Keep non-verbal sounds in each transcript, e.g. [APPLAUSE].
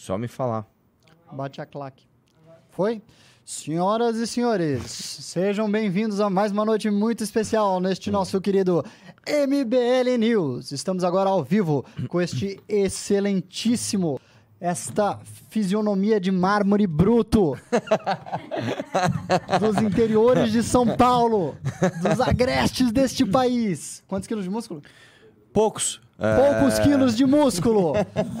Só me falar. Bate a claque. Foi? Senhoras e senhores, sejam bem-vindos a mais uma noite muito especial neste nosso querido MBL News. Estamos agora ao vivo com este excelentíssimo, esta fisionomia de mármore bruto [LAUGHS] dos interiores de São Paulo, dos agrestes deste país. Quantos quilos de músculo? Poucos. Poucos É, quilos de músculo. [LAUGHS]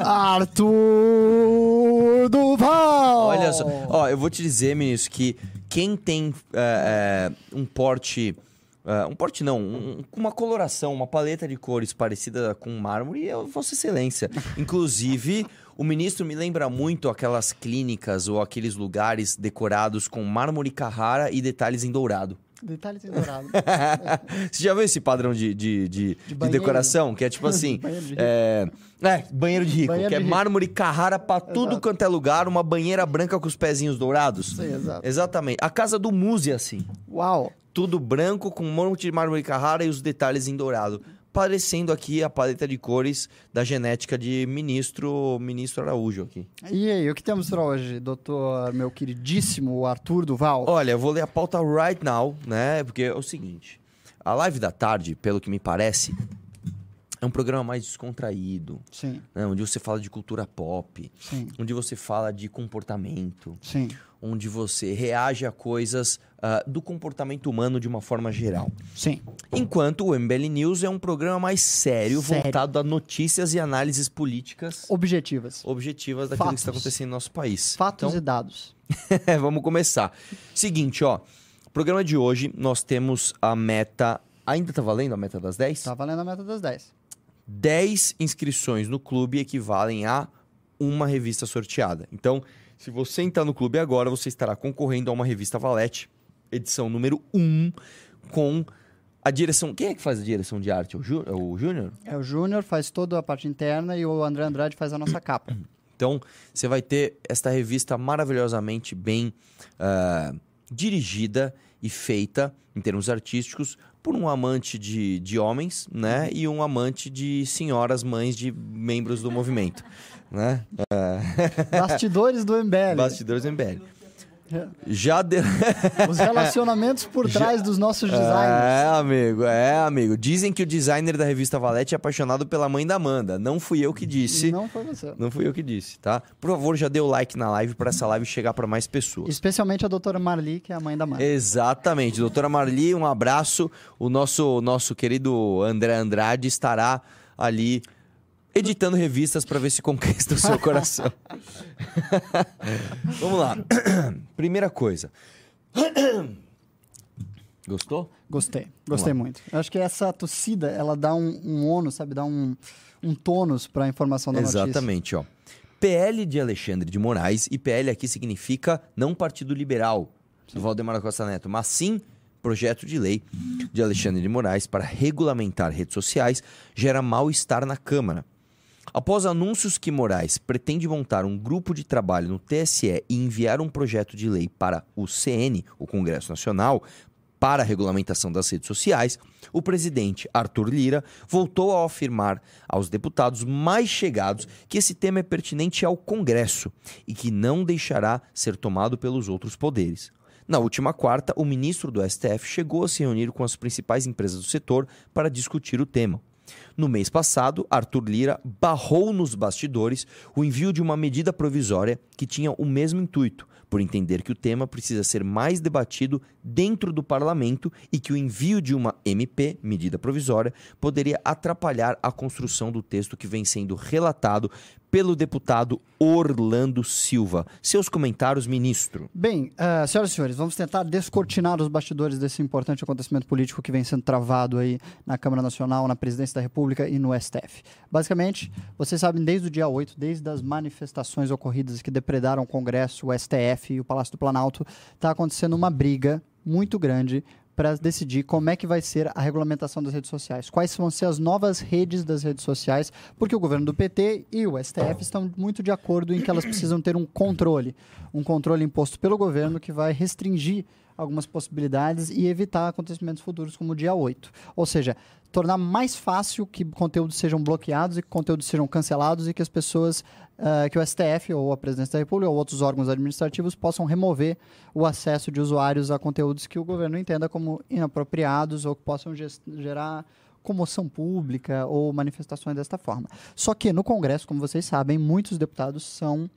Arthur Duval. Olha só. Ó, eu vou te dizer, ministro, que quem tem é, é, um porte. é, um porte não, um- com uma coloração, uma paleta de cores parecida com mármore é Vossa Excelência. Inclusive, o ministro me lembra muito aquelas clínicas ou aqueles lugares decorados com mármore Carrara e detalhes em dourado. Detalhes em dourado. Você já viu esse padrão de, de, de, de banheiro. decoração? Que é tipo [LAUGHS] assim. Banheiro de rico. é, é, banheiro de rico, Banheiro que é de rico. mármore Carrara pra tudo Exato. quanto é lugar, uma banheira branca com os pezinhos dourados. Sim, exato. Exatamente. A casa do Muse é assim. Uau. Tudo branco com um monte de mármore Carrara e os detalhes em dourado. Parecendo aqui a paleta de cores da genética de ministro, ministro Araújo aqui. E aí, o que temos para hoje, doutor, meu queridíssimo Arthur Duval? Olha, eu vou ler a pauta right now, né? Porque é o seguinte: a live da tarde, pelo que me parece, é um programa mais descontraído, Sim, né? onde você fala de cultura pop, sim, onde você fala de comportamento, sim. Onde você reage a coisas ah, do comportamento humano de uma forma geral. Sim. Enquanto o MBL News é um programa mais sério, Sério. voltado a notícias e análises políticas Objetivas. objetivas daquilo que está Fatos. acontecendo no nosso país. Fatos Então, e dados. [LAUGHS] Vamos começar. Seguinte, ó. Programa de hoje, nós temos a meta. Ainda tá valendo a meta das 10? Tá valendo a meta das 10. 10 inscrições no clube equivalem a uma revista sorteada. Então, se você entrar no clube agora, você estará concorrendo a uma revista Valete, edição número 1, com a direção. Quem é que faz a direção de arte? É o, é o Júnior? É o Júnior, faz toda a parte interna e o André Andrade faz a nossa [COUGHS] capa. Então, você vai ter esta revista maravilhosamente bem ah, dirigida e feita, em termos artísticos, por um amante de, de homens, né? E um amante de senhoras, mães de membros do movimento, né? Bastidores do MBL. Bastidores MBL. Já deu... Os relacionamentos por [LAUGHS] trás dos nossos designers. É, amigo, é, amigo. Dizem que o designer da revista Valete é apaixonado pela mãe da Amanda. Não fui eu que disse. Não foi você. Não fui eu que disse, tá? Por favor, já dê o like na live para essa live chegar para mais pessoas. Especialmente a doutora Marli, que é a mãe da mãe. Exatamente. Doutora Marli, um abraço. O nosso, nosso querido André Andrade estará ali editando revistas para ver se conquista o seu [LAUGHS] coração. Vamos lá. [COUGHS] Primeira coisa. Gostou? Gostei, gostei muito. Eu acho que essa tossida, ela dá um, um ônus, sabe? Dá um, um tônus para a informação da notícia. Exatamente, ó. PL de Alexandre de Moraes, e PL aqui significa não Partido Liberal do Valdemar da Costa Neto, mas sim projeto de lei de Alexandre de Moraes para regulamentar redes sociais gera mal-estar na Câmara. Após anúncios que Moraes pretende montar um grupo de trabalho no TSE e enviar um projeto de lei para o CN, o Congresso Nacional, para a regulamentação das redes sociais, o presidente Arthur Lira voltou a afirmar aos deputados mais chegados que esse tema é pertinente ao Congresso e que não deixará ser tomado pelos outros poderes. Na última quarta, o ministro do STF chegou a se reunir com as principais empresas do setor para discutir o tema. No mês passado, Arthur Lira barrou nos bastidores o envio de uma medida provisória que tinha o mesmo intuito, por entender que o tema precisa ser mais debatido dentro do parlamento e que o envio de uma MP, medida provisória, poderia atrapalhar a construção do texto que vem sendo relatado pelo deputado Orlando Silva. Seus comentários, ministro. Bem, ah, senhoras e senhores, vamos tentar descortinar os bastidores desse importante acontecimento político que vem sendo travado aí na Câmara Nacional, na Presidência da República e no STF. Basicamente, vocês sabem, desde o dia 8, desde as manifestações ocorridas que depredaram o Congresso, o STF e o Palácio do Planalto, está acontecendo uma briga muito grande para decidir como é que vai ser a regulamentação das redes sociais, quais vão ser as novas redes das redes sociais, porque o governo do PT e o STF estão muito de acordo em que elas precisam ter um controle, um controle imposto pelo governo que vai restringir algumas possibilidades e evitar acontecimentos futuros como o dia 8. Ou seja, tornar mais fácil que conteúdos sejam bloqueados e que conteúdos sejam cancelados e que as pessoas, uh, que o STF ou a Presidência da República ou outros órgãos administrativos possam remover o acesso de usuários a conteúdos que o governo entenda como inapropriados ou que possam gerar comoção pública ou manifestações desta forma. Só que no Congresso, como vocês sabem, muitos deputados são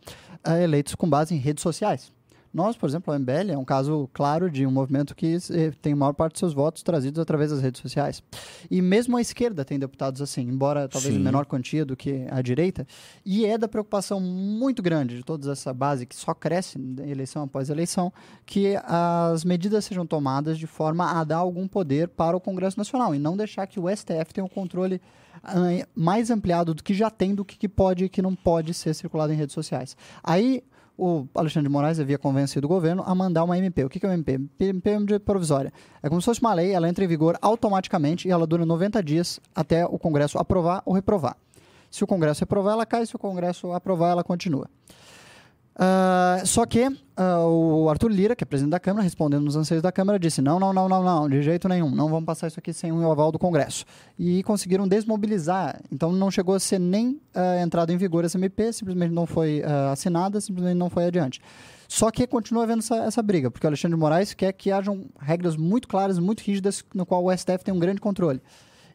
uh, eleitos com base em redes sociais. Nós, por exemplo, a MBL é um caso claro de um movimento que eh, tem a maior parte dos seus votos trazidos através das redes sociais. E mesmo a esquerda tem deputados assim, embora talvez Sim. em menor quantia do que a direita, e é da preocupação muito grande de toda essa base que só cresce eleição após eleição, que as medidas sejam tomadas de forma a dar algum poder para o Congresso Nacional e não deixar que o STF tenha um controle uh, mais ampliado do que já tem do que pode e que não pode ser circulado em redes sociais. Aí o Alexandre de Moraes havia convencido o governo a mandar uma MP. O que é uma MP? MP é uma medida provisória. É como se fosse uma lei, ela entra em vigor automaticamente e ela dura 90 dias até o Congresso aprovar ou reprovar. Se o Congresso reprovar, ela cai, se o Congresso aprovar, ela continua. Uh, só que uh, o Arthur Lira, que é presidente da Câmara, respondendo nos anseios da Câmara, disse: não, não, não, não, não, de jeito nenhum, não vamos passar isso aqui sem o um aval do Congresso. E conseguiram desmobilizar. Então não chegou a ser nem uh, entrado em vigor essa MP, simplesmente não foi assinada, simplesmente não foi adiante. Só que continua havendo essa, essa briga, porque o Alexandre de Moraes quer que hajam regras muito claras, muito rígidas, no qual o STF tem um grande controle.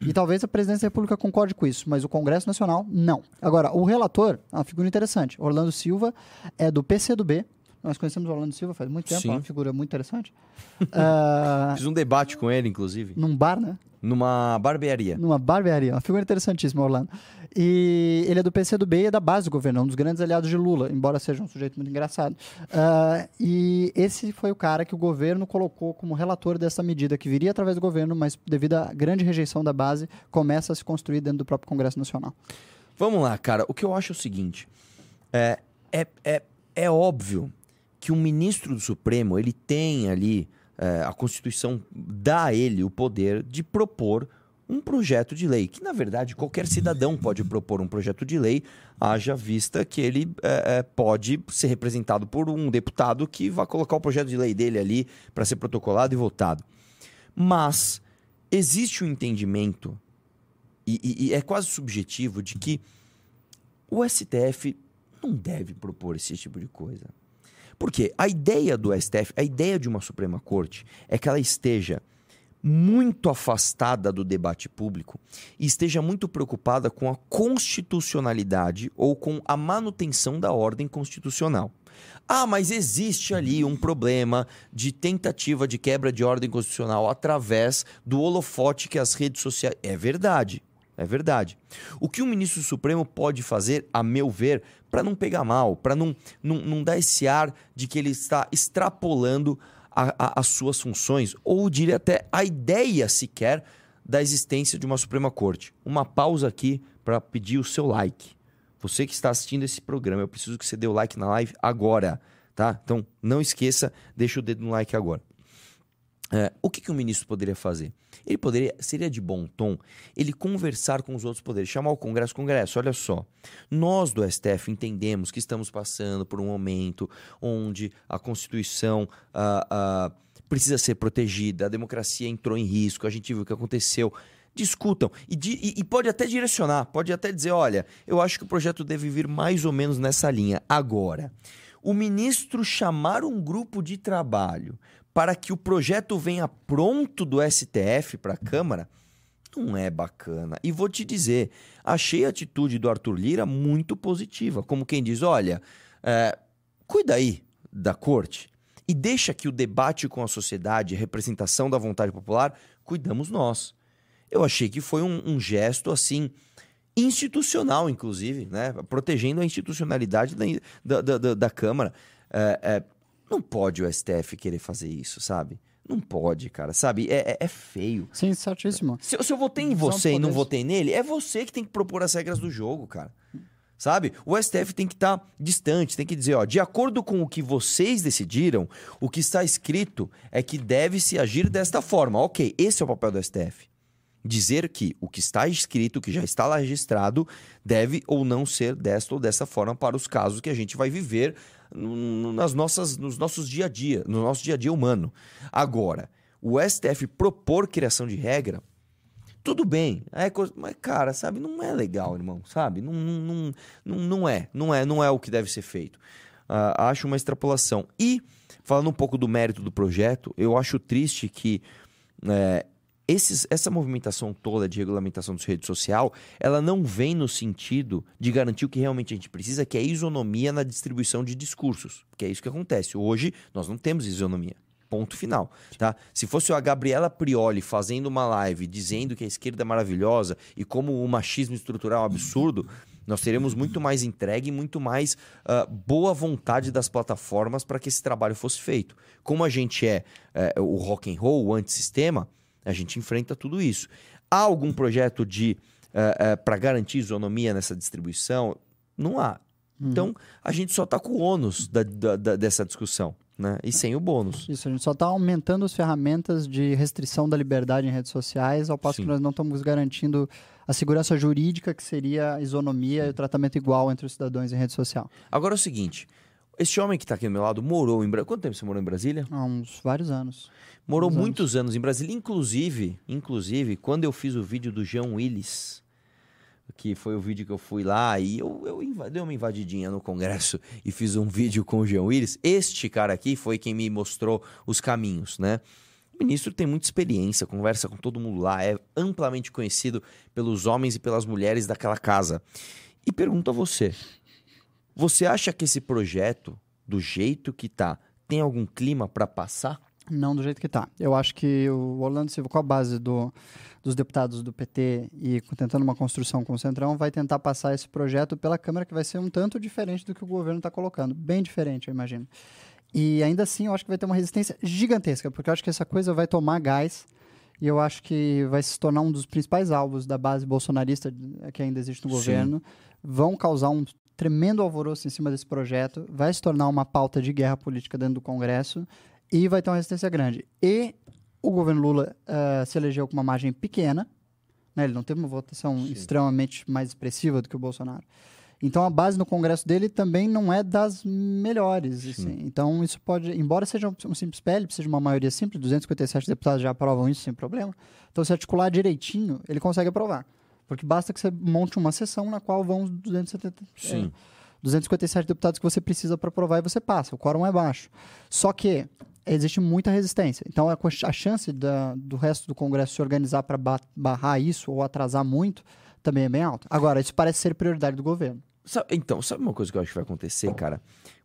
E talvez a presidência da República concorde com isso, mas o Congresso Nacional, não. Agora, o relator, é uma figura interessante. Orlando Silva é do PCdoB. Nós conhecemos o Orlando Silva faz muito tempo, é uma figura muito interessante. uh, [LAUGHS] Fiz um debate com ele, inclusive. Num bar, né? Numa barbearia. Numa barbearia. Uma figura interessantíssima, Orlando. E ele é do PCdoB e é da base do governo, um dos grandes aliados de Lula, embora seja um sujeito muito engraçado. Uh, e esse foi o cara que o governo colocou como relator dessa medida, que viria através do governo, mas devido à grande rejeição da base, começa a se construir dentro do próprio Congresso Nacional. Vamos lá, cara. O que eu acho é o seguinte: é, é, é, é óbvio que um ministro do Supremo ele tem ali é, a Constituição dá a ele o poder de propor um projeto de lei, que na verdade qualquer cidadão pode propor um projeto de lei, haja vista que ele é, pode ser representado por um deputado que vai colocar o projeto de lei dele ali para ser protocolado e votado. Mas existe um entendimento, e, e, e é quase subjetivo, de que o STF não deve propor esse tipo de coisa. Porque a ideia do STF, a ideia de uma Suprema Corte, é que ela esteja muito afastada do debate público e esteja muito preocupada com a constitucionalidade ou com a manutenção da ordem constitucional. Ah, mas existe ali um problema de tentativa de quebra de ordem constitucional através do holofote que as redes sociais. É verdade. É verdade. O que o ministro Supremo pode fazer, a meu ver, para não pegar mal, para não, não, não dar esse ar de que ele está extrapolando a, a, as suas funções, ou diria até a ideia sequer da existência de uma Suprema Corte. Uma pausa aqui para pedir o seu like. Você que está assistindo esse programa, eu preciso que você dê o like na live agora, tá? Então não esqueça, deixa o dedo no like agora. É, o que, que o ministro poderia fazer? Ele poderia, seria de bom tom, ele conversar com os outros poderes, chamar o Congresso, Congresso, olha só, nós do STF entendemos que estamos passando por um momento onde a Constituição precisa ser protegida, a democracia entrou em risco, a gente viu o que aconteceu. Discutam e, e, e pode até direcionar, pode até dizer: olha, eu acho que o projeto deve vir mais ou menos nessa linha. Agora, o ministro chamar um grupo de trabalho para que o projeto venha pronto do STF para a Câmara, não é bacana. E vou te dizer, achei a atitude do Arthur Lira muito positiva. Como quem diz: olha, é, cuida aí da corte e deixa que o debate com a sociedade, representação da vontade popular, cuidamos nós. Eu achei que foi um, um gesto assim institucional, inclusive, né? protegendo a institucionalidade da, da, da, da Câmara. É, é, não pode o STF querer fazer isso, sabe? Não pode, cara, sabe? É, é, é feio. Sim, certíssimo. Se, se eu votei em você e não votei nele, é você que tem que propor as regras do jogo, cara. Sabe? O STF tem que estar tá distante, tem que dizer, ó, de acordo com o que vocês decidiram, o que está escrito é que deve se agir desta forma. Ok, esse é o papel do STF. Dizer que o que está escrito, que já está lá registrado, deve ou não ser desta ou dessa forma para os casos que a gente vai viver nas nossas, nos nossos dia a dia, no nosso dia a dia humano. Agora, o STF propor criação de regra, tudo bem, é coisa, mas cara, sabe, não é legal, irmão, sabe? Não, não, não, não, é, não é, não é o que deve ser feito. Ah, acho uma extrapolação. E falando um pouco do mérito do projeto, eu acho triste que é, esses- essa movimentação toda de regulamentação de rede social, ela não vem no sentido de garantir o que realmente a gente precisa, que é isonomia na distribuição de discursos. Que é isso que acontece. Hoje, nós não temos isonomia. Ponto final, tá? Se fosse a Gabriela Prioli fazendo uma live dizendo que a esquerda é maravilhosa e como o machismo estrutural é um absurdo, nós teremos muito mais entregue e muito mais ah, boa vontade das plataformas para que esse trabalho fosse feito. Como a gente é, eh, o rock and roll, o antissistema, a gente enfrenta tudo isso. Há algum projeto de para garantir isonomia nessa distribuição? Não há. Então, a gente só está com o ônus da- da- da- dessa discussão, né? E sem o bônus. Isso, a gente só está aumentando as ferramentas de restrição da liberdade em redes sociais, ao passo Sim. que nós não estamos garantindo a segurança jurídica, que seria a isonomia e o tratamento igual entre os cidadãos em rede social. Agora é o seguinte: esse homem que está aqui do meu lado morou em Brasília. Quanto tempo você morou em Brasília? Há uns vários anos. Morou Muitos muitos anos em Brasília, inclusive, inclusive, quando eu fiz o vídeo do João Willis, que foi o vídeo que eu fui lá e eu, eu dei uma invadidinha no Congresso e fiz um vídeo com o João Willis. Este cara aqui foi quem me mostrou os caminhos, né? O ministro tem muita experiência, conversa com todo mundo lá, é amplamente conhecido pelos homens e pelas mulheres daquela casa. E pergunto a você: você acha que esse projeto, do jeito que tá, tem algum clima para passar? Não do jeito que está. Eu acho que o Orlando Silva, com a base do, dos deputados do PT e tentando uma construção com o Centrão, vai tentar passar esse projeto pela Câmara, que vai ser um tanto diferente do que o governo está colocando. Bem diferente, eu imagino. E ainda assim, eu acho que vai ter uma resistência gigantesca, porque eu acho que essa coisa vai tomar gás e eu acho que vai se tornar um dos principais alvos da base bolsonarista eh, que ainda existe no Sim. governo. Vão causar um tremendo alvoroço em cima desse projeto, vai se tornar uma pauta de guerra política dentro do Congresso e vai ter uma resistência grande. E o governo Lula eh, se elegeu com uma margem pequena, né? ele não teve uma votação Sim. extremamente mais expressiva do que o Bolsonaro. Então a base no Congresso dele também não é das melhores. assim. Então isso pode, embora seja um, um simples PL, de uma maioria simples, 257 deputados já aprovam isso sem problema. Então se articular direitinho, ele consegue aprovar. Porque basta que você monte uma sessão na qual vão os 270, Sim. 257 deputados que você precisa para aprovar e você passa. O quórum é baixo. Só que existe muita resistência. Então a, a chance da- do resto do Congresso se organizar para barrar isso ou atrasar muito também é bem alta. Agora, isso parece ser prioridade do governo. Então, sabe uma coisa que eu acho que vai acontecer, cara?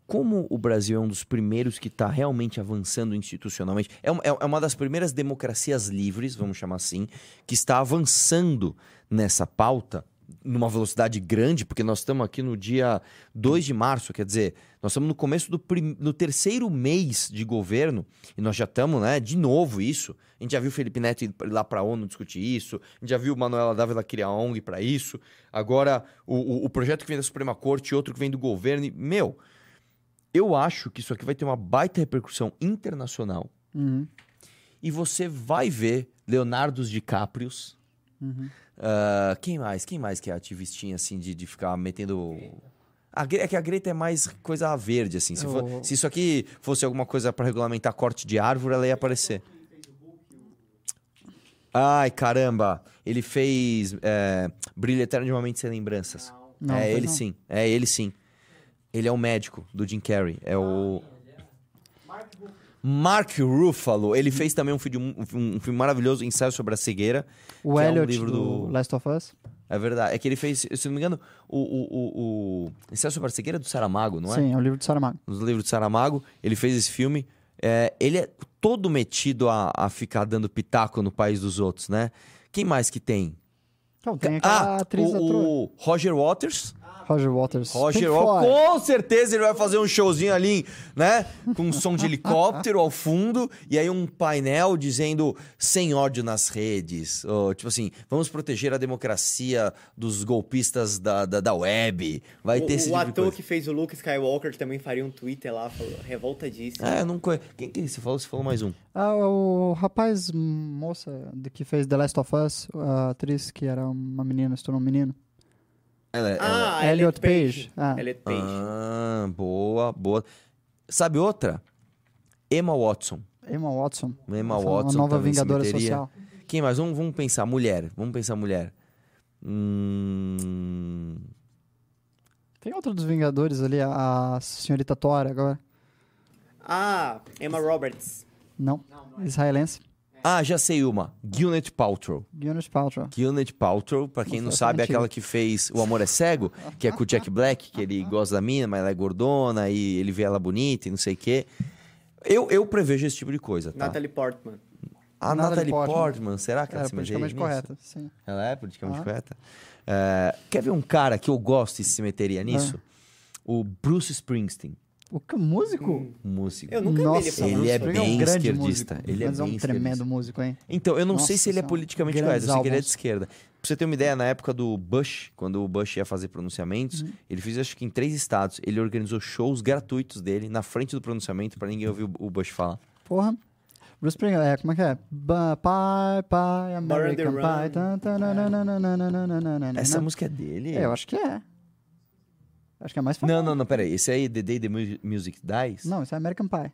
Como o Brasil é um dos primeiros que está realmente avançando institucionalmente, é uma, é uma das primeiras democracias livres, vamos chamar assim, que está avançando nessa pauta numa velocidade grande, porque nós estamos aqui no dia 2 de março, quer dizer, nós estamos no começo do prim- no terceiro mês de governo, e nós já estamos, né, de novo isso. A gente já viu o Felipe Neto ir lá para a ONU discutir isso, a gente já viu o Manuela Dávila criar a ONG para isso, agora o, o, o projeto que vem da Suprema Corte e outro que vem do governo, e, meu, eu acho que isso aqui vai ter uma baita repercussão internacional, Uhum, e você vai ver Leonardo DiCaprios, uhum. ah, quem mais? Quem mais que é ativistinha, assim, de, de ficar metendo... A, Gre- é que a Greta é mais coisa verde, assim. Se, for- O- se isso aqui fosse alguma coisa para regulamentar corte de árvore, ela ia aparecer. Ai, caramba. Ele fez é, Brilho Eterno de uma Mente Sem Lembranças. Não, é ele não. sim. É ele sim. Ele é o médico do Jim Carrey. É o... Mark Ruffalo. Ele fez também um filme, um, um filme maravilhoso, Ensaio sobre a Cegueira. O Que é um Elliot livro do do- Last of Us. É verdade. É que ele fez, se não me engano, o, o, o, o Ensaio sobre a Cegueira é do Saramago, não é? Sim, é o livro de Saramago. Nos livros de Saramago. Ele fez esse filme. É, ele é todo metido a, a ficar dando pitaco no país dos outros, né? Quem mais que tem? Então, tem aquela Ah, atriz o, o Roger Waters. Roger Waters. Roger Waters. Com certeza ele vai fazer um showzinho ali, né? Com um som de helicóptero ao fundo. E aí um painel dizendo sem ódio nas redes. Ou, tipo assim, vamos proteger a democracia dos golpistas da, da, da web. Vai o ter esse o tipo de ator coisa. que fez o Luke Skywalker também faria um Twitter lá, falou, revoltadíssimo. É, eu não conheço. Quem que você falou? Você falou mais um. Ah, o rapaz, moça, de que fez The Last of Us, a atriz que era uma menina, se tornou um menino. Ela, ela- Ah, Elliot Elliot Page. Page. Ah. Elliot Page. Ah, boa, boa. Sabe outra? Emma Watson. Emma Watson. Emma Essa é Watson Uma nova Vingadora. Social. Quem mais? Vamos, vamos pensar mulher. Vamos pensar mulher. Hum... Tem outra dos Vingadores ali, a, a senhorita Thor agora. Ah, Emma Roberts. Não. Israelense. Ah, já sei uma. Gwyneth Paltrow. Gwyneth Paltrow. Gwyneth Paltrow, pra quem Nossa, não essa sabe, é é aquela que fez O Amor é Cego, que é com o Jack Black, que ele [LAUGHS] gosta da mina, mas ela é gordona e ele vê ela bonita e não sei o quê. Eu, eu prevejo esse tipo de coisa, tá? Natalie Portman. A Natalie Natalie Portman. Portman, será que ela Era se meteria politicamente nisso? correta, sim. Ela é politicamente Ah. correta? É, quer ver um cara que eu gosto e se meteria nisso? O Bruce Springsteen, o que, músico? Hum. Músico. Eu nunca Nossa, vi ele. Ele é bem ele é um esquerdista. Músico, ele mas é, é um tremendo músico, hein? Então, eu não Nossa, sei se ele é politicamente correto, eu sei que ele é de esquerda. Pra você ter uma ideia, na época do Bush, quando o Bush ia fazer pronunciamentos, ele fez acho que em três estados, ele organizou shows gratuitos dele na frente do pronunciamento para ninguém ouvir o Bush falar. Porra. Bruce Springer, é, como é que é? Pai, pai, American Pie. Essa música é dele? É, eu acho que é. Acho que é mais famoso. Não, não, não, peraí. Esse aí, The Day the Mu- Music Dies? Não, isso é American Pie.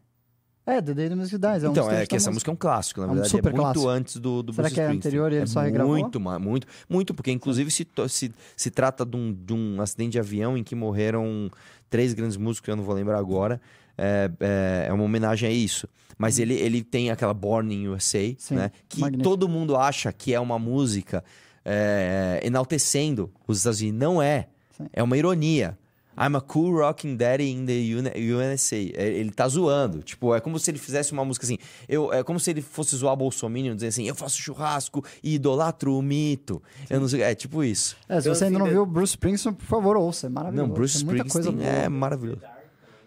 É, The Day the Music Dies. É um então, é que essa música é um clássico, na É um verdade. super é muito clássico. antes do, do Será Bruce que é anterior e ele é só regravou? Muito, muito, muito, porque inclusive se, se, se trata de um, de um acidente de avião em que morreram três grandes músicos, que eu não vou lembrar agora. É, é, é uma homenagem a isso. Mas ele, ele tem aquela Born in USA. Sim, né? Que magnífico. todo mundo acha que é uma música é, enaltecendo os Estados Unidos. Não é. Sim. É uma ironia. I'm a cool rocking daddy in the USA. É, Ele tá zoando. Tipo, é como se ele fizesse uma música assim. Eu, é como se ele fosse zoar Bolsonaro, dizer assim: eu faço churrasco e idolatro o mito. Eu não sei. É tipo isso. É, se você ainda não viu Bruce Springsteen, por favor, ouça. É maravilhoso. Não, Bruce Springsteen é maravilhoso.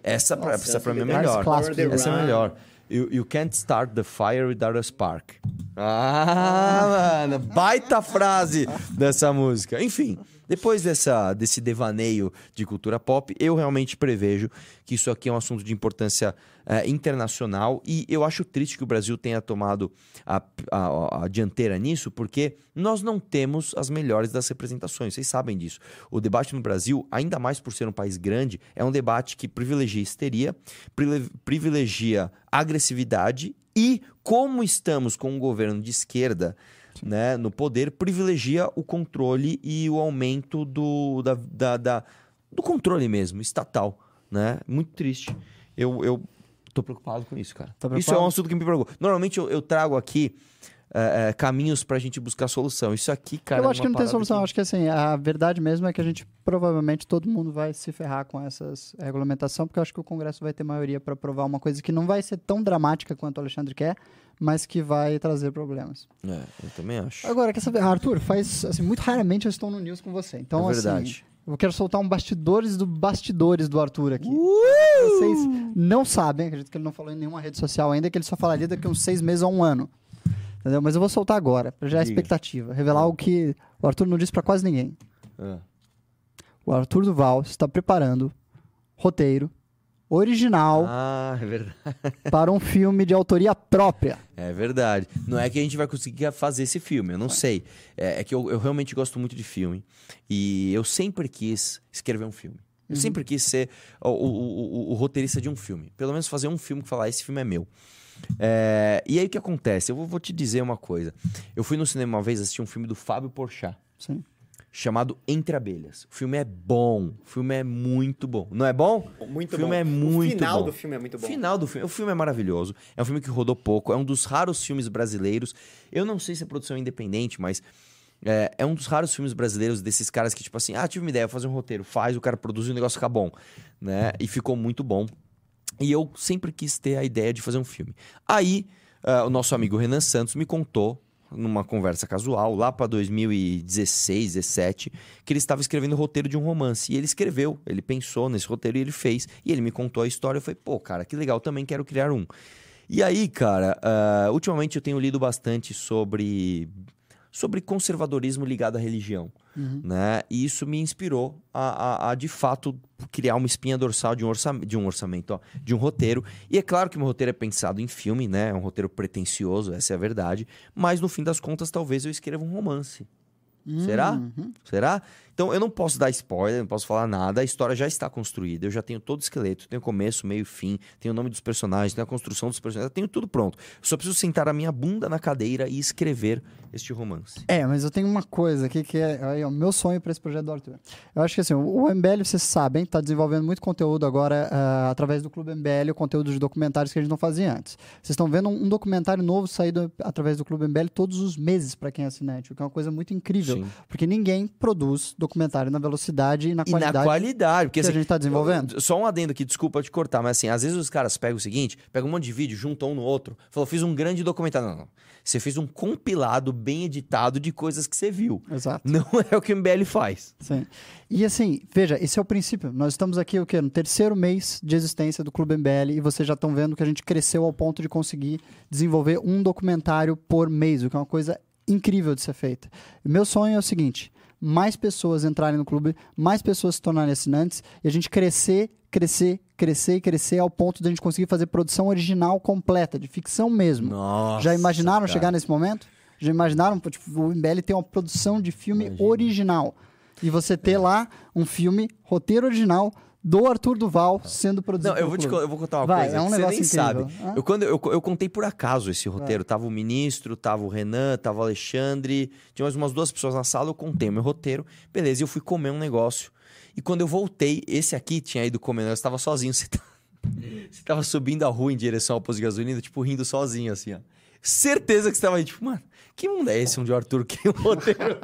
Essa, pra, Nossa, essa pra mim é essa melhor. Essa é melhor. You, you can't start the fire without a spark. Ah, mano, baita frase dessa música. Enfim, depois dessa, desse devaneio de cultura pop, eu realmente prevejo que isso aqui é um assunto de importância eh, internacional e eu acho triste que o Brasil tenha tomado a, a- a dianteira nisso, porque nós não temos as melhores das representações. Vocês sabem disso. O debate no Brasil, ainda mais por ser um país grande, é um debate que privilegia histeria, privile- privilegia agressividade e, como estamos com um governo de esquerda né, no poder, privilegia o controle e o aumento do, da, da- da- do controle mesmo, estatal. Né? Muito triste. Eu, eu tô preocupado com isso, cara. Tá isso é um assunto que me preocupa. Normalmente eu, eu trago aqui é, é, caminhos pra gente buscar solução. Isso aqui, cara. eu é acho que uma não tem solução. que- acho que assim, a verdade mesmo é que a gente provavelmente todo mundo vai se ferrar com essas regulamentação, porque eu acho que o Congresso vai ter maioria para aprovar uma coisa que não vai ser tão dramática quanto o Alexandre quer, mas que vai trazer problemas. É, eu também acho. Agora, quer saber, Arthur, faz assim, muito raramente eu estou no news com você. Então, É verdade. assim, eu quero soltar um bastidores do bastidores do Arthur aqui. Uh! Vocês não sabem, acredito que ele não falou em nenhuma rede social ainda, que ele só falaria daqui a uns seis meses ou um ano. Entendeu? Mas eu vou soltar agora, pra gerar Diga. expectativa. Revelar algo que o Arthur não disse pra quase ninguém. É. O Arthur Duval está preparando roteiro original Ah, é verdade. para um filme de autoria própria. É verdade. Não é que a gente vai conseguir fazer esse filme, eu não sei. É, é que eu, eu realmente gosto muito de filme. E eu sempre quis escrever um filme. Eu sempre quis ser o, o- o- o roteirista de um filme. Pelo menos fazer um filme que falar, esse filme é meu. É, e aí o que acontece? Eu vou, vou te dizer uma coisa. Eu fui no cinema uma vez assistir um filme do Fábio Porchat. Sim. Chamado Entre Abelhas. O filme é bom. O filme é muito bom. Não é bom? Muito o filme bom. é muito O final bom. do filme é muito bom. O final do filme. O filme é maravilhoso. É um filme que rodou pouco. É um dos raros filmes brasileiros. Eu não sei se é produção independente, mas. É, é um dos raros filmes brasileiros desses caras que, tipo assim, ah, tive uma ideia, vou fazer um roteiro, faz, o cara produz e o negócio fica bom. Né? E ficou muito bom. E eu sempre quis ter a ideia de fazer um filme. Aí, ah, o nosso amigo Renan Santos me contou, numa conversa casual, lá para 2016, 17, que ele estava escrevendo o roteiro de um romance. E ele escreveu, ele pensou nesse roteiro e ele fez. E ele me contou a história. Eu falei, pô, cara, que legal, também quero criar um. E aí, cara, ah, ultimamente eu tenho lido bastante sobre, sobre conservadorismo ligado à religião. Né? E isso me inspirou a, a- a, de fato criar uma espinha dorsal de um, orçam- de um orçamento, ó, de um roteiro. E é claro que meu roteiro é pensado em filme, né? É um roteiro pretencioso, essa é a verdade. Mas no fim das contas, talvez eu escreva um romance. Será? Uhum. Será? Então eu não posso dar spoiler, não posso falar nada, a história já está construída, eu já tenho todo o esqueleto, tenho começo, meio, fim, tenho o nome dos personagens, tenho a construção dos personagens, eu tenho tudo pronto. Eu só preciso sentar a minha bunda na cadeira e escrever este romance. É, mas eu tenho uma coisa aqui que é, o meu sonho para esse projeto do Arthur. Eu acho que assim, o MBL, vocês sabem, está desenvolvendo muito conteúdo agora ah, através do Clube MBL, o conteúdo de documentários que a gente não fazia antes. Vocês estão vendo um, um documentário novo saído através do Clube MBL todos os meses para quem é assinante, o que é uma coisa muito incrível, Sim. porque ninguém produz documentário na velocidade e na E qualidade. na qualidade, porque que a assim, gente tá desenvolvendo. Só um adendo aqui, desculpa te cortar, mas assim, às vezes os caras pegam o seguinte, pegam um monte de vídeo, juntam um no outro, falou, fiz um grande documentário. Não, não. Você fez um compilado bem editado de coisas que você viu. Exato. Não [LAUGHS] é o que o MBL faz. Sim. E assim, veja, esse é o princípio. Nós estamos aqui o quê? No terceiro mês de existência do Clube MBL e vocês já estão vendo que a gente cresceu ao ponto de conseguir desenvolver um documentário por mês, o que é uma coisa incrível de ser feita. E meu sonho é o seguinte: mais pessoas entrarem no clube, mais pessoas se tornarem assinantes e a gente crescer, crescer, crescer e crescer ao ponto de a gente conseguir fazer produção original completa, de ficção mesmo. Nossa. Já imaginaram cara. chegar nesse momento? Já imaginaram tipo, o MBL ter uma produção de filme Imagina. original e você ter lá um filme roteiro original do Arthur Duval sendo produzido Não, eu vou, te, eu vou contar uma Vai, coisa é um que você nem incrível. sabe. Hã? Eu, quando, eu, eu contei por acaso esse roteiro. Tava o ministro, tava o Renan, tava o Alexandre, tinha mais umas duas pessoas na sala, eu contei o meu roteiro. Beleza, e eu fui comer um negócio. E quando eu voltei, esse aqui tinha ido comer, eu estava sozinho. [LAUGHS] Você, tá- você tava subindo a rua em direção ao posto de gasolina, tipo, rindo sozinho, assim, ó. Certeza que você tava aí, tipo, mano, que mundo é esse onde o Arthur cria um roteiro?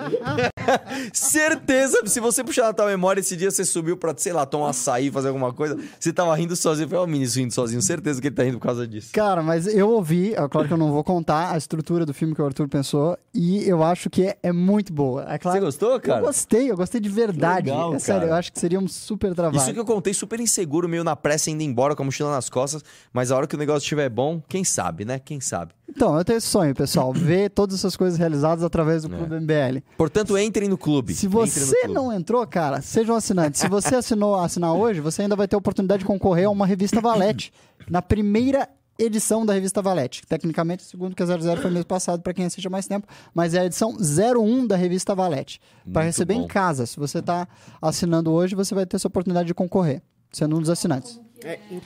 [LAUGHS] Certeza, se você puxar na tua memória, esse dia você subiu pra, sei lá, tomar um açaí, fazer alguma coisa, você tava rindo sozinho. Ó, o ministro rindo sozinho, certeza que ele tá rindo por causa disso. Cara, mas eu ouvi, é claro que eu não vou contar a estrutura do filme que o Arthur pensou, e eu acho que é, é muito boa. É claro, Você gostou, cara? Eu gostei, eu gostei de verdade. legal, é sério, cara. eu acho que seria um super trabalho. Isso que eu contei super inseguro, meio na pressa, indo embora com a mochila nas costas, mas a hora que o negócio estiver bom, quem sabe, né? Quem sabe. Então, eu tenho esse sonho, pessoal, ver todas essas coisas realizadas através do É. Clube MBL. Portanto, entrem no clube. Se você clube. não entrou, cara, seja um assinante. Se você assinou assinar hoje, você ainda vai ter a oportunidade de concorrer a uma revista Valete. Na primeira edição da revista Valete. Tecnicamente, segundo que a 00 foi mês passado, para quem assiste há mais tempo, mas é a edição 01 da revista Valete. Para receber bom. em casa. Se você está assinando hoje, você vai ter essa oportunidade de concorrer, sendo um dos assinantes. É, em-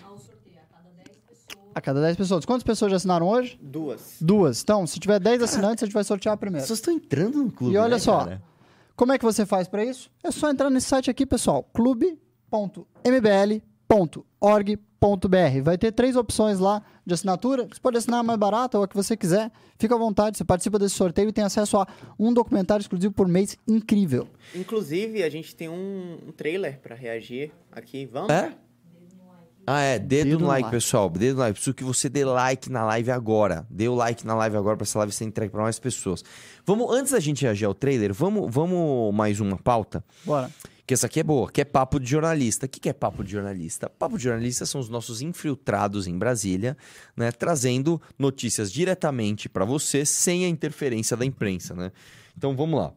A cada 10 pessoas. Quantas pessoas já assinaram hoje? duas. Duas. Então, se tiver 10 assinantes, a gente vai sortear primeira. pessoas estão entrando no clube. E olha né, só, cara? como é que você faz para isso? É só entrar nesse site aqui, pessoal, clube.mbl.org.br. Vai ter três opções lá de assinatura. Você pode assinar a mais barata ou a que você quiser. Fica à vontade, você participa desse sorteio e tem acesso a um documentário exclusivo por mês incrível. Inclusive, a gente tem um, um trailer pra reagir aqui. Vamos? É? Ah, é. Dedo, Dedo no like, like. pessoal. Dedo no like. Preciso que você dê like na live agora. Dê o like na live agora pra essa live ser entregue pra mais pessoas. Vamos, antes da gente reagir ao trailer, vamos, vamos mais uma pauta. Bora. Que essa aqui é boa, que é papo de jornalista. O que que é papo de jornalista? Papo de jornalista são os nossos infiltrados em Brasília, né, trazendo notícias diretamente para você sem a interferência da imprensa, né? Então vamos lá.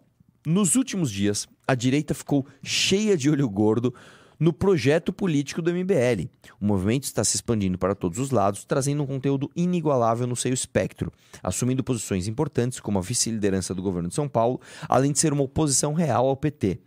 Nos últimos dias, a direita ficou cheia de olho gordo no projeto político do MBL. O movimento está se expandindo para todos os lados, trazendo um conteúdo inigualável no seu espectro, assumindo posições importantes como a vice-liderança do governo de São Paulo, além de ser uma oposição real ao PT.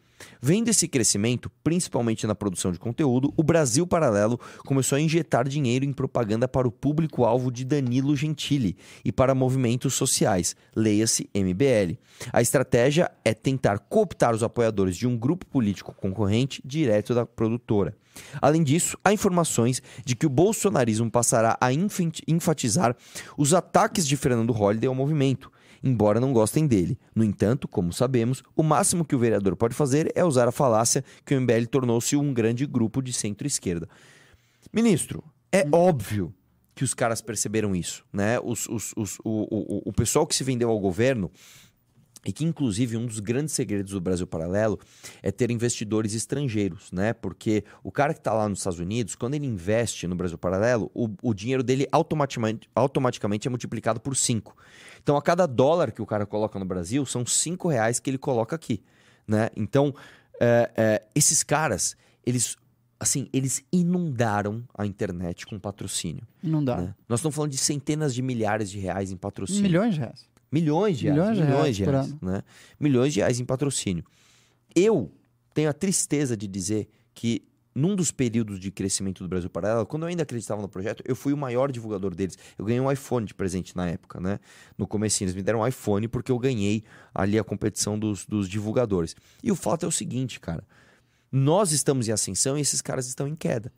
Vendo esse crescimento, principalmente na produção de conteúdo, o Brasil Paralelo começou a injetar dinheiro em propaganda para o público-alvo de Danilo Gentili e para movimentos sociais, leia-se MBL. A estratégia é tentar cooptar os apoiadores de um grupo político concorrente direto da produtora. Além disso, há informações de que o bolsonarismo passará a enfatizar os ataques de Fernando Holliday ao movimento, embora não gostem dele. No entanto, como sabemos, o máximo que o vereador pode fazer é usar a falácia que o MBL tornou-se um grande grupo de centro-esquerda. Ministro, é óbvio que os caras perceberam isso, né? Os, os- os- o, o- o pessoal que se vendeu ao governo e que, inclusive, um dos grandes segredos do Brasil Paralelo é ter investidores estrangeiros, né? Porque o cara que está lá nos Estados Unidos, quando ele investe no Brasil Paralelo, o, o dinheiro dele automaticamente, automaticamente é multiplicado por 5. Então, a cada dólar que o cara coloca no Brasil, são 5 reais que ele coloca aqui, né? Então, é, é, esses caras, eles, assim, eles inundaram a internet com patrocínio. Não dá. né? Nós estamos falando de centenas de milhares de reais em patrocínio. Milhões de reais. Milhões de reais. Milhões de milhões de reais reais, né? Milhões de reais em patrocínio. Eu tenho a tristeza de dizer que num dos períodos de crescimento do Brasil Paralelo, quando eu ainda acreditava no projeto, eu fui o maior divulgador deles. Eu ganhei um iPhone de presente na época, né? No comecinho, eles me deram um iPhone porque eu ganhei ali a competição dos, dos divulgadores. E o fato é o seguinte, cara. Nós estamos em ascensão e esses caras estão em queda.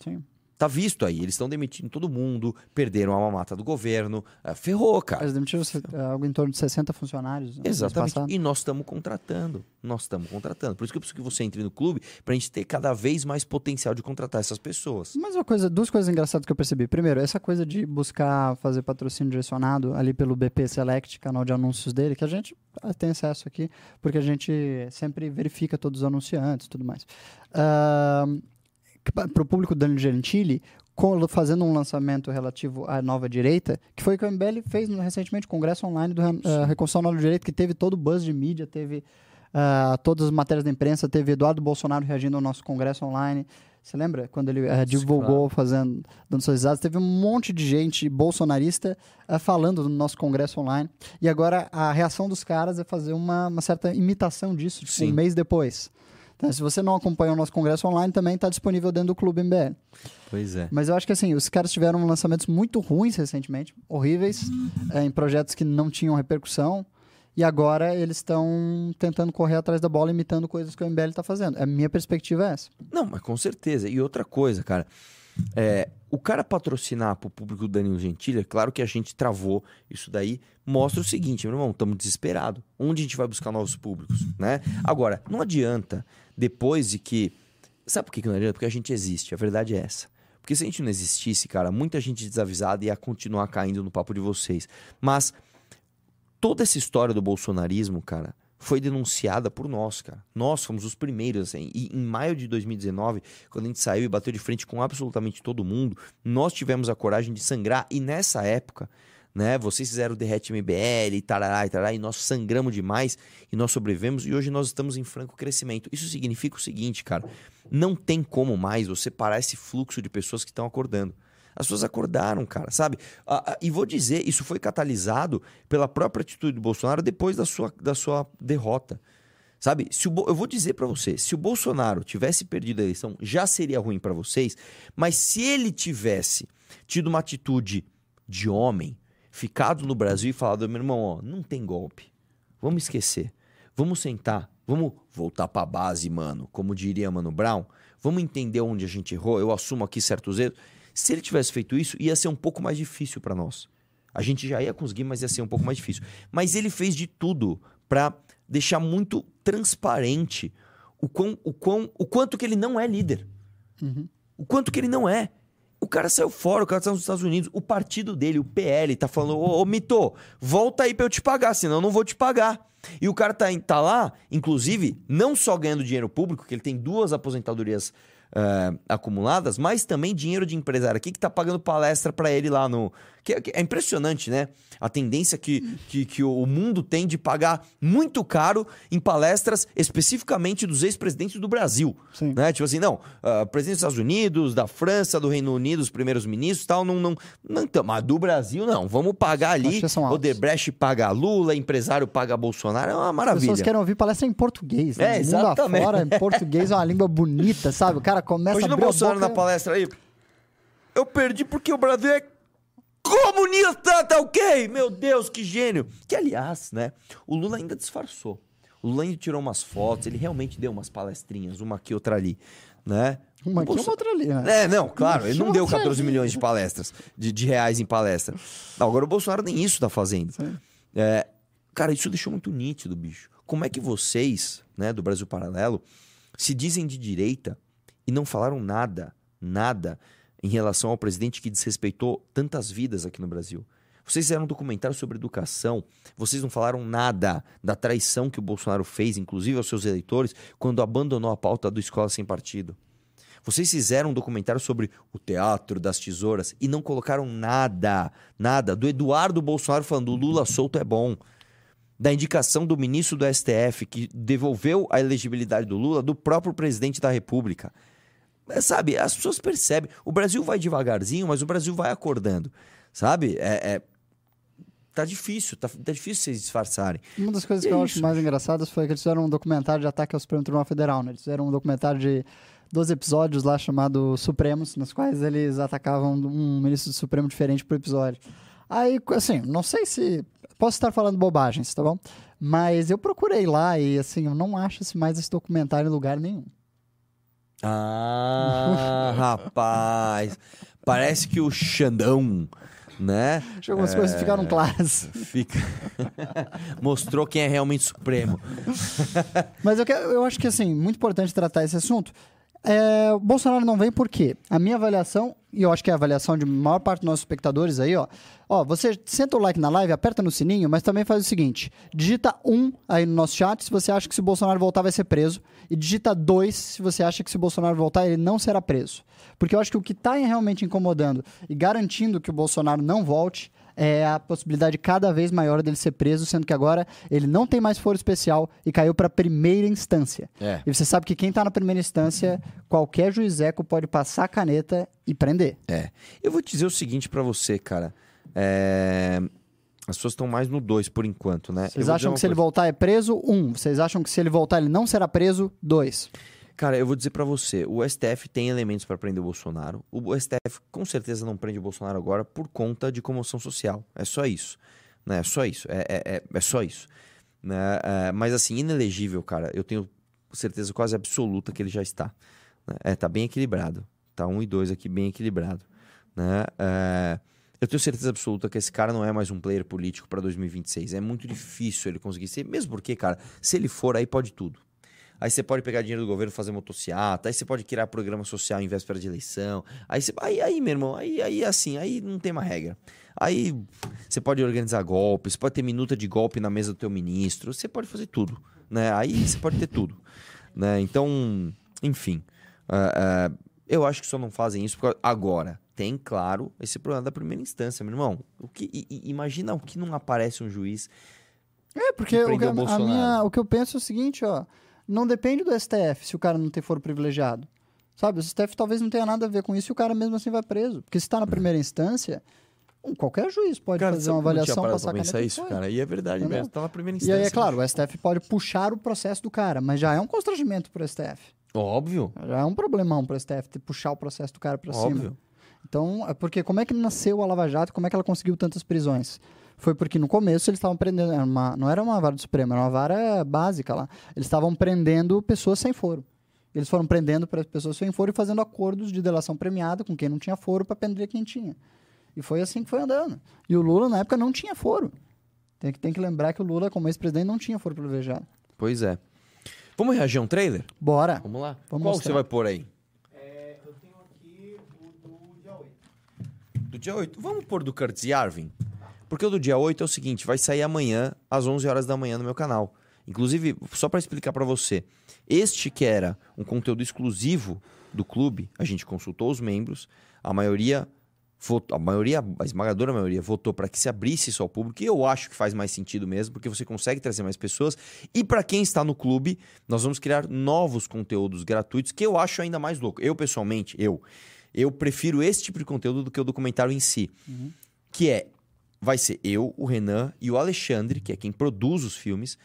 Sim. Tá visto aí, eles estão demitindo todo mundo, perderam a mamata do governo, ah, ferrou, cara. Eles demitiram eh, algo em torno de 60 funcionários. mês Exatamente. E nós estamos contratando. Nós estamos contratando. Por isso que eu preciso que você entre no clube pra gente ter cada vez mais potencial de contratar essas pessoas. Mas uma coisa, duas coisas engraçadas que eu percebi. Primeiro, essa coisa de buscar fazer patrocínio direcionado ali pelo BP Select, canal de anúncios dele, que a gente ah, tem acesso aqui, porque a gente sempre verifica todos os anunciantes e tudo mais. Para o público Danilo Gentili, fazendo um lançamento relativo à nova direita, que foi o que o MBL fez recentemente, Congresso Online do eh, Reconstrução Nova Direita, que teve todo o buzz de mídia, teve ah, todas as matérias da imprensa, teve Eduardo Bolsonaro reagindo ao nosso Congresso Online. Você lembra quando ele eh, divulgou, fazendo, dando suas risadas? Teve um monte de gente bolsonarista eh, falando no nosso Congresso Online. E agora a reação dos caras é fazer uma, uma certa imitação disso, tipo, um mês depois. Então, se você não acompanha o nosso Congresso Online, também está disponível dentro do Clube MBL. Pois é. Mas eu acho que assim, os caras tiveram lançamentos muito ruins recentemente, horríveis, eh, em projetos que não tinham repercussão. E agora eles estão tentando correr atrás da bola, imitando coisas que o MBL está fazendo. A minha perspectiva é essa. Não, mas com certeza. E outra coisa, cara. É, o cara patrocinar pro público do Danilo Gentili, é claro que a gente travou isso daí, mostra o seguinte, meu irmão, estamos desesperados. Onde a gente vai buscar novos públicos, né? Agora, não adianta, depois de que... Sabe por que não adianta? Porque a gente existe, a verdade é essa. Porque se a gente não existisse, cara, muita gente desavisada ia continuar caindo no papo de vocês. Mas toda essa história do bolsonarismo, cara, foi denunciada por nós, cara. Nós fomos os primeiros, assim. E em maio de 2019, quando a gente saiu e bateu de frente com absolutamente todo mundo, nós tivemos a coragem de sangrar. E nessa época, né, vocês fizeram o Derrete MBL e tarará e tarará, e nós sangramos demais e nós sobrevivemos. E hoje nós estamos em franco crescimento. Isso significa o seguinte, cara. Não tem como mais você parar esse fluxo de pessoas que estão acordando. As pessoas acordaram, cara, sabe? E vou dizer, isso foi catalisado pela própria atitude do Bolsonaro depois da sua, da sua derrota. Sabe? Se o eu vou dizer pra você, se o Bolsonaro tivesse perdido a eleição, já seria ruim pra vocês, mas se ele tivesse tido uma atitude de homem, ficado no Brasil e falado, meu irmão, ó, não tem golpe. Vamos esquecer. Vamos sentar. Vamos voltar pra base, mano. Como diria Mano Brown. Vamos entender onde a gente errou. Eu assumo aqui certos erros. Se ele tivesse feito isso, ia ser um pouco mais difícil pra nós. A gente já ia conseguir, mas ia ser um pouco mais difícil. Mas ele fez de tudo pra deixar muito transparente o, quão, o, quão, o quanto que ele não é líder. O quanto que ele não é. O cara saiu fora, o cara tá nos Estados Unidos. O partido dele, o PL, tá falando: Ô, ô Mito, volta aí pra eu te pagar, senão eu não vou te pagar. E o cara tá, tá lá, inclusive, não só ganhando dinheiro público, que ele tem duas aposentadorias eh, acumuladas, mas também dinheiro de empresário aqui que tá pagando palestra pra ele lá no. Que, é- que é impressionante, né? A tendência que, que, que o mundo tem de pagar muito caro em palestras, especificamente dos ex-presidentes do Brasil. Sim. Né? Tipo assim, não, ah, presidente dos Estados Unidos, da França, do Reino Unido, os primeiros ministros e tal, não, não, não, então, mas do Brasil não, vamos pagar ali, altos. Odebrecht paga Lula, empresário paga Bolsonaro, é uma As maravilha. pessoas querem ouvir palestra em português. Né? É, Mundo afora, em português é uma língua bonita, sabe? O cara começa Hoje a abrir a Bolsonaro boca... na palestra aí, eu perdi porque o Brasil é comunista, tá ok? Meu Deus, que gênio. Que, aliás, né, o Lula ainda disfarçou. O Lula ainda tirou umas fotos, ele realmente deu umas palestrinhas, uma aqui, outra ali, né? Uma aqui, Bolso- outra ali, né? É, não, claro, ele não deu você. 14 milhões de palestras, de, de reais em palestra. Agora o Bolsonaro nem isso tá fazendo. É, cara, isso deixou muito nítido, bicho. Como é que vocês, né, do Brasil Paralelo, se dizem de direita e não falaram nada, nada em relação ao presidente que desrespeitou tantas vidas aqui no Brasil? Vocês fizeram um documentário sobre educação, vocês não falaram nada da traição que o Bolsonaro fez, inclusive aos seus eleitores, quando abandonou a pauta do Escola Sem Partido. Vocês fizeram um documentário sobre o teatro das tesouras e não colocaram nada, nada do Eduardo Bolsonaro falando o Lula solto é bom. Da indicação do ministro do STF que devolveu a elegibilidade do Lula do próprio presidente da República. É, sabe, as pessoas percebem. O Brasil vai devagarzinho, mas o Brasil vai acordando. Sabe? É, é- tá difícil, tá, tá difícil vocês disfarçarem. Uma das coisas E que é eu acho mais engraçadas foi que eles fizeram um documentário de ataque ao Supremo Tribunal Federal, né? Eles fizeram um documentário de 12 episódios lá chamado Supremos, nos quais eles atacavam um ministro do Supremo diferente por episódio. Aí, assim, não sei se. Posso estar falando bobagens, tá bom? Mas eu procurei lá e, assim, eu não acho mais esse documentário em lugar nenhum. Ah, rapaz. Parece que o Xandão, né? Acho que algumas coisas ficaram claras. Fica. [LAUGHS] Mostrou quem é realmente supremo. Mas eu, que- eu acho que, assim, muito importante tratar esse assunto. É, o Bolsonaro não vem por quê? A minha avaliação, e eu acho que é a avaliação de maior parte dos nossos espectadores aí, ó. Ó, você senta o like na live, aperta no sininho, mas também faz o seguinte: digita um aí no nosso chat se você acha que se o Bolsonaro voltar vai ser preso, e digita dois se você acha que se o Bolsonaro voltar ele não será preso. Porque eu acho que o que está realmente incomodando e garantindo que o Bolsonaro não volte é a possibilidade cada vez maior dele ser preso, sendo que agora ele não tem mais foro especial e caiu para primeira instância. É. E você sabe que quem tá na primeira instância, qualquer juizeco pode passar a caneta e prender. É. Eu vou te dizer o seguinte pra você, cara. É, As pessoas estão mais no 2 por enquanto, né? Vocês acham que se ele voltar é preso? Um. Vocês acham que se ele voltar ele não será preso? Dois. Cara, eu vou dizer pra você, o STF tem elementos pra prender o Bolsonaro. O STF com certeza não prende o Bolsonaro agora por conta de comoção social. É só isso. Né? É só isso. É, é, é, é só isso. Né? É, mas assim, inelegível, cara, eu tenho certeza quase absoluta que ele já está. né? É, tá bem equilibrado. Tá um e dois aqui bem equilibrado. Né? É, eu tenho certeza absoluta que esse cara não é mais um player político pra 2026. É muito difícil ele conseguir ser. Mesmo porque, cara, se ele for, aí pode tudo. Aí você pode pegar dinheiro do governo fazer motociata, aí você pode criar programa social em véspera de eleição. Aí, você, aí, aí, meu irmão, aí, aí assim, aí não tem uma regra. Aí você pode organizar golpes, pode ter minuta de golpe na mesa do teu ministro, você pode fazer tudo, né? Aí você pode ter tudo, né? Então, enfim, ah, ah, eu acho que só não fazem isso agora tem, claro, esse problema da primeira instância, meu irmão. O que, i- imagina o que não aparece um juiz É, porque Que o, que, o minha, o que eu penso é o seguinte, ó. Não depende do STF se o cara não tem foro privilegiado. Sabe, o STF talvez não tenha nada a ver com isso e o cara mesmo assim vai preso. Porque se tá na primeira instância, qualquer juiz pode fazer uma avaliação, passar a caneta e foi. cara. E é verdade Entendeu? mesmo, tá na primeira E aí, é claro, o STF pode puxar o processo do cara, mas já é um constrangimento pro STF. Óbvio, Já é um problemão pro STF ter- puxar o processo do cara pra cima. óbvio. Então, é porque como é que nasceu a Lava Jato? Como é que ela conseguiu tantas prisões? Foi porque no começo eles estavam prendendo, era uma- não era uma vara do Supremo, era uma vara básica lá. Eles estavam prendendo pessoas sem foro. Eles foram prendendo para pessoas sem foro e fazendo acordos de delação premiada com quem não tinha foro para prender quem tinha. E foi assim que foi andando. E o Lula, na época, não tinha foro. Tem que, tem que lembrar que o Lula, como ex-presidente, não tinha foro privilegiado. Pois é. Vamos reagir a um trailer? Bora. Vamos lá. Vamos Qual mostrar. você vai pôr aí? É, eu tenho aqui o do dia 8. Do dia 8. Vamos pôr do Curtis Yarvin? Porque o do dia 8 é o seguinte, vai sair amanhã às 11 horas da manhã no meu canal. Inclusive, só para explicar para você, este que era um conteúdo exclusivo do clube, a gente consultou os membros, a maioria votou, a maioria, a esmagadora maioria votou para que se abrisse isso ao público, e eu acho que faz mais sentido mesmo, porque você consegue trazer mais pessoas. E para quem está no clube, nós vamos criar novos conteúdos gratuitos que eu acho ainda mais louco. Eu pessoalmente, eu, eu prefiro esse tipo de conteúdo do que o documentário em si, que é vai ser eu, o Renan e o Alexandre, que é quem produz os filmes,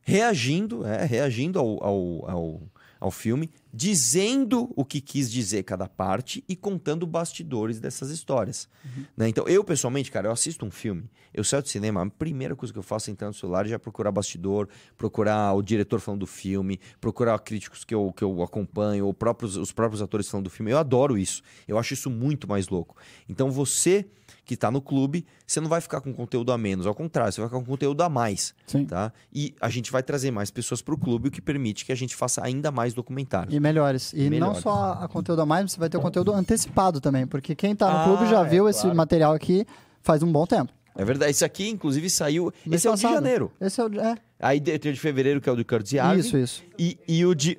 reagindo, é, reagindo ao, ao, ao, ao filme, dizendo o que quis dizer cada parte e contando bastidores dessas histórias. né? Então, eu pessoalmente, cara, eu assisto um filme, eu saio do cinema, a primeira coisa que eu faço é entrar no celular e já procurar bastidor, procurar o diretor falando do filme, procurar críticos que eu, que eu acompanho, ou próprios, os próprios atores falando do filme. Eu adoro isso. Eu acho isso muito mais louco. Então, você que está no clube, você não vai ficar com conteúdo a menos, ao contrário, você vai ficar com conteúdo a mais, Sim. tá? E a gente vai trazer mais pessoas para o clube, o que permite que a gente faça ainda mais documentários. E melhores. E não Melhores. só a conteúdo a mais, você vai ter o conteúdo antecipado também. Porque quem tá no Ah, clube já é, viu esse claro. material aqui faz um bom tempo. É verdade, esse aqui, inclusive, saiu. Mês esse é o de passado. janeiro. Esse é o. de- É, Aí tem o de fevereiro, que é o do Curtis Yarvin. isso, isso. E, e o de.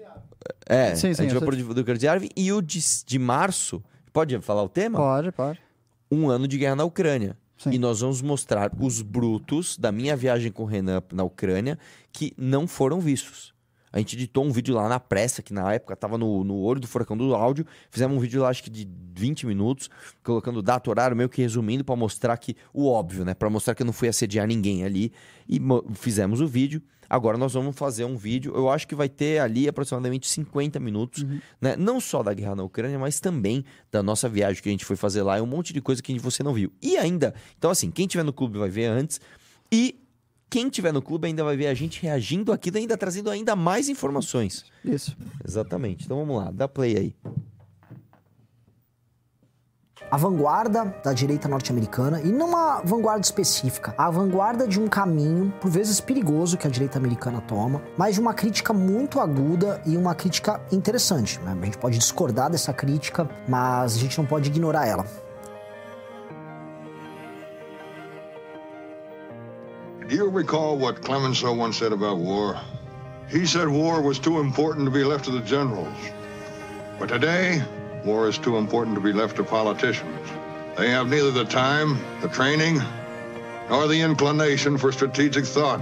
É, Sim, sim, a gente vai sei. pôr o do Curtis Yarvin. E o de, de março. Pode falar o tema? Pode, pode. Um ano de guerra na Ucrânia. Sim. E nós vamos mostrar os brutos da minha viagem com o Renan na Ucrânia que não foram vistos. A gente editou um vídeo lá na pressa, que na época tava no, no olho do furacão do áudio. Fizemos um vídeo lá, acho que de 20 minutos, colocando data, horário, meio que resumindo para mostrar que o óbvio, né? Para mostrar que eu não fui assediar ninguém ali. E fizemos o vídeo. Agora nós vamos fazer um vídeo, eu acho que vai ter ali aproximadamente 50 minutos, uhum. né? Não só da guerra na Ucrânia, mas também da nossa viagem que a gente foi fazer lá e um monte de coisa que você não viu. E ainda, então assim, quem tiver no clube vai ver antes. E quem tiver no clube ainda vai ver a gente reagindo aqui, ainda trazendo ainda mais informações. Isso. Exatamente. Então vamos lá, dá play aí. A vanguarda da direita norte-americana, e não uma vanguarda específica, a vanguarda de um caminho, por vezes perigoso, que a direita americana toma, mas de uma crítica muito aguda e uma crítica interessante. Né? A gente pode discordar dessa crítica, mas a gente não pode ignorar ela. Do you recall what Clemenceau once said about war? He said war was too important to be left to the generals. But today, war is too important to be left to politicians. They have neither the time, the training, nor the inclination for strategic thought.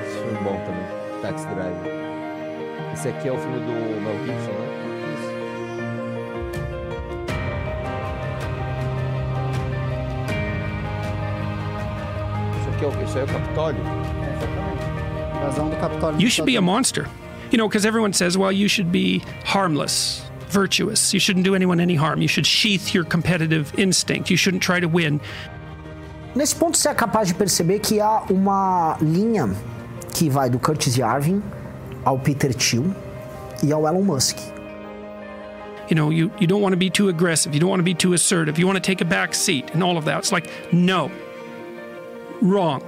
Esse filme bom também, Taxi Driver. Esse aqui é o filme do Mel Gibson, né? que é o Isso aí é o Capitólio? É, exatamente. Invasão do Capitólio. You should be a monster. You know, because everyone says, well, you should be harmless, virtuous. You shouldn't do anyone any harm. You should sheath your competitive instinct. You shouldn't try to win. Nesse ponto, você é capaz de perceber que há uma linha que vai do Curtis Yarvin ao Peter Thiel e ao Elon Musk. You know, you, you don't want to be too aggressive. You don't want to be too assertive. You want to take a back seat and all of that. It's like, no, Wrong.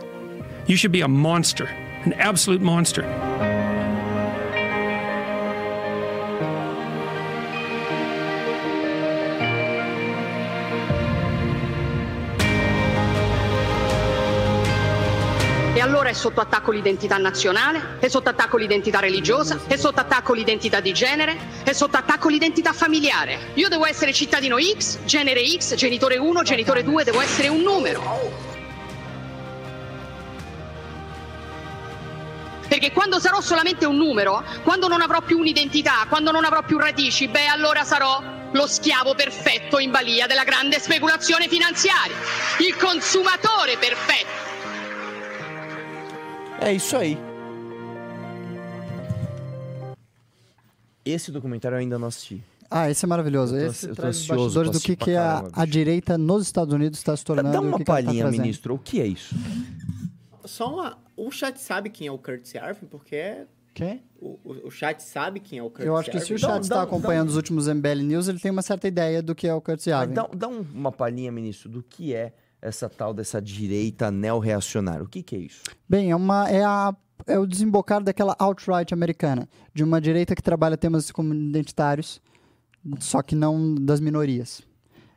You should be a monster, an absolute monster. Allora è sotto attacco l'identità nazionale, è sotto attacco l'identità religiosa, è sotto attacco l'identità di genere, è sotto attacco l'identità familiare. Io devo essere cittadino X, genere X, genitore 1, genitore 2, devo essere un numero. Perché quando sarò solamente un numero, quando non avrò più un'identità, quando non avrò più radici, beh allora sarò lo schiavo perfetto in balia della grande speculazione finanziaria, il consumatore perfetto. É isso aí. Esse documentário eu ainda não assisti. Ah, esse é maravilhoso. Eu tô, esse eu traz os bastidores do que, que a, a, direita nos Estados Unidos está se tornando. Dá uma que palhinha, que tá ministro. O que é isso? Só uma, o chat sabe quem é o Curtis Yarvin, porque é... Quem? O, o, o, chat sabe quem é o Curtis Eu acho que se o chat está acompanhando os últimos MBL News, ele tem uma certa ideia do que é o Curtis Yarvin. Dá, dá uma palhinha, ministro, do que é essa tal dessa direita neo-reacionária. O que, que é isso? Bem, é, uma, é, a, é o desembocar daquela alt-right americana, de uma direita que trabalha temas como identitários, só que não das minorias.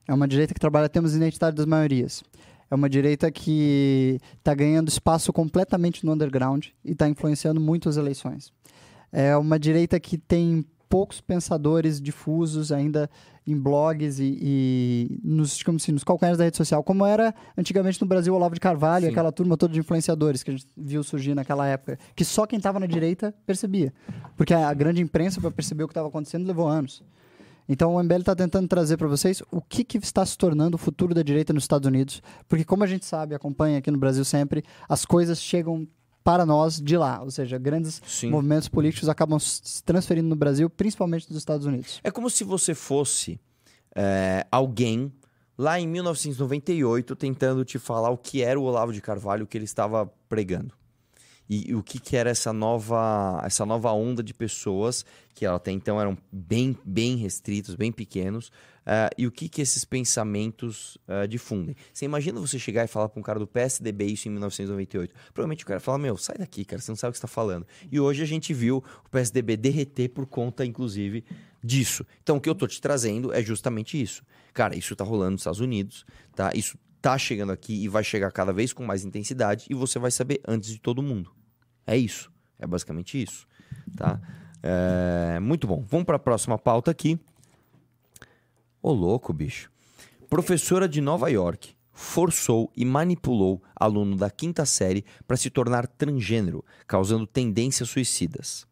É uma direita que trabalha temas identitários das maiorias. É uma direita que está ganhando espaço completamente no underground e está influenciando muito as eleições. É uma direita que tem poucos pensadores difusos ainda em blogs e, e nos, como assim, nos calcanhares da rede social, como era antigamente no Brasil o Olavo de Carvalho, Sim. aquela turma toda de influenciadores que a gente viu surgir naquela época, que só quem estava na direita percebia. Porque a, a grande imprensa, para perceber o que estava acontecendo, levou anos. Então o MBL está tentando trazer para vocês o que, que está se tornando o futuro da direita nos Estados Unidos, porque como a gente sabe, acompanha aqui no Brasil sempre, as coisas chegam para nós de lá, ou seja, grandes Sim. movimentos políticos acabam se transferindo no Brasil, principalmente dos Estados Unidos. É como se você fosse é, alguém lá em 1998 tentando te falar o que era o Olavo de Carvalho que ele estava pregando e, e o que, que era essa nova, essa nova onda de pessoas que até então eram bem, bem restritos, bem pequenos, uh, e o que, que esses pensamentos uh, difundem. Você imagina você chegar e falar para um cara do PSDB isso em 1998? Provavelmente o cara fala, meu, sai daqui, cara, você não sabe o que está falando. E hoje a gente viu o PSDB derreter por conta, inclusive, disso. Então, o que eu tô te trazendo é justamente isso. Cara, isso está rolando nos Estados Unidos, tá? Isso tá chegando aqui e vai chegar cada vez com mais intensidade e você vai saber antes de todo mundo. É isso. É basicamente isso. Tá? É, muito bom. Vamos para a próxima pauta aqui. Ô, louco, bicho. Professora de Nova York forçou e manipulou aluno da quinta série para se tornar transgênero, causando tendências suicidas.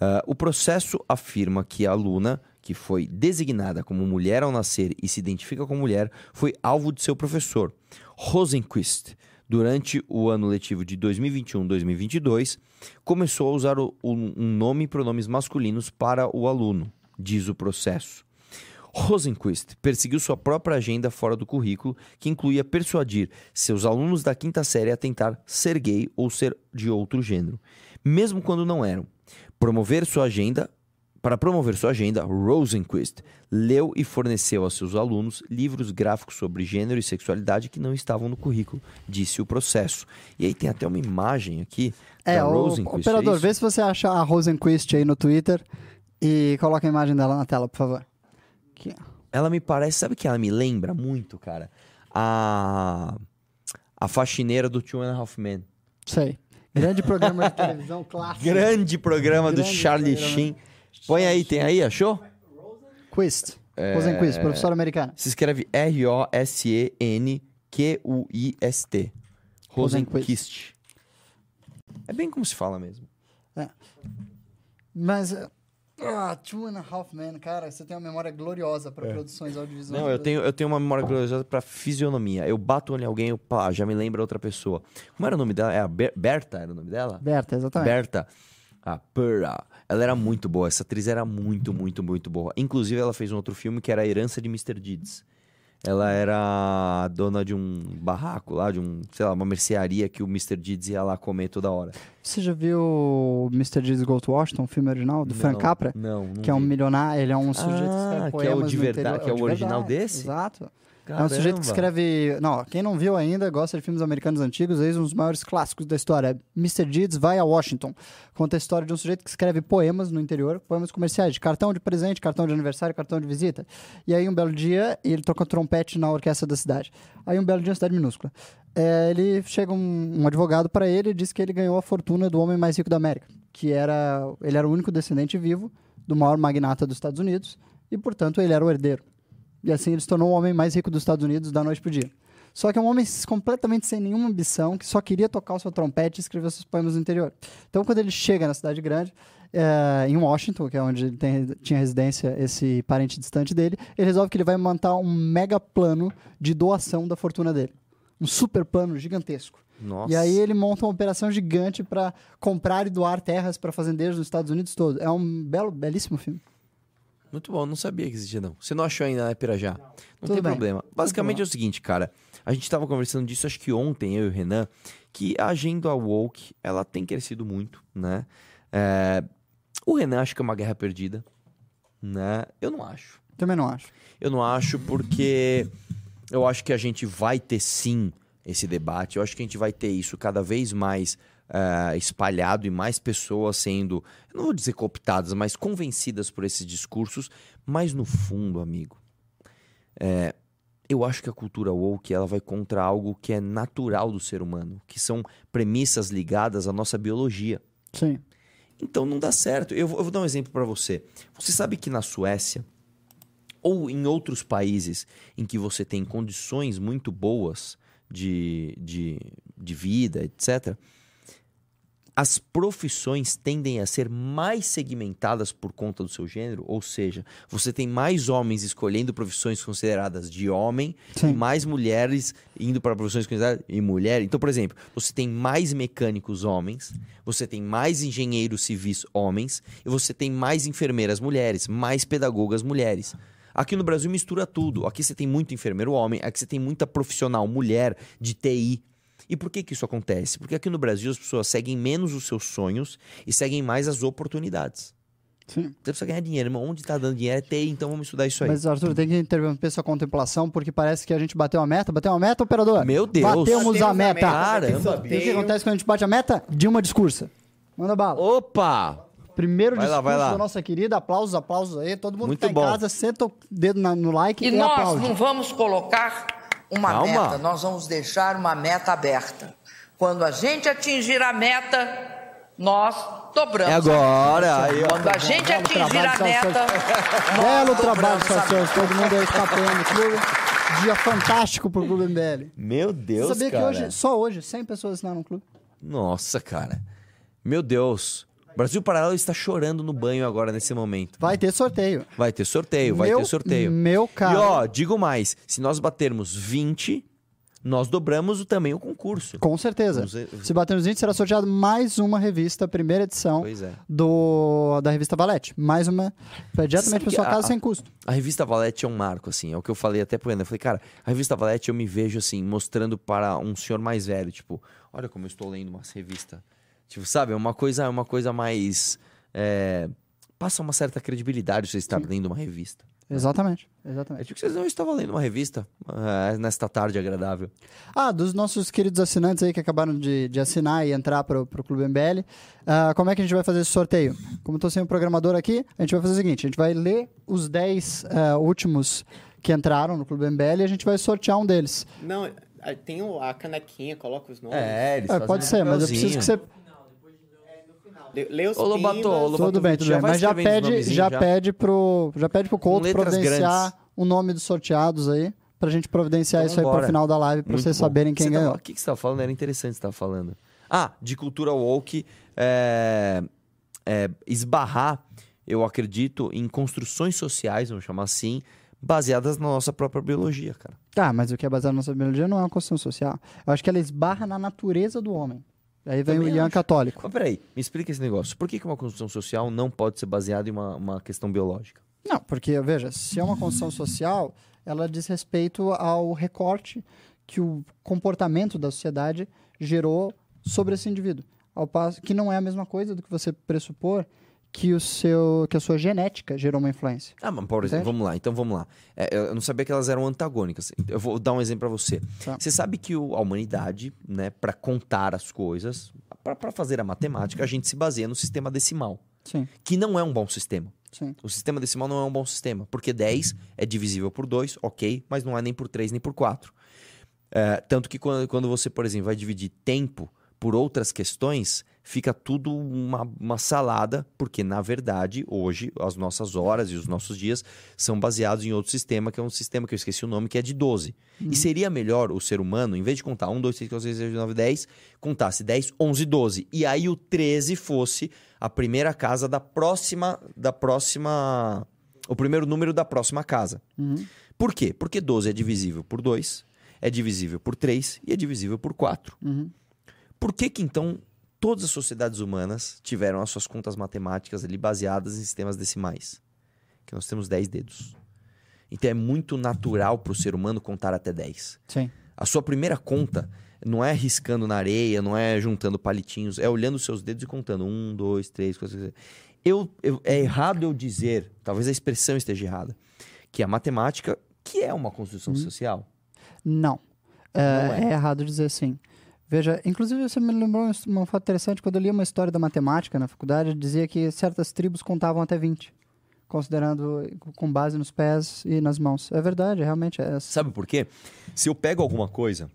Ah, o processo afirma que a aluna, que foi designada como mulher ao nascer e se identifica como mulher, foi alvo de seu professor, Rosenquist. Durante o ano letivo de 2021-2022, começou a usar o- um nome e pronomes masculinos para o aluno, diz o processo. Rosenquist perseguiu sua própria agenda fora do currículo, que incluía persuadir seus alunos da quinta série a tentar ser gay ou ser de outro gênero, mesmo quando não eram. Promover sua agenda, para promover sua agenda, Rosenquist leu e forneceu a seus alunos livros gráficos sobre gênero e sexualidade que não estavam no currículo, disse o processo. E aí tem até uma imagem aqui É, da o Rosenquist. operador, é vê se você acha a Rosenquist aí no Twitter e coloca a imagem dela na tela, por favor. Ó. Ela me parece, sabe o que ela me lembra muito, cara? A a faxineira do Two and a Half Men. Sei. Grande programa de televisão [LAUGHS] clássico. Grande programa do Grande Charlie programa. Sheen. Põe aí, tem aí, achou? Quist. É. Rosenquist, professora americana. Se escreve R-O-S-E-N-Q-U-I-S-T. Rosenquist. É bem como se fala mesmo. Mas. Ah, Two and a Half Men, cara, você tem uma memória gloriosa para produções audiovisuais. É. Não, eu tenho, eu tenho uma memória gloriosa pra fisionomia. Eu bato em alguém, eu pá, já me lembra outra pessoa. Como era o nome dela? É a Ber- Berta era o nome dela? Berta, exatamente. Berta. A Purra. Ela era muito boa. Essa atriz era muito, muito, muito boa. Inclusive, ela fez um outro filme que era A Herança de Mr. Deeds. Ela era a dona de um barraco lá, de um, sei lá, uma mercearia que o Mr. Deeds ia lá comer toda hora. Você já viu o Mr. Jesus Go to Washington, o filme original, do Frank Não, Capra? Não, não Que é um vi. milionário, ele é um sujeito que Ah, que é o de verdade- interior- que é o de original verdade, desse? Exato. É um sujeito que Caramba. escreve. Não, quem não viu ainda, gosta de filmes americanos antigos, eis um dos maiores clássicos da história. Mr. Deeds vai a Washington. Conta a história de um sujeito que escreve poemas no interior, poemas comerciais, de cartão de presente, cartão de aniversário, cartão de visita. E aí, um belo dia, ele toca trompete na orquestra da cidade. Aí, um belo dia, uma cidade minúscula. É, ele chega um, um advogado para ele e diz que ele ganhou a fortuna do homem mais rico da América, que era. Ele era o único descendente vivo do maior magnata dos Estados Unidos e, portanto, ele era o herdeiro. E assim ele se tornou o homem mais rico dos Estados Unidos da noite pro dia. Só que é um homem completamente sem nenhuma ambição, que só queria tocar o seu trompete e escrever seus poemas no interior. Então, quando ele chega na cidade grande, eh, em Washington, que é onde ele tem- tinha residência esse parente distante dele, ele resolve que ele vai montar um mega plano de doação da fortuna dele. Um super plano gigantesco. Nossa. E aí ele monta uma operação gigante para comprar e doar terras para fazendeiros dos Estados Unidos todo. É um belo, belíssimo filme. Muito bom, não sabia que existia, não. Você não achou ainda, né, Pirajá? Não Tudo tem bem. problema. Basicamente é o seguinte, cara. A gente tava conversando disso, acho que ontem, eu e o Renan, que a agenda woke, ela tem crescido muito, né? É, O Renan acha que é uma guerra perdida, né? Eu não acho. Também não acho. Eu não acho porque eu acho que a gente vai ter sim esse debate. Eu acho que a gente vai ter isso cada vez mais eh, espalhado e mais pessoas sendo, não vou dizer cooptadas, mas convencidas por esses discursos. Mas no fundo, amigo, eh, eu acho que a cultura woke ela vai contra algo que é natural do ser humano, que são premissas ligadas à nossa biologia. Sim. Então não dá certo. Eu vou, eu vou dar um exemplo para você. Você sabe que na Suécia ou em outros países em que você tem condições muito boas de, de, de vida, etc., as profissões tendem a ser mais segmentadas por conta do seu gênero, ou seja, você tem mais homens escolhendo profissões consideradas de homem Sim. e mais mulheres indo para profissões consideradas de mulher. Então, por exemplo, você tem mais mecânicos homens, você tem mais engenheiros civis homens e você tem mais enfermeiras mulheres, mais pedagogas mulheres. Aqui no Brasil mistura tudo. Aqui você tem muito enfermeiro homem, aqui você tem muita profissional mulher de TI. E por que, que isso acontece? Porque aqui no Brasil as pessoas seguem menos os seus sonhos e seguem mais as oportunidades. Sim. Você precisa ganhar dinheiro, mas onde está dando dinheiro é TI, então vamos estudar isso aí. Mas, Arthur, tem que interromper sua contemplação, porque parece que a gente bateu a meta. Bateu a meta, operador? Meu Deus. Batemos Batemos a a meta. Caramba. ter o que acontece quando a gente bate a meta? Dilma discursa. Manda bala. Opa! Primeiro Vai lá, discurso vai lá. da nossa querida. Aplausos, aplausos aí. Todo mundo Muito que tá bom. em casa, senta o dedo na- no like E e, nós aplaude. não vamos colocar uma Calma. meta, nós vamos deixar uma meta aberta. Quando a gente atingir a meta, nós dobramos. É agora. Aí, ó. Quando a gente Belo atingir a meta, nós Belo trabalho, a meta. Todo mundo aí está apoiando o clube. Dia fantástico pro Clube MBL. Meu Deus, Você sabia cara. que hoje, só hoje, 100 pessoas assinaram o clube? Nossa, cara. Meu Deus. Brasil Paralelo está chorando no banho agora, nesse momento. Vai ter sorteio. Vai ter sorteio, vai Meu- ter sorteio. meu cara. E ó, digo mais, se nós batermos 20, nós dobramos também o concurso. Com certeza. Vamos Se bater nos 20, será sorteado mais uma revista, primeira edição é. do, da revista Valete. Mais uma, diretamente para sua casa a- sem custo. A revista Valete é um marco, assim, é o que eu falei até pro Ana. Eu falei, cara, a revista Valete eu me vejo, assim, mostrando para um senhor mais velho, tipo, olha como eu estou lendo uma revista. Tipo, sabe, é uma coisa, é uma coisa mais. é, passa uma certa credibilidade você estar lendo uma revista. Exatamente, É exatamente. tipo que vocês não estavam lendo uma revista é, nesta tarde agradável. Ah, dos nossos queridos assinantes aí que acabaram de, de assinar e entrar pro, pro Clube MBL, ah, como é que a gente vai fazer esse sorteio? Como eu tô sem o programador aqui, a gente vai fazer o seguinte, a gente vai ler os 10 ah, últimos que entraram no Clube MBL e a gente vai sortear um deles. Não, tem o- a canequinha, coloca os nomes. É, eles É, pode ser, mas eu preciso que você... Lê, os Ô, Lobato, Lobato, Tudo bem, tudo já bem. Mas já pede, já, já. pede pro, já pede pro Couto providenciar grandes. o nome dos sorteados aí, pra gente providenciar Então isso aí pro final da live, pra Muito vocês bom. saberem quem Você ganhou. tava- O que, que você estava falando? Era interessante o você estava falando. Ah, de cultura woke, é, é, esbarrar, eu acredito, em construções sociais, vamos chamar assim, baseadas na nossa própria biologia, cara. Tá, mas o que é baseado na nossa biologia não é uma construção social. Eu acho que ela esbarra na natureza do homem. Aí vem Também o Ian acho. católico. Mas peraí, me explica esse negócio. Por que, que uma construção social não pode ser baseada em uma, uma questão biológica? Não, porque, veja, se é uma construção social, ela diz respeito ao recorte que o comportamento da sociedade gerou sobre esse indivíduo. Ao passo que não é a mesma coisa do que você pressupor que, o seu, que a sua genética gerou uma influência. Ah, mas por exemplo, vamos lá, então vamos lá. É, eu não sabia que elas eram antagônicas. Eu vou dar um exemplo pra você. Tá. Você sabe que o- a humanidade, né, para contar as coisas, para fazer a matemática, a gente se baseia no sistema decimal, Sim, que não é um bom sistema. sim. O sistema decimal não é um bom sistema, porque 10 é divisível por 2, ok, mas não é nem por 3 nem por 4. É, tanto que quando, quando você, por exemplo, vai dividir tempo por outras questões, fica tudo uma, uma salada, porque na verdade, hoje, as nossas horas e os nossos dias são baseados em outro sistema, que é um sistema que eu esqueci o nome, que é de 12. E seria melhor o ser humano, em vez de contar 1, 2, 3, 4, 5, 6, 7, 8, 9, 10, contasse 10, 11, 12. E aí o 13 fosse a primeira casa da próxima. Da próxima. O primeiro número da próxima casa. Por quê? Porque 12 é divisível por 2, é divisível por 3 e é divisível por 4. Por que que então todas as sociedades humanas tiveram as suas contas matemáticas ali baseadas em sistemas decimais? Que nós temos 10 dedos. Então é muito natural para o ser humano contar até 10. Sim. A sua primeira conta não é riscando na areia, não é juntando palitinhos, é olhando os seus dedos e contando. Um, dois, três, quatro. Eu, eu- é errado eu dizer, talvez a expressão esteja errada, que a matemática, que é uma construção social. Não. É, Não é. é errado dizer sim. Veja, inclusive você me lembrou um, um fato interessante. Quando eu li uma história da matemática na faculdade, dizia que certas tribos contavam até 20, considerando com base nos pés e nas mãos. É verdade, realmente é. Sabe por quê? Se eu pego alguma coisa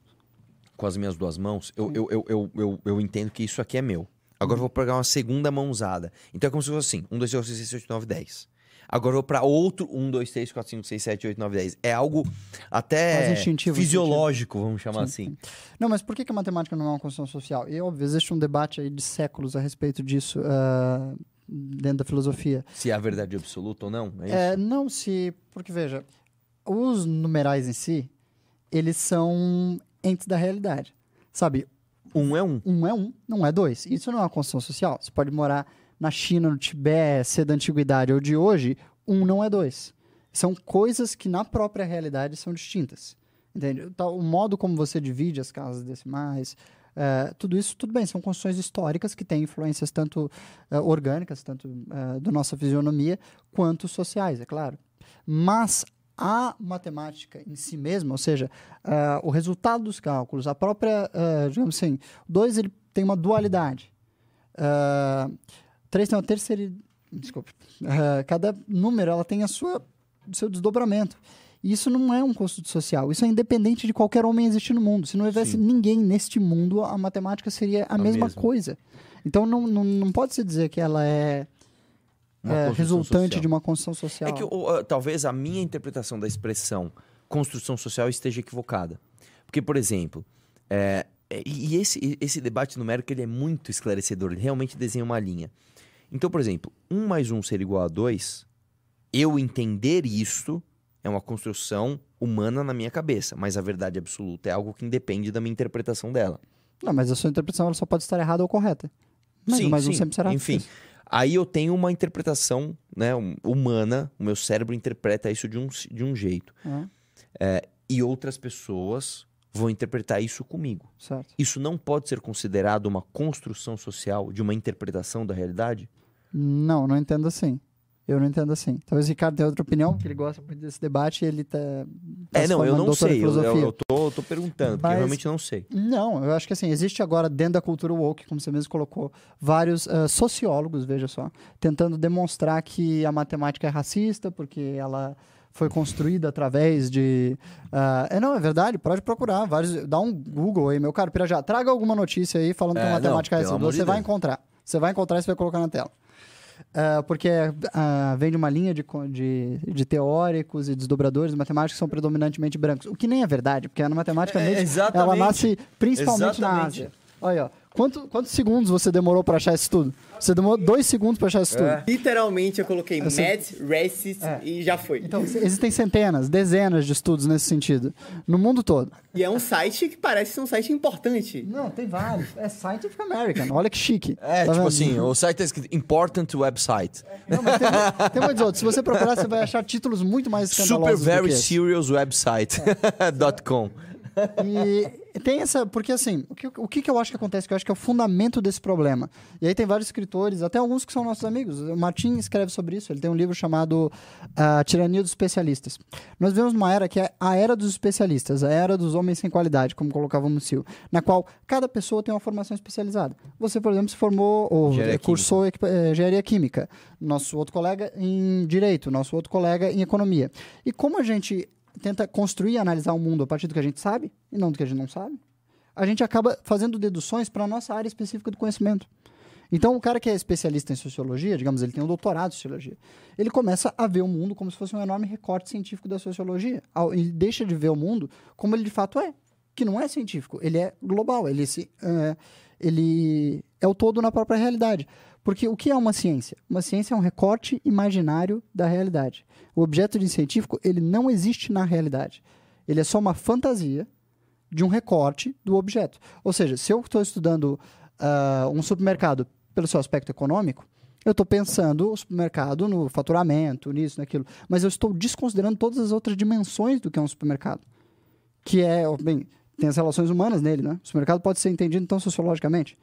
com as minhas duas mãos, eu, eu, eu, eu, eu, eu entendo que isso aqui é meu. Agora eu vou pegar uma segunda mão usada. Então é como se fosse assim: 1, 2, 3, 4, 5, 6, 7, 8, 9, 10. Agora eu vou pra outro 1, 2, 3, 4, 5, 6, 7, 8, 9, 10. É algo até fisiológico, vamos chamar assim. Não, mas por que, que a matemática não é uma construção social? E, óbvio, existe um debate aí de séculos a respeito disso ah, dentro da filosofia. Se é a verdade absoluta ou não, é? É, não se. Porque, veja, os numerais em si, eles são entes da realidade. Sabe? Um é um. Um é um, não é dois. Isso não é uma construção social. Você pode morar na China, no Tibete, ser da antiguidade ou de hoje, um não é dois. São coisas que na própria realidade são distintas. Entende? O modo como você divide as casas decimais, é, tudo isso, tudo bem, são construções históricas que têm influências tanto é, orgânicas, tanto é, da nossa fisionomia, quanto sociais, é claro. Mas a matemática em si mesma, ou seja, o resultado dos cálculos, a própria, digamos assim, dois ele tem uma dualidade. Ah, três tem uma terceira. Desculpe. Ah, cada número ela tem a sua seu desdobramento. E isso não é um construto social. Isso é independente de qualquer homem existir no mundo. Se não houvesse ninguém neste mundo, a matemática seria a, A mesma, mesma. coisa. Então não, não, não pode se dizer que ela é, é, resultante social. de uma construção social. É que o- uh, talvez a minha interpretação da expressão construção social esteja equivocada. Porque, por exemplo, é, e esse, esse debate numérico ele é muito esclarecedor, ele realmente desenha uma linha. Então, por exemplo, 1 mais 1 ser igual a 2, eu entender isso é uma construção humana na minha cabeça, mas a verdade absoluta é algo que independe da minha interpretação dela. Não, mas a sua interpretação ela só pode estar errada ou correta. Mas sim, mais um sim. sempre será. Enfim, isso. aí eu tenho uma interpretação né, um- humana, o meu cérebro interpreta isso de um, de um jeito. É, É, e outras pessoas vão interpretar isso comigo. certo. Isso não pode ser considerado uma construção social de uma interpretação da realidade? Não, não entendo assim. Eu não entendo assim. Talvez o Ricardo tenha outra opinião, porque ele gosta muito desse debate e ele tá. tá é, não, eu não sei. Eu, eu, eu tô, eu tô perguntando, porque Mas- eu realmente não sei. Não, eu acho que assim, existe agora dentro da cultura woke, como você mesmo colocou, vários ah, sociólogos, veja só, tentando demonstrar que a matemática é racista, porque ela foi construída através de. ah, é, não, é verdade, pode procurar. Vários, dá um Google aí, meu caro Pirajá. Traga alguma notícia aí falando que É, a matemática não, é pelo racista. amor de Você vai Deus. encontrar. Você vai encontrar e você vai colocar na tela. Ah, porque ah, vem de uma linha de, de, de teóricos e desdobradores de matemática que são predominantemente brancos. O que nem é verdade, porque a matemática É, mesmo, ela nasce principalmente na Exatamente. Ásia. Olha, ó. Quanto, quantos segundos você demorou pra achar isso tudo? Você demorou dois segundos pra achar isso tudo. Literalmente eu coloquei Assim- mad, racist É. e já foi. Então, existem centenas, dezenas de estudos nesse sentido, no mundo todo. E é um site que parece ser um site importante. Não, tem vários. É Scientific American. Olha que chique. É, Tá tipo vendo? assim, o site tá escrito Important Website. Não, mas tem, tem muitos outros. Se você procurar, você vai achar títulos muito mais Super escandalosos do Very que esse. Serious Website. [LAUGHS] E tem essa. Porque assim, o que, o que eu acho que acontece? Que eu acho que é o fundamento desse problema. E aí tem vários escritores, até alguns que são nossos amigos. O Martin escreve sobre isso. Ele tem um livro chamado A Tirania dos Especialistas. Nós vivemos uma era que é a era dos especialistas, a era dos homens sem qualidade, como colocava o Musil, na qual cada pessoa tem uma formação especializada. Você, por exemplo, se formou ou Engenharia cursou equipa- eh, engenharia química. Nosso outro colega em direito, nosso outro colega em economia. E como a gente tenta construir e analisar o mundo a partir do que a gente sabe e não do que a gente não sabe, a gente acaba fazendo deduções para a nossa área específica do conhecimento. Então, o cara que é especialista em sociologia, digamos, ele tem um doutorado em sociologia, ele começa a ver o mundo como se fosse um enorme recorte científico da sociologia. Ele deixa de ver o mundo como ele de fato é, que não é científico, ele é global, ele, se, é, ele é o todo na própria realidade. Porque o que é uma ciência? Uma ciência é um recorte imaginário da realidade. O objeto de científico, ele não existe na realidade. Ele é só uma fantasia de um recorte do objeto. Ou seja, se eu estou estudando ah, um supermercado pelo seu aspecto econômico, eu estou pensando o supermercado no faturamento, nisso, naquilo. Mas eu estou desconsiderando todas as outras dimensões do que é um supermercado. Que é, bem, tem as relações humanas nele, né? O supermercado pode ser entendido, então, sociologicamente.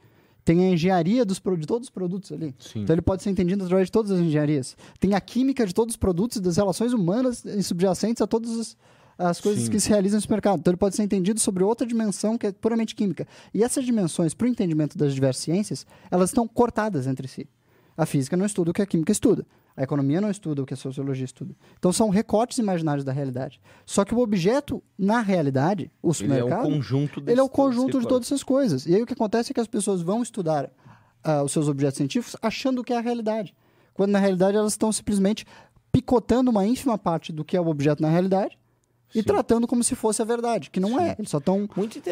Tem a engenharia dos, de todos os produtos ali. Então, ele pode ser entendido através de todas as engenharias. Tem a química de todos os produtos e das relações humanas e subjacentes a todas as, as coisas Sim. que se realizam no supermercado. Então, ele pode ser entendido sobre outra dimensão que é puramente química. E essas dimensões, para o entendimento das diversas ciências, elas estão cortadas entre si. A física não estuda o que a química estuda. A economia não estuda o que a sociologia estuda. Então, são recortes imaginários da realidade. Só que o objeto, na realidade, o Ele é supermercado... um conjunto Ele é o conjunto de todas essas coisas. E aí o que acontece é que as pessoas vão estudar ah, os seus objetos científicos achando que é a realidade. Quando na realidade elas estão simplesmente picotando uma ínfima parte do que é o objeto na realidade e tratando como se fosse a verdade, que não é. Eles só estão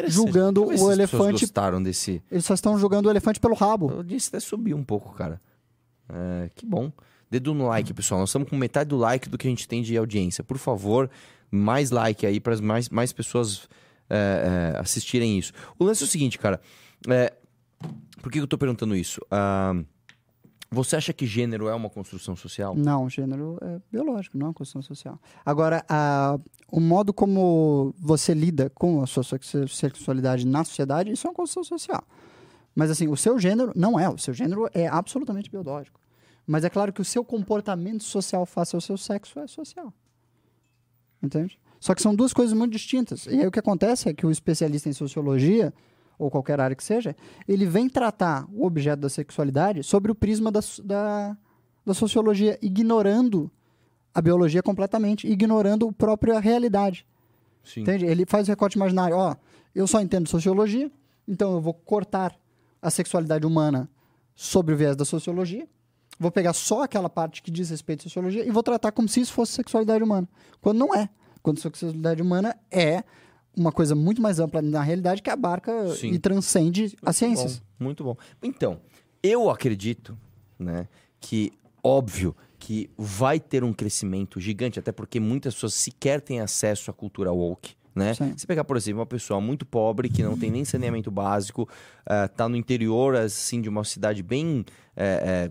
julgando o elefante. gostaram desse... Eles só estão julgando o elefante pelo rabo. Eu disse até subir um pouco, cara. É, que bom. Dedo no like, pessoal. Nós estamos com metade do like do que a gente tem de audiência. Por favor, mais like aí para mais, mais pessoas é, é, assistirem isso. O lance é o seguinte, cara. É, por que eu tô perguntando isso? Ah, você acha que gênero é uma construção social? Não, gênero é biológico, não é uma construção social. Agora, o modo como você lida com a sua sex- sexualidade na sociedade, isso é uma construção social. Mas assim, o seu gênero não é. O seu gênero é absolutamente biológico. Mas é claro que o seu comportamento social face ao seu sexo é social. Entende? Só que são duas coisas muito distintas. E aí o que acontece é que o especialista em sociologia, ou qualquer área que seja, ele vem tratar o objeto da sexualidade sobre o prisma da, da, da sociologia, ignorando a biologia completamente, ignorando a própria realidade. Sim. Entende? Ele faz o recorte imaginário. Ó, eu só entendo sociologia, então eu vou cortar a sexualidade humana sobre o viés da sociologia. Vou pegar só aquela parte que diz respeito à sociologia e vou tratar como se isso fosse sexualidade humana. Quando não é. Quando sexualidade humana é uma coisa muito mais ampla na realidade que abarca Sim. e transcende as ciências. Bom, muito bom. Então, eu acredito, né, que óbvio que vai ter um crescimento gigante, até porque muitas pessoas sequer têm acesso à cultura woke. Né? Sim. Você pegar, por exemplo, uma pessoa muito pobre que não tem nem saneamento básico, tá no interior assim de uma cidade bem eh, eh,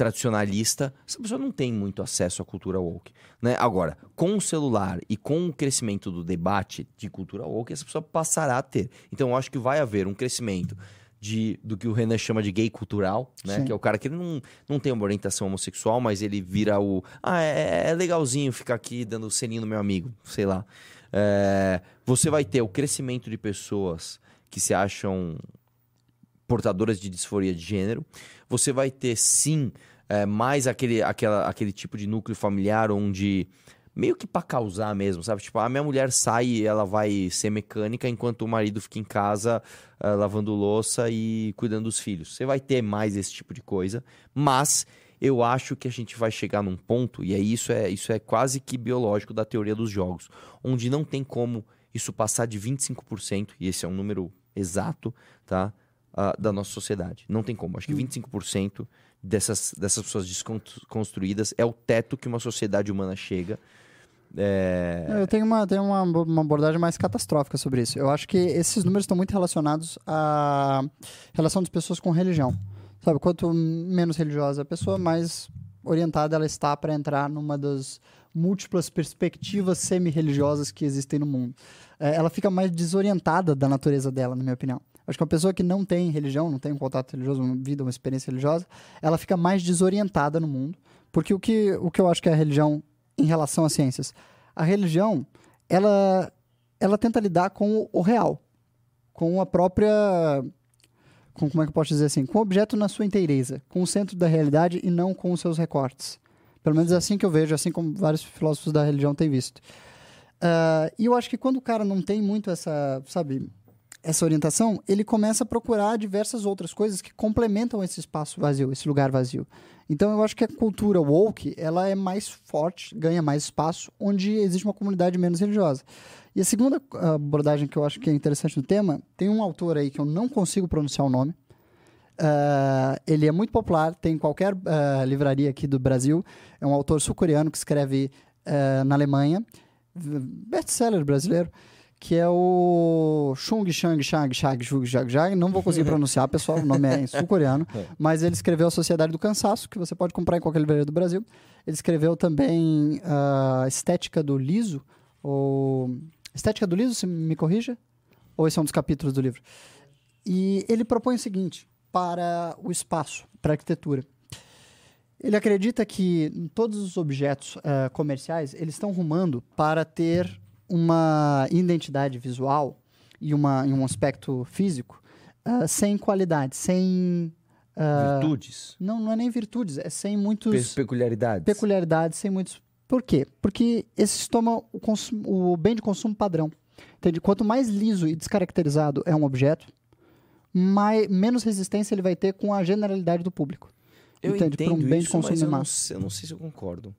tradicionalista, essa pessoa não tem muito acesso à cultura woke. Né? Agora, com o celular e com o crescimento do debate de cultura woke, essa pessoa passará a ter. Então, eu acho que vai haver um crescimento de, do que o Renan chama de gay cultural, né? Sim. Que é o cara que ele não, não tem uma orientação homossexual, mas ele vira o. Ah, é, é legalzinho ficar aqui dando selinho no meu amigo, sei lá. É, você vai ter o crescimento de pessoas que se acham portadoras de disforia de gênero. Você vai ter, sim, é, mais aquele, aquela, aquele tipo de núcleo familiar onde. Meio que pra causar mesmo, sabe? Tipo, a minha mulher sai e ela vai ser mecânica enquanto o marido fica em casa ah, lavando louça e cuidando dos filhos. Você vai ter mais esse tipo de coisa, mas eu acho que a gente vai chegar num ponto, e é isso é, isso é quase que biológico da teoria dos jogos, onde não tem como isso passar de 25%, e esse é um número exato, tá? ah, da nossa sociedade. Não tem como. Acho que 25% dessas, dessas pessoas desconstruídas é o teto que uma sociedade humana chega. É... Eu tenho, uma, tenho uma, uma abordagem mais catastrófica sobre isso. Eu acho que esses números estão muito relacionados à relação das pessoas com religião. Sabe, quanto menos religiosa a pessoa, mais orientada ela está para entrar numa das múltiplas perspectivas semi-religiosas que existem no mundo. É, ela fica mais desorientada da natureza dela, na minha opinião. Acho que uma pessoa que não tem religião, não tem um contato religioso, uma vida, uma experiência religiosa, ela fica mais desorientada no mundo. Porque o que, o que eu acho que é a religião em relação às ciências? A religião, ela, ela tenta lidar com o real, com a própria. Com, como é que eu posso dizer assim? Com o objeto na sua inteireza, com o centro da realidade e não com os seus recortes. Pelo menos é assim que eu vejo, assim como vários filósofos da religião têm visto. Ah, e eu acho que quando o cara não tem muito essa, sabe, essa orientação, ele começa a procurar diversas outras coisas que complementam esse espaço vazio, esse lugar vazio. Então eu acho que a cultura woke, ela é mais forte, ganha mais espaço, onde existe uma comunidade menos religiosa. E a segunda ah, abordagem que eu acho que é interessante no tema, tem um autor aí que eu não consigo pronunciar o nome. Ah, ele é muito popular, tem em qualquer ah, livraria aqui do Brasil. É um autor sul-coreano que escreve ah, na Alemanha, best-seller brasileiro, que é o Chung Shang Shang Shag Shug Jag Jag. Não vou conseguir [LAUGHS] pronunciar, pessoal, o nome é em sul-coreano. [LAUGHS] Mas ele escreveu A Sociedade do Cansaço, que você pode comprar em qualquer livraria do Brasil. Ele escreveu também a Estética do Liso, ou... Estética do Liso, se me corrija? Ou esse é um dos capítulos do livro? E ele propõe o seguinte para o espaço, para a arquitetura. Ele acredita que todos os objetos eh, comerciais eles estão rumando para ter uma identidade visual e, uma, e um aspecto físico ah, sem qualidade, sem ah, Virtudes, não, não é nem virtudes, é sem muitos pe- peculiaridades. peculiaridades, sem muitos. Por quê? Porque esses tomam o, o bem de consumo padrão. Entende? Quanto mais liso e descaracterizado é um objeto, mais, menos resistência ele vai ter com a generalidade do público. Eu Entende? Por um entendo bem de isso, consumo mas eu não, eu não sei se eu concordo.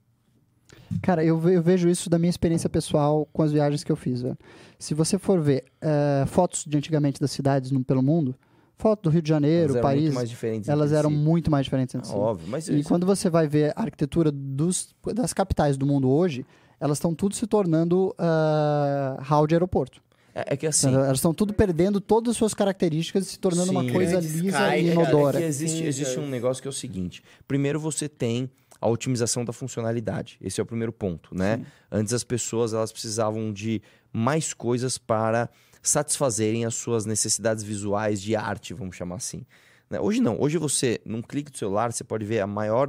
Cara, eu, eu vejo isso da minha experiência pessoal com as viagens que eu fiz. velho. Se você for ver eh, fotos de antigamente das cidades no, pelo mundo, foto do Rio de Janeiro, Elas Paris, muito mais diferentes elas eram si. muito mais diferentes entre si. Óbvio, mas E isso- quando você vai ver a arquitetura dos, das capitais do mundo hoje, elas estão tudo se tornando ah, hall de aeroporto. é, é que assim, Elas estão tudo perdendo todas as suas características e se tornando uma Sim. coisa Grandes lisa e É inodora. que existe, existe cara. um negócio que é o seguinte: primeiro você tem a otimização da funcionalidade. Esse é o primeiro ponto, né? Antes as pessoas elas precisavam de mais coisas para satisfazerem as suas necessidades visuais de arte, vamos chamar assim. né? Hoje não. Hoje você, num clique do celular, você pode ver a maior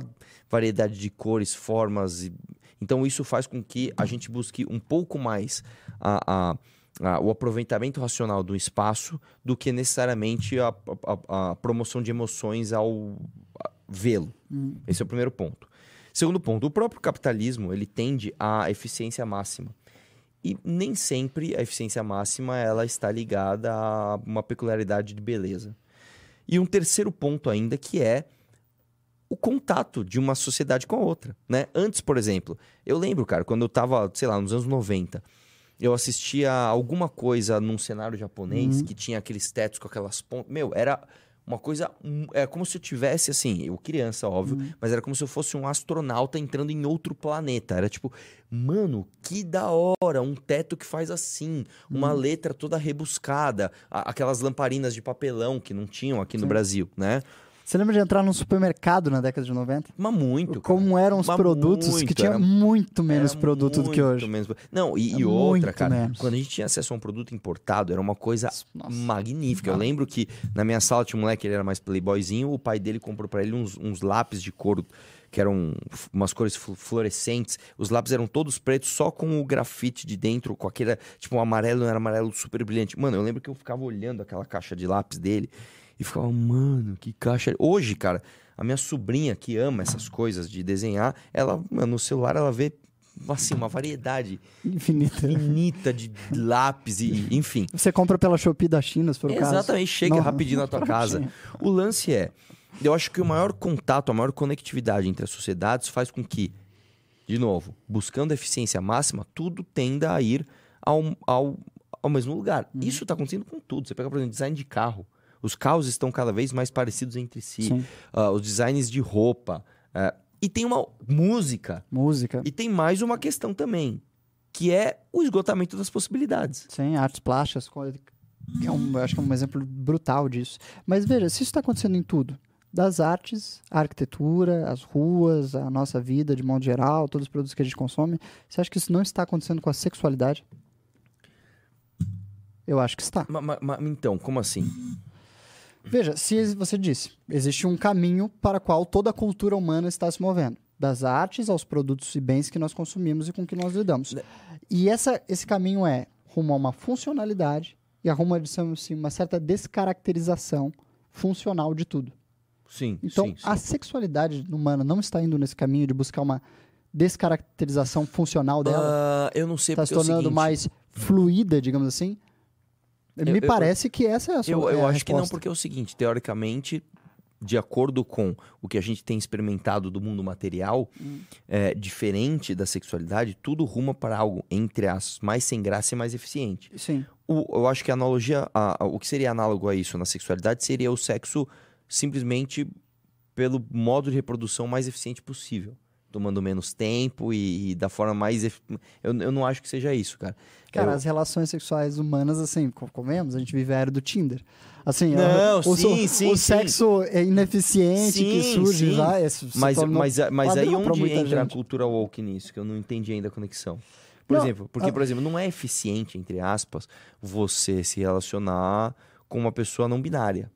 variedade de cores, formas. E... Então isso faz com que a gente busque um pouco mais a- a- a- o aproveitamento racional do espaço do que necessariamente a, promoção de emoções ao vê-lo. Esse é o primeiro ponto. Segundo ponto, o próprio capitalismo ele tende à eficiência máxima. E nem sempre a eficiência máxima ela está ligada a uma peculiaridade de beleza. E um terceiro ponto ainda que é o contato de uma sociedade com a outra, né? Antes, por exemplo, eu lembro, cara, quando eu tava, sei lá, nos anos 90, eu assistia alguma coisa num cenário japonês Uhum. que tinha aqueles tetos com aquelas pontas. Meu, era uma coisa. É como se eu tivesse, assim, eu criança, óbvio, Uhum. mas era como se eu fosse um astronauta entrando em outro planeta. Era tipo, mano, que da hora, um teto que faz assim, uma Uhum. letra toda rebuscada, aquelas lamparinas de papelão que não tinham aqui no Sim. Brasil, né? Você lembra de entrar num supermercado na década de 90? Mas muito. cara. Como eram os Mas produtos que muito, tinha era- muito menos produto do que muito hoje. menos- Não, e, e outra, muito cara, menos. quando a gente tinha acesso a um produto importado, era uma coisa Nossa. magnífica. Eu lembro que na minha sala tinha um moleque, ele era mais playboyzinho, o pai dele comprou pra ele uns, uns lápis de couro que eram umas cores flu- fluorescentes. Os lápis eram todos pretos, só com o grafite de dentro, com aquele, tipo, um amarelo, era amarelo super brilhante. Mano, eu lembro que eu ficava olhando aquela caixa de lápis dele e ficava, mano, que caixa. Hoje, cara, a minha sobrinha que ama essas coisas de desenhar, ela, mano, no celular ela vê assim, uma variedade Infinita. infinita de lápis e, enfim. Você compra pela Shopee da China, se for o caso. Exatamente, chega Não, rapidinho na tua casa. O lance é, eu acho que o maior contato, a maior conectividade entre as sociedades faz com que, de novo, buscando eficiência máxima, tudo tenda a ir ao, ao, ao mesmo lugar. Uhum. Isso está acontecendo com tudo. Você pega, por exemplo, design de carro. Os carros estão cada vez mais parecidos entre si. Ah, os designs de roupa. ah, e tem uma música. Música. E tem mais uma questão também, que é o esgotamento das possibilidades. Sim, artes plásticas. que É um, eu acho que é um exemplo brutal disso. Mas veja, se isso está acontecendo em tudo, das artes, a arquitetura, as ruas, a nossa vida de modo geral, todos os produtos que a gente consome, você acha que isso não está acontecendo com a sexualidade? Eu acho que está. Ma- ma- ma- então, como assim? Veja, se você disse, existe um caminho para o qual toda a cultura humana está se movendo. Das artes aos produtos e bens que nós consumimos e com que nós lidamos. E essa, esse caminho é rumo a uma funcionalidade e a rumo a digamos assim, uma certa descaracterização funcional de tudo. Sim, Então, sim, sim. a sexualidade humana não está indo nesse caminho de buscar uma descaracterização funcional dela? Ah, eu não sei Está se é tornando seguinte, mais fluida, digamos assim? Me eu- parece que essa é a sua Eu, é eu a acho que não, resposta. porque é o seguinte, teoricamente, de acordo com o que a gente tem experimentado do mundo material, Hum. é, diferente da sexualidade, tudo ruma para algo, entre as mais sem graça e mais eficiente. Sim. O- eu acho que a analogia, a- a- o que seria análogo a isso na sexualidade seria o sexo simplesmente pelo modo de reprodução mais eficiente possível. Tomando menos tempo e, e da forma mais. Eu, eu não acho que seja isso, cara. Cara, Eu- as relações sexuais humanas, assim, co- comemos, a gente vive a era do Tinder. Assim, Não, o, sim, o, sim, o sim. sexo é ineficiente que Sim, surge sim. lá. se Mas, mas, mas aí onde entra a gente. cultura woke nisso? Que eu não entendi ainda a conexão. Por Não, exemplo, porque, ah- por exemplo, não é eficiente, entre aspas, você se relacionar com uma pessoa não binária.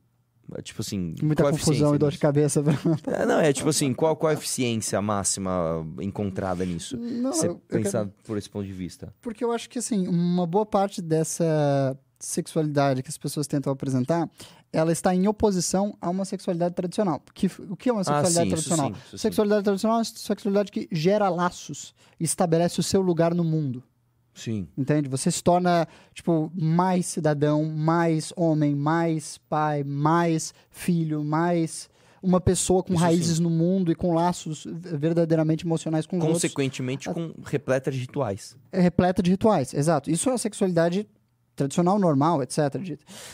É, Tipo assim. Muita confusão e dor de cabeça. É, não, é tipo assim, qual, qual a eficiência máxima encontrada nisso? Não, Você eu quero- pensar por esse ponto de vista. Porque eu acho que, assim, uma boa parte dessa sexualidade que as pessoas tentam apresentar, ela está em oposição a uma sexualidade tradicional. Que, o que é uma sexualidade Ah, sim, isso tradicional? sim, isso sim. sexualidade tradicional é uma sexualidade que gera laços e estabelece o seu lugar no mundo. Sim. Entende? Você se torna, tipo, mais cidadão, mais homem, mais pai, mais filho, mais uma pessoa com Isso raízes no mundo e com laços verdadeiramente emocionais com os outros. Consequentemente, com repleta de rituais. É repleta de rituais, exato. Isso é a sexualidade tradicional, normal, etc.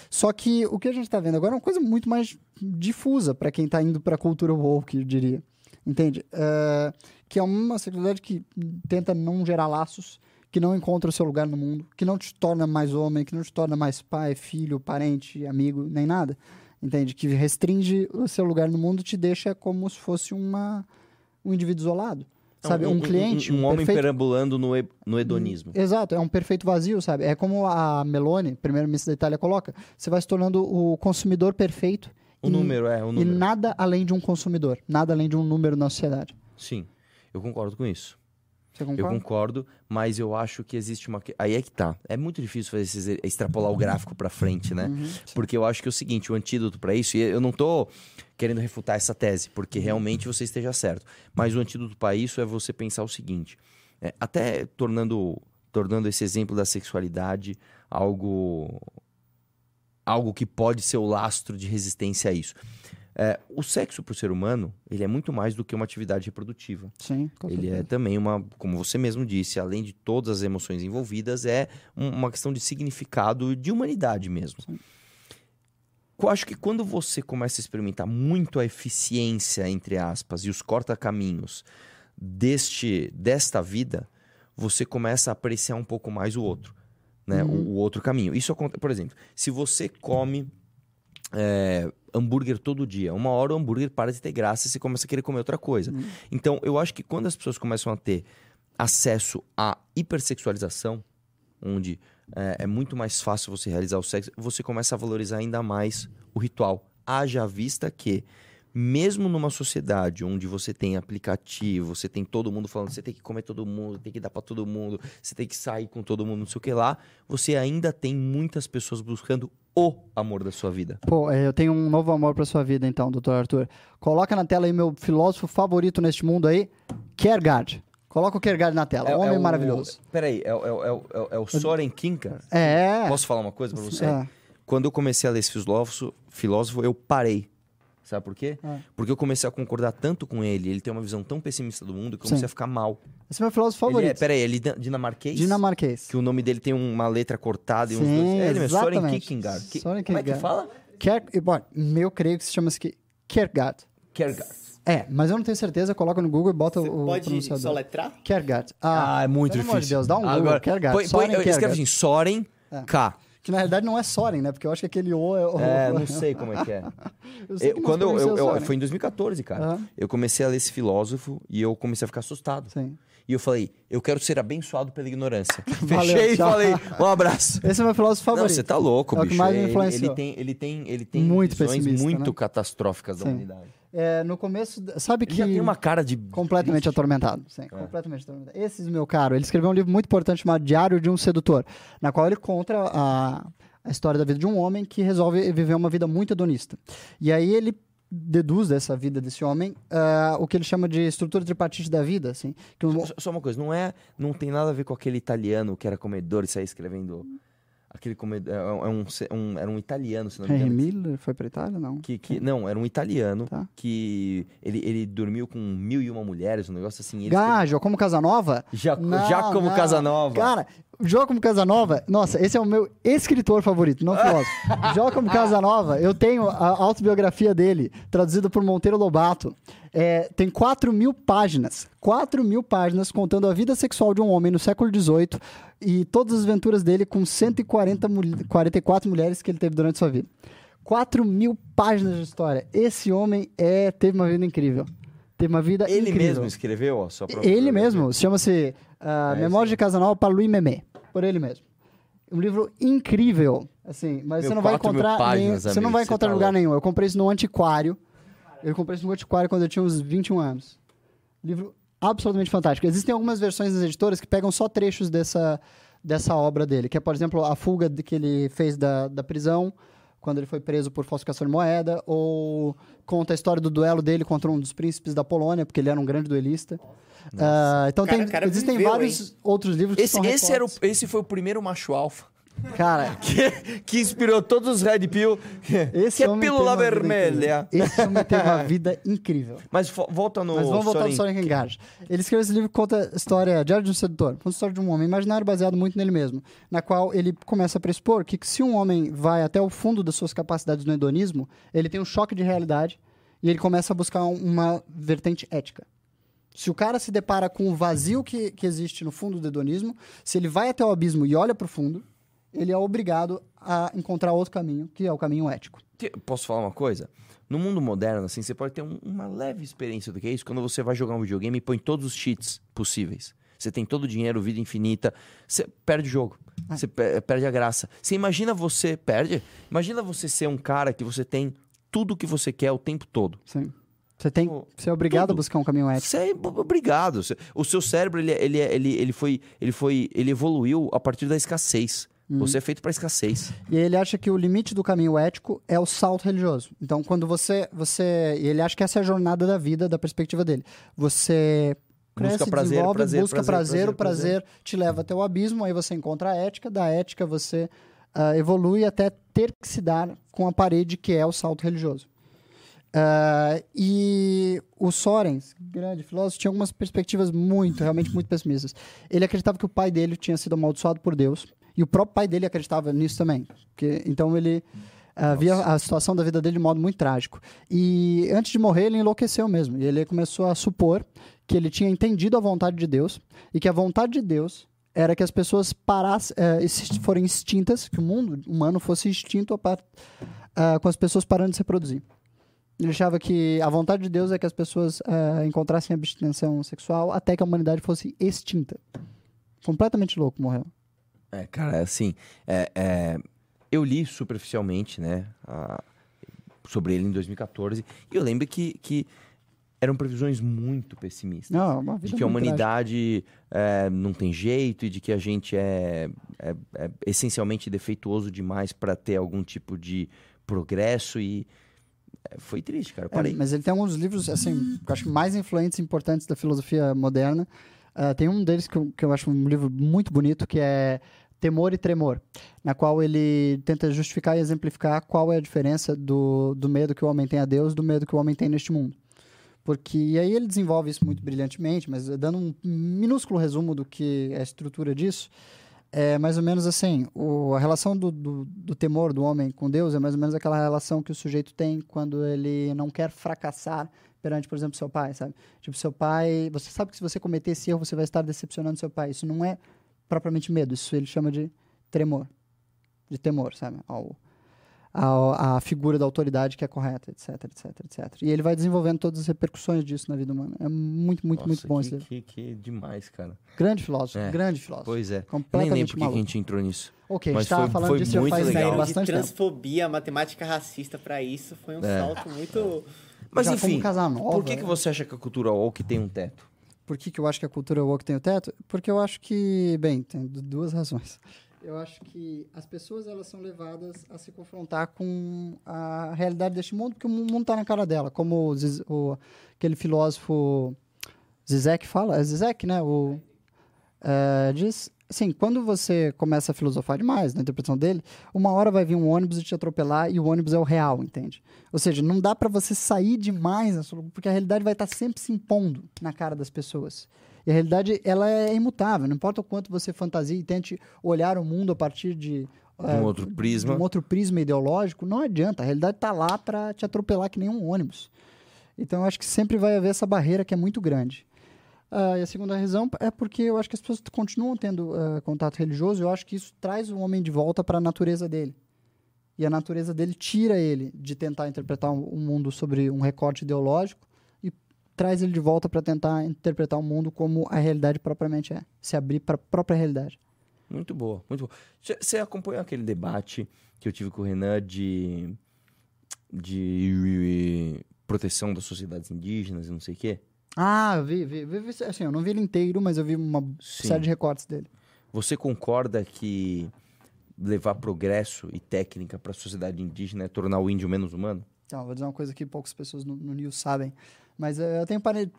Só que o que a gente está vendo agora é uma coisa muito mais difusa para quem está indo para a cultura woke, eu diria. Entende? Eh, que é uma sexualidade que tenta não gerar laços, que não encontra o seu lugar no mundo, que não te torna mais homem, que não te torna mais pai, filho, parente, amigo, nem nada. Entende? Que restringe o seu lugar no mundo, te deixa como se fosse uma, um indivíduo isolado. Sabe? Um, cliente. Um, homem perfeito- perambulando no, he- no hedonismo. Exato, é um perfeito vazio, sabe? É como a Meloni, primeira-ministra da Itália, coloca. Você vai se tornando o consumidor perfeito. O e- número, é, o E número. nada além de um consumidor. Nada além de um número na sociedade. Sim, eu concordo com isso. Você Eu concorda? concordo, mas eu acho que existe uma. Aí é que tá. É muito difícil fazer esses... extrapolar o gráfico pra frente, né? Uhum. Porque eu acho que é o seguinte: o antídoto pra isso, e eu não tô querendo refutar essa tese, porque realmente você esteja certo. Mas o antídoto pra isso é você pensar o seguinte: é, até tornando, tornando esse exemplo da sexualidade algo. algo que pode ser o lastro de resistência a isso. É, o sexo pro ser humano, ele é muito mais do que uma atividade reprodutiva. Sim, com Ele é também uma, como você mesmo disse, além de todas as emoções envolvidas, é um- uma questão de significado de humanidade mesmo. Eu acho que quando você começa a experimentar muito a eficiência, entre aspas, e os corta-caminhos deste desta vida, você começa a apreciar um pouco mais o outro, né? O, o outro caminho. Isso acontece, por exemplo, se você come é, hambúrguer todo dia. Uma hora o hambúrguer para de ter graça e você começa a querer comer outra coisa. Então, eu acho que quando as pessoas começam a ter acesso à hipersexualização, onde é, é muito mais fácil você realizar o sexo, você começa a valorizar ainda mais o ritual. Haja vista que, mesmo numa sociedade onde você tem aplicativo, você tem todo mundo falando, você tem que comer todo mundo, tem que dar pra todo mundo, você tem que sair com todo mundo, não sei o que lá, você ainda tem muitas pessoas buscando o amor da sua vida. Pô, é, eu tenho um novo amor pra sua vida, então, doutor Arthur. Coloca na tela aí meu filósofo favorito neste mundo aí, Kierkegaard. Coloca o Kierkegaard na tela. Homem o- maravilhoso. Peraí, é, o- é, é, é, o- é o Soren Kierkegaard? É. Posso falar uma coisa pra você? É. Quando eu comecei a ler esse filósofo, filósofo eu parei. Sabe por quê? É. Porque eu comecei a concordar tanto com ele, ele tem uma visão tão pessimista do mundo que eu comecei Sim. a ficar mal. Esse é meu filósofo Ele é, favorito. peraí, ele é dinamarquês? Dinamarquês. Que o nome dele tem uma letra cortada e uns Sim, dois. É ele mesmo, Soren exatamente. Kierkegaard. Que- Soren Como é que Kierkegaard. fala? Kier... Bom, meu creio que se chama Kierkegaard. Kierkegaard. É, mas eu não tenho certeza. Coloca no Google e bota Você o pode pronunciador. soletrar? Kierkegaard. Ah, é muito pelo difícil. amor de Deus, dá um Google. Agora, Kierkegaard. põe, põe, Soren escreve Kierkegaard. assim, Soren K. Que na realidade não é Soren, né? Porque eu acho que aquele O é o... É, [LAUGHS] não sei como é que é. [LAUGHS] Eu quando eu, eu, eu- foi em 2014, cara. Aham. Eu comecei a ler esse filósofo e eu comecei a ficar assustado. Sim. E eu falei, eu quero ser abençoado pela ignorância. [LAUGHS] Valeu, Fechei e falei, um abraço. Esse é meu filósofo Não, favorito. você tá louco, É o que bicho. mais me ele, influenciou. ele tem, ele tem, ele tem Muito visões muito né? catastróficas da Sim. humanidade. É, no começo, sabe Ele que... já tem uma cara de Completamente triste. atormentado. É. Sim, completamente atormentado. Esse, meu caro, ele escreveu um livro muito importante chamado Diário de um Sedutor, na qual ele conta a, a história da vida de um homem que resolve viver uma vida muito hedonista. E aí ele deduz dessa vida desse homem ah, o que ele chama de estrutura tripartite da vida, assim. Que Só- Só uma coisa, não é, não tem nada a ver com aquele italiano que era comedor e saía escrevendo aquele comedor, é um, um- era um italiano, se não me Henry engano. Miller foi pra Itália, não? Que, que, não, era um italiano Tá. que ele, ele dormiu com mil e uma mulheres, um negócio assim. Gajo, como Casanova? Já- Não, Giacomo não. Casanova. Cara, Giacomo Casanova, nossa, esse é o meu escritor favorito, não filósofo. [LAUGHS] Giacomo Casanova, eu tenho a autobiografia dele, traduzida por Monteiro Lobato. É, tem 4 mil páginas. 4 mil páginas contando a vida sexual de um homem no século XVIII e todas as aventuras dele com 140 mul 44 mulheres que ele teve durante sua vida. 4 mil páginas de história. Esse homem é, teve uma vida incrível. Teve uma vida Ele incrível. mesmo escreveu, ó, só pra Ele mesmo, chama-se ah, É, Memórias sim. de Casanova para Louis Memé, por ele mesmo. Um livro incrível, assim, mas Meu, você não vai encontrar, páginas, nenhum- você não amigo, vai encontrar tá lugar louco. nenhum. Eu comprei isso no antiquário. Eu comprei isso no antiquário quando eu tinha uns 21 anos. Livro absolutamente fantástico. Existem algumas versões das editoras que pegam só trechos dessa, dessa obra dele, que é, por exemplo, a fuga que ele fez da, da prisão, quando ele foi preso por falsificação de moeda, ou conta a história do duelo dele contra um dos príncipes da Polônia, porque ele era um grande duelista. Ah, então Cara- tem, cara existem viveu, vários outros livros que Esse, são esse, era o, esse foi o primeiro macho alfa Cara, [LAUGHS] que, que inspirou todos os Red Pill. esse que é pílula vermelha. Esse homem teve uma vida [LAUGHS] incrível. Mas volta no. Mas vamos voltar Soren- ao Soren Kierkegaard. Ele escreveu esse livro que conta a história, Diário de um Sedutor, conta a história de um homem imaginário baseado muito nele mesmo, na qual ele começa a pressupor que se um homem vai até o fundo das suas capacidades no hedonismo, ele tem um choque de realidade e ele começa a buscar um- uma vertente ética. Se o cara se depara com o vazio que, que existe no fundo do hedonismo, se ele vai até o abismo e olha para o fundo, ele é obrigado a encontrar outro caminho, que é o caminho ético. Posso falar uma coisa? No mundo moderno, assim, você pode ter um- uma leve experiência do que é isso quando você vai jogar um videogame e põe todos os cheats possíveis. Você tem todo o dinheiro, vida infinita. Você perde o jogo. Você pe- perde a graça. Você imagina você. Perde? Imagina você ser um cara que você tem tudo o que você quer o tempo todo. Sim. Você tem, Pô, você é obrigado tudo. a buscar um caminho ético. Você é obrigado. Você- O seu cérebro, ele, ele, ele, ele, foi, ele foi. Ele evoluiu a partir da escassez. Você é feito para escassez. E ele acha que o limite do caminho ético é o salto religioso. Então, quando você. você ele acha que essa é a jornada da vida, da perspectiva dele. Você Busca cresce, prazer, desenvolve, prazer, busca prazer, prazer, prazer, o prazer, te leva até o abismo, aí você encontra a ética, da ética você ah, evolui até ter que se dar com a parede que é o salto religioso. Ah, e o Sorens, grande filósofo, tinha algumas perspectivas muito, realmente muito pessimistas. Ele acreditava que o pai dele tinha sido amaldiçoado por Deus, e o próprio pai dele acreditava nisso também. Porque, então ele ah, via a situação da vida dele de modo muito trágico. E antes de morrer, ele enlouqueceu mesmo. E ele começou a supor que ele tinha entendido a vontade de Deus, e que a vontade de Deus era que as pessoas parassem, eh, exist- forem extintas, que o mundo humano fosse extinto par- ah, com as pessoas parando de se reproduzir. Ele achava que a vontade de Deus é que as pessoas ah, encontrassem abstenção sexual até que a humanidade fosse extinta. Completamente louco, morreu. É, cara, assim, é, é, eu li superficialmente, né, a- sobre ele em 2014, e eu lembro que, que eram previsões muito pessimistas. Não, de que a humanidade é, não tem jeito e de que a gente é, é- é essencialmente defeituoso demais para ter algum tipo de progresso e é, foi triste, cara. É, Parei. mas ele tem alguns livros, assim, que eu acho mais influentes e importantes da filosofia moderna. Ah, tem um deles que eu, que eu acho um livro muito bonito, que é Temor e Tremor, na qual ele tenta justificar e exemplificar qual é a diferença do, do medo que o homem tem a Deus do medo que o homem tem neste mundo. Porque, e aí ele desenvolve isso muito brilhantemente, mas dando um minúsculo resumo do que é a estrutura disso, é mais ou menos assim, o, a relação do, do, do temor do homem com Deus é mais ou menos aquela relação que o sujeito tem quando ele não quer fracassar perante, por exemplo, seu pai, sabe? Tipo, seu pai, você sabe que se você cometer esse erro, você vai estar decepcionando seu pai. Isso não é propriamente medo, isso ele chama de tremor, de temor, sabe? Ao, ao, a figura da autoridade que é correta, etc, etc, etc. E ele vai desenvolvendo todas as repercussões disso na vida humana. É muito, muito, muito Nossa, bom que, esse livro. que, que demais, cara. Grande filósofo, É. grande filósofo. Pois é. Nem Completamente lembro por que a gente entrou nisso. Ok, a Mas gente tava foi- falando foi disso já muito faz legal. de bastante tempo. transfobia, matemática racista pra isso foi um É. salto muito. Mas Já enfim, Casanova, por que, que né? você acha que a cultura woke tem um teto? Por que, que eu acho que a cultura woke tem o teto? Porque eu acho que, bem, tem du- duas razões. Eu acho que as pessoas elas são levadas a se confrontar com a realidade deste mundo, porque o mundo está na cara dela, como o, Ziz- o- aquele filósofo Zizek fala, é Zizek, né? O, é, diz, assim, quando você começa a filosofar demais na interpretação dele, uma hora vai vir um ônibus e te atropelar e o ônibus é o real, entende? Ou seja, não dá para você sair demais, sua- porque a realidade vai estar sempre se impondo na cara das pessoas. E a realidade, ela é imutável, não importa o quanto você fantasia e tente olhar o mundo a partir de... eh, Um outro prisma. de um outro prisma ideológico, não adianta. A realidade está lá para te atropelar que nem um ônibus. Então, eu acho que sempre vai haver essa barreira que é muito grande. Ah, e a segunda razão é porque eu acho que as pessoas continuam tendo ah, contato religioso eu acho que isso traz o homem de volta para a natureza dele. E a natureza dele tira ele de tentar interpretar o o mundo sobre um recorte ideológico e traz ele de volta para tentar interpretar o mundo como a realidade propriamente é. Se abrir para a própria realidade. Muito boa, muito boa. Você acompanhou aquele debate que eu tive com o Renan de, de proteção das sociedades indígenas e não sei o quê? Ah, eu vi, vi, vi, assim, eu não vi ele inteiro, mas eu vi uma Sim. série de recortes dele. Você concorda que levar progresso e técnica para a sociedade indígena é tornar o índio menos humano? Então, vou dizer uma coisa que poucas pessoas no, no News sabem. Mas eu tenho pare-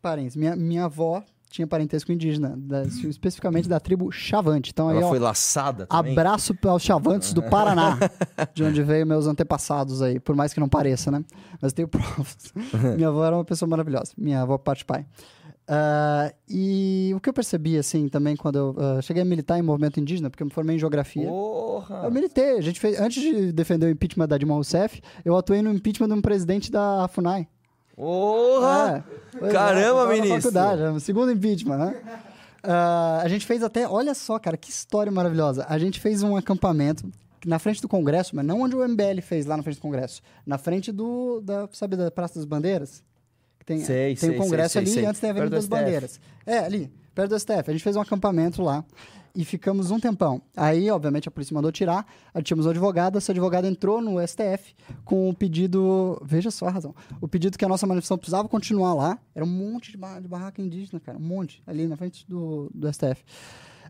parentes. Minha, minha avó tinha parentesco indígena, da- especificamente da tribo Chavante. Então, aí, Ela ó, foi laçada também? abraço aos Chavantes do Paraná, [LAUGHS] de onde veio meus antepassados aí, por mais que não pareça, né? Mas tenho provas. [LAUGHS] minha avó era uma pessoa maravilhosa, minha avó parte pai. Ah, e o que eu percebi, assim, também, quando eu ah, cheguei a militar em movimento indígena, porque eu me formei em geografia. Porra! Eu militei. A gente fez, antes de defender o impeachment da Dilma Rousseff, eu atuei no impeachment de um presidente da FUNAI. Porra! É, pois Caramba, na ministro! faculdade, é o segundo impeachment, né? Ah, a gente fez até, olha só, cara, que história maravilhosa. A gente fez um acampamento na frente do Congresso, mas não onde o MBL fez lá na frente do Congresso, na frente do, da, sabe, da Praça das Bandeiras? Tem Sei, tem sei, o Congresso sei, ali sei, e antes tem a Avenida das. Bandeiras. É, ali, perto do STF. A gente fez um acampamento lá e ficamos um tempão. Aí, obviamente, a polícia mandou tirar, tínhamos um advogado, esse advogado entrou no STF com o pedido, veja só a razão, o pedido que a nossa manifestação precisava continuar lá, era um monte de, ba- de barraca indígena, cara, um monte, ali na frente do, do STF.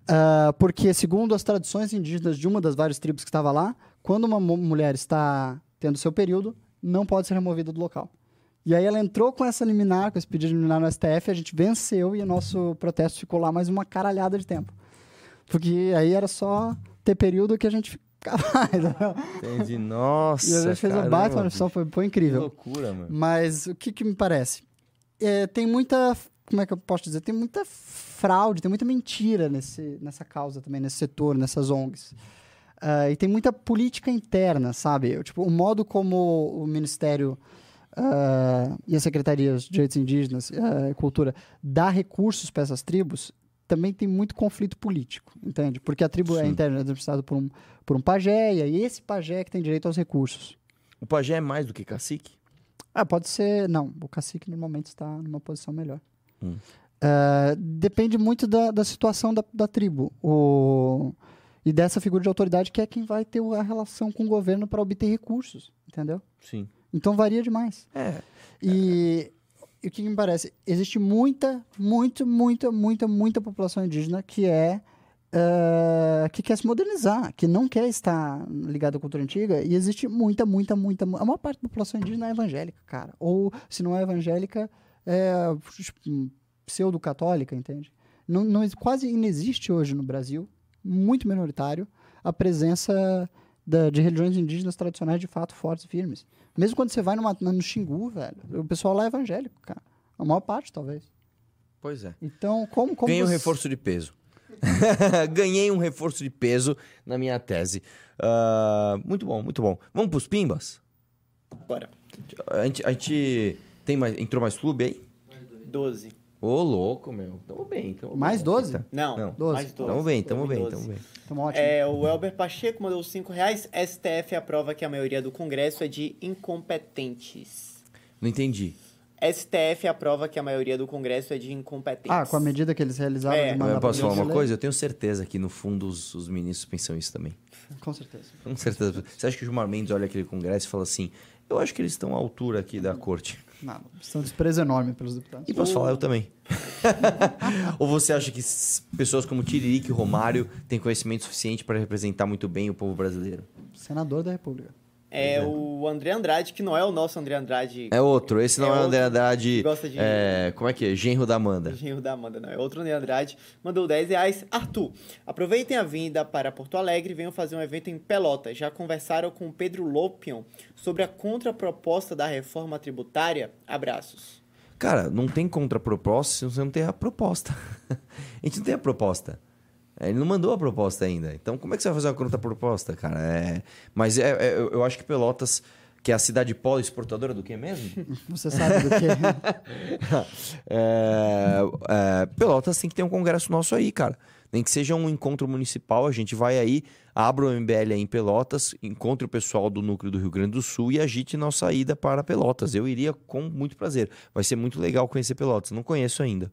Ah, porque, segundo as tradições indígenas de uma das várias tribos que estava lá, quando uma mu- mulher está tendo seu período, não pode ser removida do local. E aí ela entrou com essa liminar, com esse pedido de liminar no STF, a gente venceu e o nosso protesto ficou lá mais uma caralhada de tempo. Porque aí era só ter período que a gente [LAUGHS] entendeu? Entendi. Nossa. E a gente fez caramba, baita opção, bicho. foi, foi Que incrível. loucura, mano. Mas o que, que me parece? É, tem muita. Como é que eu posso dizer? Tem muita fraude, tem muita mentira nesse, nessa causa também, nesse setor, nessas ONGs. Ah, e tem muita política interna, sabe? Tipo, o modo como o Ministério ah, e as secretarias de direitos indígenas ah, e cultura dá recursos para essas tribos também tem muito conflito político, entende? Porque a tribo é Sim. interna administrada por um, por um pajé, e aí esse pajé é que tem direito aos recursos. O pajé é mais do que cacique? Ah, pode ser. Não, o cacique normalmente está numa posição melhor. Hum. Ah, depende muito da, da situação da, da tribo. O, e dessa figura de autoridade que é quem vai ter a relação com o governo para obter recursos, entendeu? Sim. Então varia demais. É. E, e o que, me parece? Existe muita, muita, muita, muita, muita população indígena que é. ah, que quer se modernizar, que não quer estar ligada à cultura antiga, e existe muita, muita, muita. mu- A maior parte da população indígena é evangélica, cara. Ou, se não é evangélica, é tipo, pseudo-católica, entende? Não, não, quase inexiste hoje no Brasil, muito minoritário, a presença da- de religiões indígenas tradicionais de fato fortes e firmes. Mesmo quando você vai numa, no Xingu, velho, o pessoal lá é evangélico, cara. A maior parte, talvez. Pois é. Então, como. como Ganhei um você- reforço de peso. [LAUGHS] Ganhei um reforço de peso na minha tese. Ah, muito bom, muito bom. Vamos pros pimbas? Bora. A gente, a gente tem mais, entrou mais clube aí? 12. Ô, louco, meu. Tamo bem. Tamo Mais bem. 12? Tá. Não, Não. Doze. mais 12. Tamo bem, tamo bem, 12. tamo bem. Então, ótimo. É, o Elber Pacheco mandou 5 reais. STF aprova que a maioria do Congresso é de incompetentes. Não entendi. STF aprova que a maioria do Congresso é de incompetentes. Ah, com a medida que eles realizaram É. de mandar Eu posso falar uma coisa? Eu tenho certeza que no fundo os, os ministros pensam isso também. Com certeza. Com certeza. Você acha que o Gilmar Mendes olha aquele congresso e fala assim: eu acho que eles estão à altura aqui da corte. Não, estão desprezo enorme pelos deputados. E posso falar eu também. [LAUGHS] Ou você acha que pessoas como Tiririca e Romário têm conhecimento suficiente para representar muito bem o povo brasileiro? Senador da República. É o André Andrade, que não é o nosso André Andrade. É outro. Esse não É é, o André Andrade. gosta de- é, como é que é? Genro da Amanda. Genro da Amanda, não. É outro André Andrade. Mandou 10 reais. Arthur, aproveitem a vinda para Porto Alegre e venham fazer um evento em Pelotas. Já conversaram com o Pedro Lopion sobre a contraproposta da reforma tributária? Abraços. Cara, não tem contraproposta se você não tem a proposta. [LAUGHS] a gente não tem a proposta. É, Ele não mandou a proposta ainda. Então, como é que você vai fazer uma contraproposta, cara? É... Mas é, é, eu acho que Pelotas, que é a cidade polo exportadora do que mesmo? [LAUGHS] Você sabe do que? [LAUGHS] É, é, Pelotas tem que ter um congresso nosso aí, cara. Nem que seja um encontro municipal, a gente vai aí, abra o MBL aí em Pelotas, encontre o pessoal do núcleo do Rio Grande do Sul e agite nossa ida para Pelotas. Eu iria com muito prazer. Vai ser muito legal conhecer Pelotas. Não conheço ainda.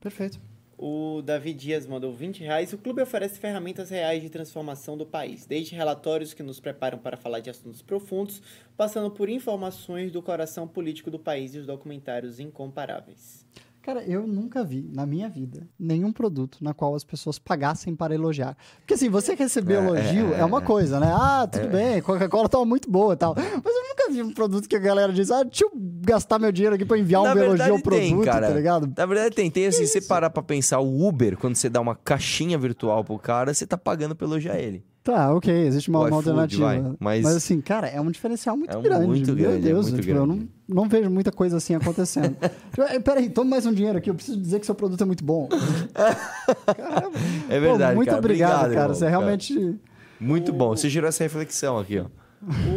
Perfeito. O Davi Dias mandou 20 reais. O clube oferece ferramentas reais de transformação do país, desde relatórios que nos preparam para falar de assuntos profundos, passando por informações do coração político do país e os documentários incomparáveis. Cara, eu nunca vi, na minha vida, nenhum produto na qual as pessoas pagassem para elogiar. Porque assim, você receber É, elogio é, é, uma é. coisa, né? Ah, tudo bem, Coca-Cola tava muito boa e tal. Mas eu nunca vi um produto que a galera diz, ah, deixa eu gastar meu dinheiro aqui pra enviar um Na elogio verdade ao produto, tem, cara. tá ligado? Na verdade tem. Tem assim, você parar pra pensar, o Uber, quando você dá uma caixinha virtual pro cara, você tá pagando pra elogiar ele. Tá, ok, existe uma, uma alternativa. vai, mas- assim, cara, é um diferencial muito É um grande. muito meu grande, é Deus, muito tipo, eu não, grande. não vejo muita coisa assim acontecendo. [LAUGHS] Tipo, "Eh, Peraí, toma mais um dinheiro aqui, eu preciso dizer que seu produto é muito bom. Caramba. [LAUGHS] É verdade, Pô, muito cara. obrigado, Obrigado, cara. irmão, Você cara. realmente. Muito bom. Você gerou essa reflexão aqui, ó.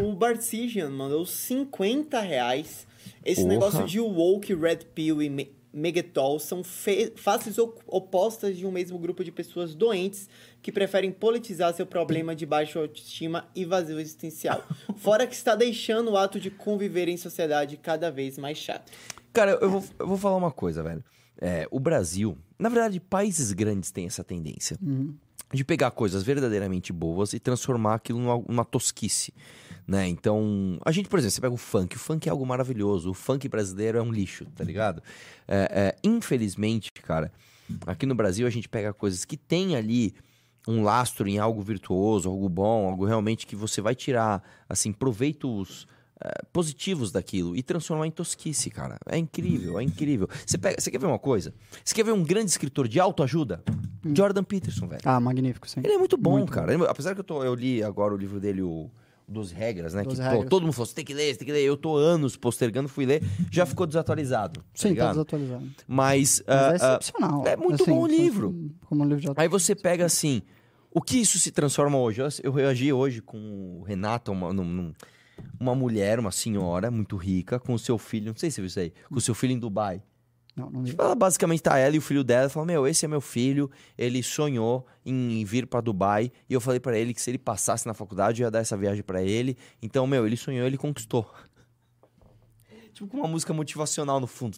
O Barcigian mandou 50 reais. Esse Porra. negócio de woke, red pill e me megatol são faces opostas de um mesmo grupo de pessoas doentes que preferem politizar seu problema de baixa autoestima e vazio existencial. [LAUGHS] Fora que está deixando o ato de conviver em sociedade cada vez mais chato. Cara, eu vou, eu vou falar uma coisa, velho. É, o Brasil, na verdade, países grandes têm essa tendência de pegar coisas verdadeiramente boas e transformar aquilo numa, numa tosquice, né? Então, a gente, por exemplo, você pega o funk, o funk é algo maravilhoso, o funk brasileiro é um lixo, tá ligado? É, é, infelizmente, cara, aqui no Brasil a gente pega coisas que tem ali um lastro em algo virtuoso, algo bom, algo realmente que você vai tirar, assim, proveitos é, positivos daquilo e transformar em tosquice, cara. É incrível, é incrível. Você, pega, você quer ver uma coisa? Você quer ver um grande escritor de autoajuda? Jordan Peterson, velho. Ah, magnífico, sim. Ele é muito bom, Muito cara. Eu- Apesar que eu, tô, eu li agora o livro dele, o 12 Regras, né? Que pô, Regras. todo mundo falou, você tem que ler, você tem que ler. Eu tô anos postergando, fui ler, já ficou desatualizado. Tá Sim, tá ligado? desatualizado. Mas, Mas ah, é ah, excepcional. é muito assim, bom o livro. Como um livro de Aí você pega assim, o que isso se transforma hoje? Eu, eu reagi hoje com o Renato, uma, num- uma mulher, uma senhora muito rica, com o seu filho, não sei se você viu isso aí, com o seu filho em Dubai. Não, não. Tipo, ela basicamente tá ela e o filho dela, falou: Meu, esse é meu filho, ele sonhou em vir pra Dubai, e eu falei pra ele que se ele passasse na faculdade, eu ia dar essa viagem pra ele. Então, meu, ele sonhou, ele conquistou. [LAUGHS] tipo, com uma música motivacional no fundo.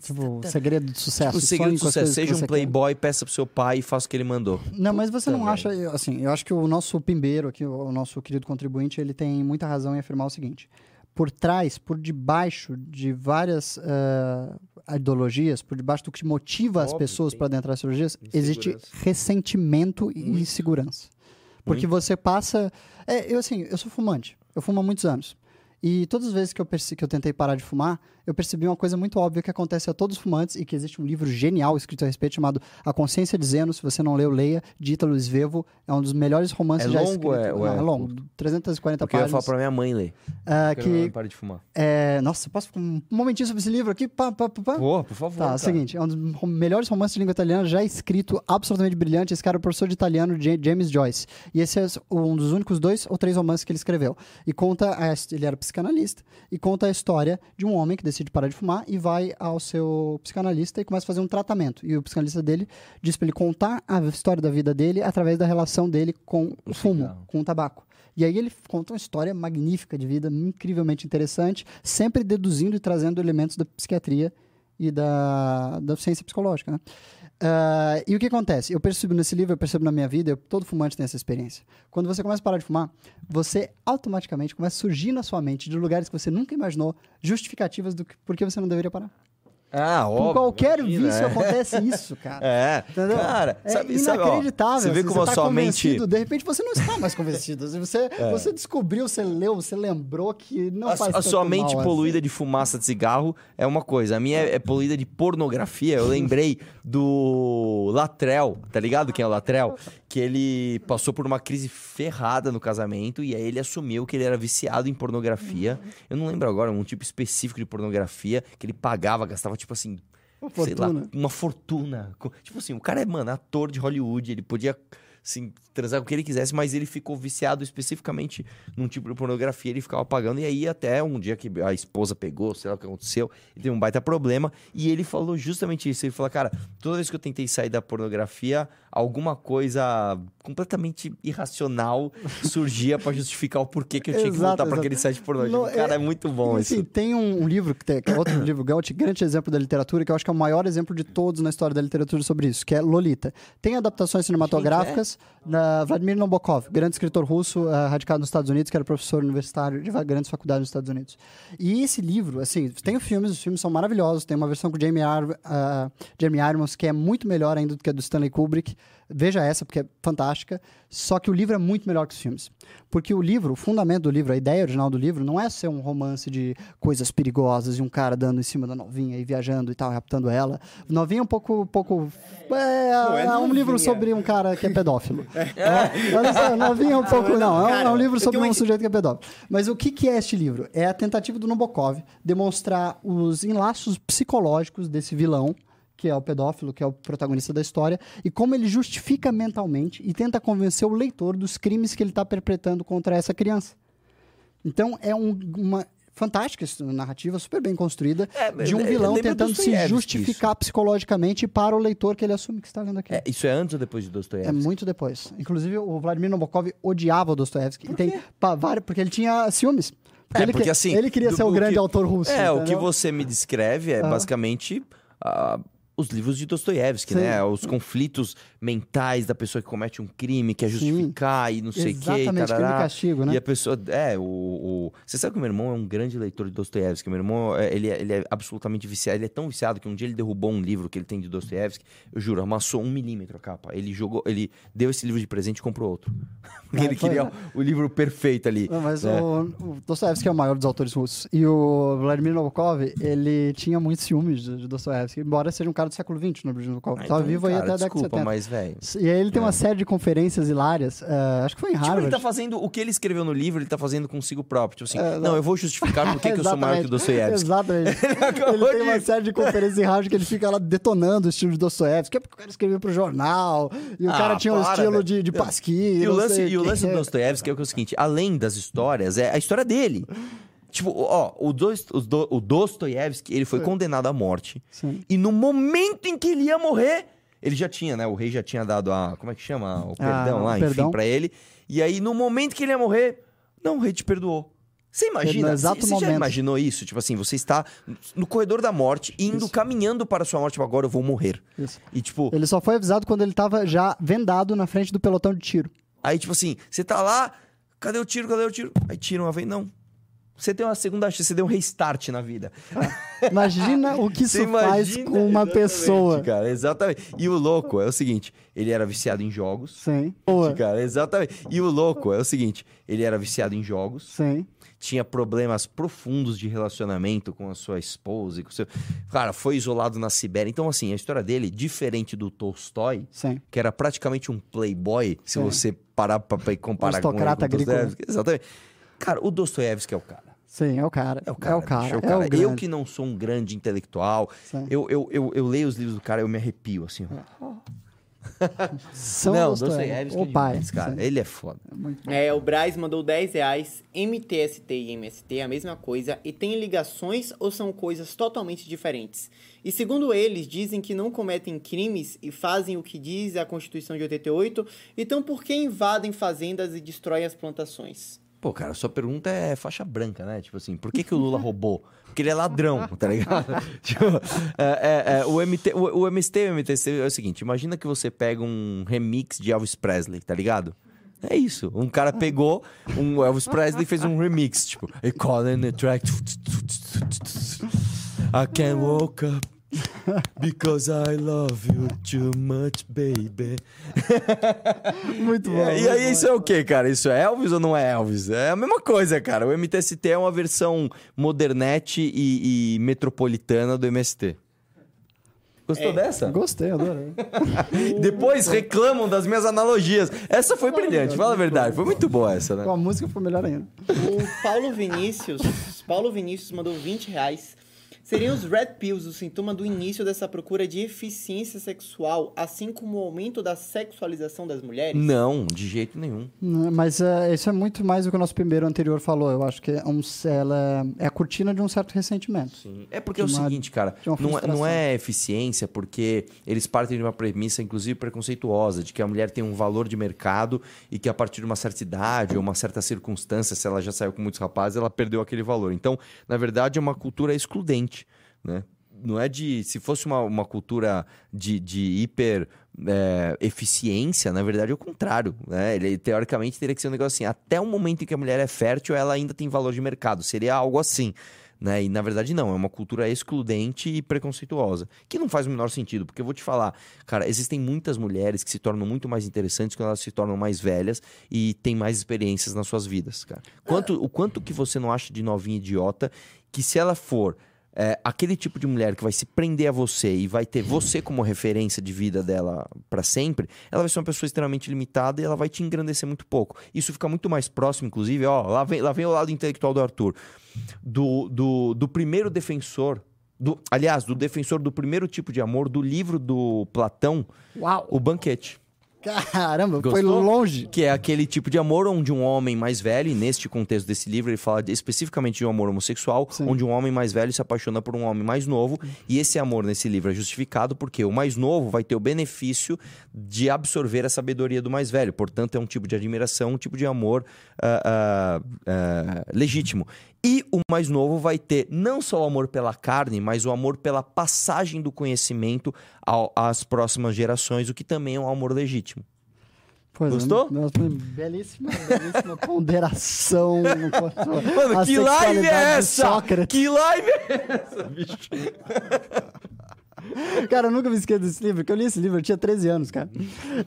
Tipo, o segredo do sucesso. o segredo do sucesso, seja um você quer. playboy, peça pro seu pai e faça o que ele mandou. Não, mas você não acha, assim, eu acho que o nosso pimbeiro aqui, o nosso querido contribuinte, ele tem muita razão em afirmar o seguinte. Por trás, por debaixo de várias ah, ideologias, por debaixo do que motiva as Óbvio, pessoas tem para adentrar as ideologias, existe ressentimento e insegurança. Porque você passa... É, eu assim, eu sou fumante. Eu fumo há muitos anos. E todas as vezes que eu, que eu tentei parar de fumar, eu percebi uma coisa muito óbvia que acontece a todos os fumantes e que existe um livro genial escrito a respeito chamado A Consciência de Zeno. Se você não leu, leia. De Ítalo Svevo. É um dos melhores romances É já longo escritos. é- Não, é é longo. 340 Porque eu ia falar páginas. pra minha mãe ler. Mãe que, para de fumar. é, nossa, posso um momentinho sobre esse livro aqui? Pá, pá, pá, pá. Pô, por favor. Tá, é cara. o seguinte, é um dos melhores romances de língua italiana já escrito, absolutamente brilhante. Esse cara é o professor de italiano Ja- James Joyce. E esse é um dos únicos dois ou três romances que ele escreveu. E conta, a ele era psicanalista, e conta a história de um homem que decide parar de fumar e vai ao seu psicanalista e começa a fazer um tratamento. E o psicanalista dele diz pra ele contar a história da vida dele através da relação dele com o fumo, cigarro. com o tabaco. E aí ele conta uma história magnífica de vida, incrivelmente interessante, sempre deduzindo e trazendo elementos da psiquiatria e da, da ciência psicológica. Né? Ah, e o que acontece? Eu percebo nesse livro, eu percebo na minha vida, eu- todo fumante tem essa experiência. Quando você começa a parar de fumar, você automaticamente começa a surgir na sua mente, de lugares que você nunca imaginou, justificativas do que, por que você não deveria parar. Ah, óbvio. Com qualquer imagina, vício é. acontece isso, cara. [LAUGHS] É, Entendeu? cara, é sabe, sabe, ó, inacreditável. você vê assim, como a tá sua mente... De repente você não está mais convencido. Assim, Você, você descobriu, você leu, você lembrou que não A, faz a sua mente assim. poluída de fumaça de cigarro é uma coisa. A minha é, é poluída de pornografia. Eu lembrei do Latrell, tá ligado quem é o Latrell? Que ele passou por uma crise ferrada no casamento e aí ele assumiu que ele era viciado em pornografia. Eu não lembro agora, um tipo específico de pornografia que ele pagava, gastava tipo assim, Uma sei lá, fortuna. uma fortuna. Tipo assim, o cara é, mano, ator de Hollywood, ele podia assim, transar com o que ele quisesse, mas ele ficou viciado especificamente num tipo de pornografia, ele ficava pagando, e aí até um dia que a esposa pegou, sei lá o que aconteceu, ele teve um baita problema, e ele falou justamente isso, ele falou, cara, toda vez que eu tentei sair da pornografia, alguma coisa completamente irracional [LAUGHS] surgia pra justificar o porquê que eu tinha que Exato, voltar pra exato. aquele site pornográfico. Não, cara, é, muito bom Enfim, isso. tem um, livro, que, tem, que é outro [COUGHS] livro, grande, grande exemplo da literatura, que eu acho que é o maior exemplo de todos na história da literatura sobre isso, que é Lolita. Tem adaptações cinematográficas da Vladimir Nabokov, grande escritor russo, eh, radicado nos Estados Unidos, que era professor universitário de grandes faculdades nos Estados Unidos. E esse livro, assim, tem filmes, os filmes são maravilhosos, tem uma versão com Jamie, Ar ah, Jamie Irons, que é muito melhor ainda do que a do Stanley Kubrick. Veja essa, porque é fantástica. Só que o livro é muito melhor que os filmes. Porque o livro, o fundamento do livro, a ideia original do livro, não é ser um romance de coisas perigosas e um cara dando em cima da novinha e viajando e tal, raptando ela. Novinha é um pouco. pouco é, é um livro sobre um cara que é pedófilo. [LAUGHS] É, olha só, novinha é um pouco. Não, é um, é livro sobre um sujeito que é pedófilo. Mas o que, que é este livro? É a tentativa do Nabokov demonstrar os enlaços psicológicos desse vilão que é o pedófilo, que é o protagonista da história, e como ele justifica mentalmente e tenta convencer o leitor dos crimes que ele está perpetrando contra essa criança. Então é um- uma fantástica narrativa, super bem construída, É, de um vilão tentando se Dostoiévski justificar psicologicamente para o leitor que ele assume que está lendo aquilo. É, isso é antes ou depois de É Dostoiévski? muito depois. Inclusive, o Vladimir Nabokov odiava o tem pa- vários, porque ele tinha ciúmes. Porque, É, ele, porque que- assim. ele queria do- ser o grande que- autor russo. É, o que entendeu? você me descreve é basicamente ah, os livros de Dostoiévski, Sim. né? Os conflitos mentais da pessoa que comete um crime, quer Sim. justificar e não sei o que. Exatamente, crime e castigo, né? E a pessoa. É, o, o- Você sabe que o meu irmão é um grande leitor de Dostoiévski. Meu irmão, é, ele é, ele é absolutamente viciado. Ele é tão viciado que um dia ele derrubou um livro que ele tem de Dostoiévski. Eu juro, amassou um milímetro a capa. Ele jogou, ele deu esse livro de presente e comprou outro. [LAUGHS] Porque Ah, ele foi, queria né? o, o livro perfeito ali. Não, mas né? o, o Dostoevsky é o maior dos autores russos. E o Vladimir Nabokov, ele tinha muitos ciúmes de, de Dostoevsky, embora seja um cara cara do século XX no no Copo. Ah, Tava então, vivo aí cara, até a década de desculpa, 70. mas, velho. E aí ele tem uma série de conferências hilárias. eh, acho que foi em Tipo, Harvard. ele tá fazendo o que ele escreveu no livro, ele tá fazendo consigo próprio. Tipo assim, É, não, eu vou justificar por que eu sou maior que o [LAUGHS] Dostoiévski. Exatamente. [LAUGHS] ele acabou tem uma série de conferências em Harvard que ele fica lá detonando o estilo de Dostoiévski, que é porque o cara escreveu pro jornal, e o Ah, cara tinha um para, estilo velho. de, de pasquim. E o lance, e o lance do Dostoiévski é, que é o seguinte: além das histórias, é a história dele. Tipo, ó, o, Dost, o, Do- o Dostoiévski, ele foi condenado à morte. Sim. E no momento em que ele ia morrer, ele já tinha, né? O rei já tinha dado a. Como é que chama? O perdão o lá, Ah, perdão. enfim, pra ele. E aí, no momento que ele ia morrer, não, o rei te perdoou. Você imagina? No exato você, já imaginou isso? Tipo assim, você está no corredor da morte, indo, caminhando para a sua morte, tipo, agora eu vou morrer. Isso. E tipo, Ele só foi avisado quando ele tava já vendado na frente do pelotão de tiro. Aí, tipo assim, você tá lá, cadê o tiro, cadê o tiro? Aí tiram uma vez, não. Você tem uma segunda chance, você deu um restart na vida. [LAUGHS] Imagina o que isso Você faz imagina- com uma pessoa. Cara, exatamente. E o louco é o seguinte, ele era viciado em jogos. Sim. Cara, exatamente. E o louco é o seguinte, ele era viciado em jogos, Sim. tinha problemas profundos de relacionamento com a sua esposa e com o seu... Cara, foi isolado na Sibéria. Então, assim, a história dele, diferente do Tolstói, Sim. que era praticamente um playboy, se Sim. você parar pra, pra comparar com o agrícola. Dostoiévski. Exatamente. Cara, o Dostoiévski é o cara. Sim, é o cara. É o cara. É o cara. bicho, é o É cara. o eu que não sou um grande intelectual, eu, eu, eu, eu leio os livros do cara, eu me arrepio, assim. ó. [LAUGHS] São não, Dostoiévski. Dostoiévski é O pai. demais, cara. Sim. Ele é foda. É, o Braz mandou 10 reais. MTST e MST é a mesma coisa e tem ligações ou são coisas totalmente diferentes? E segundo eles, dizem que não cometem crimes e fazem o que diz a Constituição de 88, então por que invadem fazendas e destroem as plantações? Pô, cara, sua pergunta é faixa branca, né? Tipo assim, por que, que o Lula roubou? Porque ele é ladrão, [LAUGHS] tá ligado? [LAUGHS] tipo, é, é, é, o, MT, o, o MST e o MTC é o seguinte: imagina que você pega um remix de Elvis Presley, tá ligado? É isso. Um cara pegou um Elvis Presley e fez um remix, tipo, I call in the track. [LAUGHS] I can't woke up because I love you too much, baby. [LAUGHS] Muito bom. E, e aí, bom. isso é o quê, cara? Isso é Elvis ou não é Elvis? É a mesma coisa, cara. O MTST é uma versão modernete e, e metropolitana do MST. Gostou dessa? Gostei, adorei. [LAUGHS] Depois reclamam das minhas analogias. Essa foi brilhante, fala a verdade. Foi muito boa essa, né? Com a música foi melhor ainda. O Paulo Vinícius, Paulo Vinícius mandou 20 reais. Seriam os Red Pills o sintoma do início dessa procura de eficiência sexual, assim como o aumento da sexualização das mulheres? Não, de jeito nenhum. Não, Mas é, isso é muito mais do que o nosso primeiro anterior falou. Eu acho que é, um, ela é a cortina de um certo ressentimento. É porque é o uma- seguinte, cara, não é, não frustração. é eficiência porque eles partem de uma premissa, inclusive preconceituosa, de que a mulher tem um valor de mercado e que a partir de uma certa idade ou uma certa circunstância, se ela já saiu com muitos rapazes, ela perdeu aquele valor. Então, na verdade, é uma cultura excludente, né? Não é de. Se fosse uma, uma cultura de, de hiper é, eficiência, na verdade é o contrário. Né? Ele, teoricamente teria que ser um negócio assim: até o momento em que a mulher é fértil, ela ainda tem valor de mercado. Seria algo assim. Né? E na verdade não, é uma cultura excludente e preconceituosa, que não faz o menor sentido, porque eu vou te falar, cara, existem muitas mulheres que se tornam muito mais interessantes quando elas se tornam mais velhas e têm mais experiências nas suas vidas, cara. Quanto, O quanto que você não acha de novinha idiota que se ela for é, aquele tipo de mulher que vai se prender a você e vai ter você como referência de vida dela pra sempre, ela vai ser uma pessoa extremamente limitada e ela vai te engrandecer muito pouco. Isso fica muito mais próximo, inclusive, ó, lá vem, lá vem o lado intelectual do Arthur, do, do, do primeiro defensor, do, aliás, do defensor do primeiro tipo de amor, do livro do Platão, Uau! O Banquete. Caramba, foi Gostou? longe. Que é aquele tipo de amor onde um homem mais velho, e neste contexto desse livro, ele fala especificamente de um amor homossexual, Sim. onde um homem mais velho se apaixona por um homem mais novo. E esse amor nesse livro é justificado porque o mais novo vai ter o benefício de absorver a sabedoria do mais velho. Portanto, é um tipo de admiração, um tipo de amor ah, ah, ah, legítimo. E o mais novo vai ter não só o amor pela carne, mas o amor pela passagem do conhecimento ao- às próximas gerações, o que também é um amor legítimo. Pois é, Gostou? nossa, belíssima, belíssima ponderação. [LAUGHS] Mano, que live é essa? Que live é essa, bicho? [LAUGHS] Cara, eu nunca me esqueço desse livro, porque eu li esse livro, eu tinha 13 anos, cara.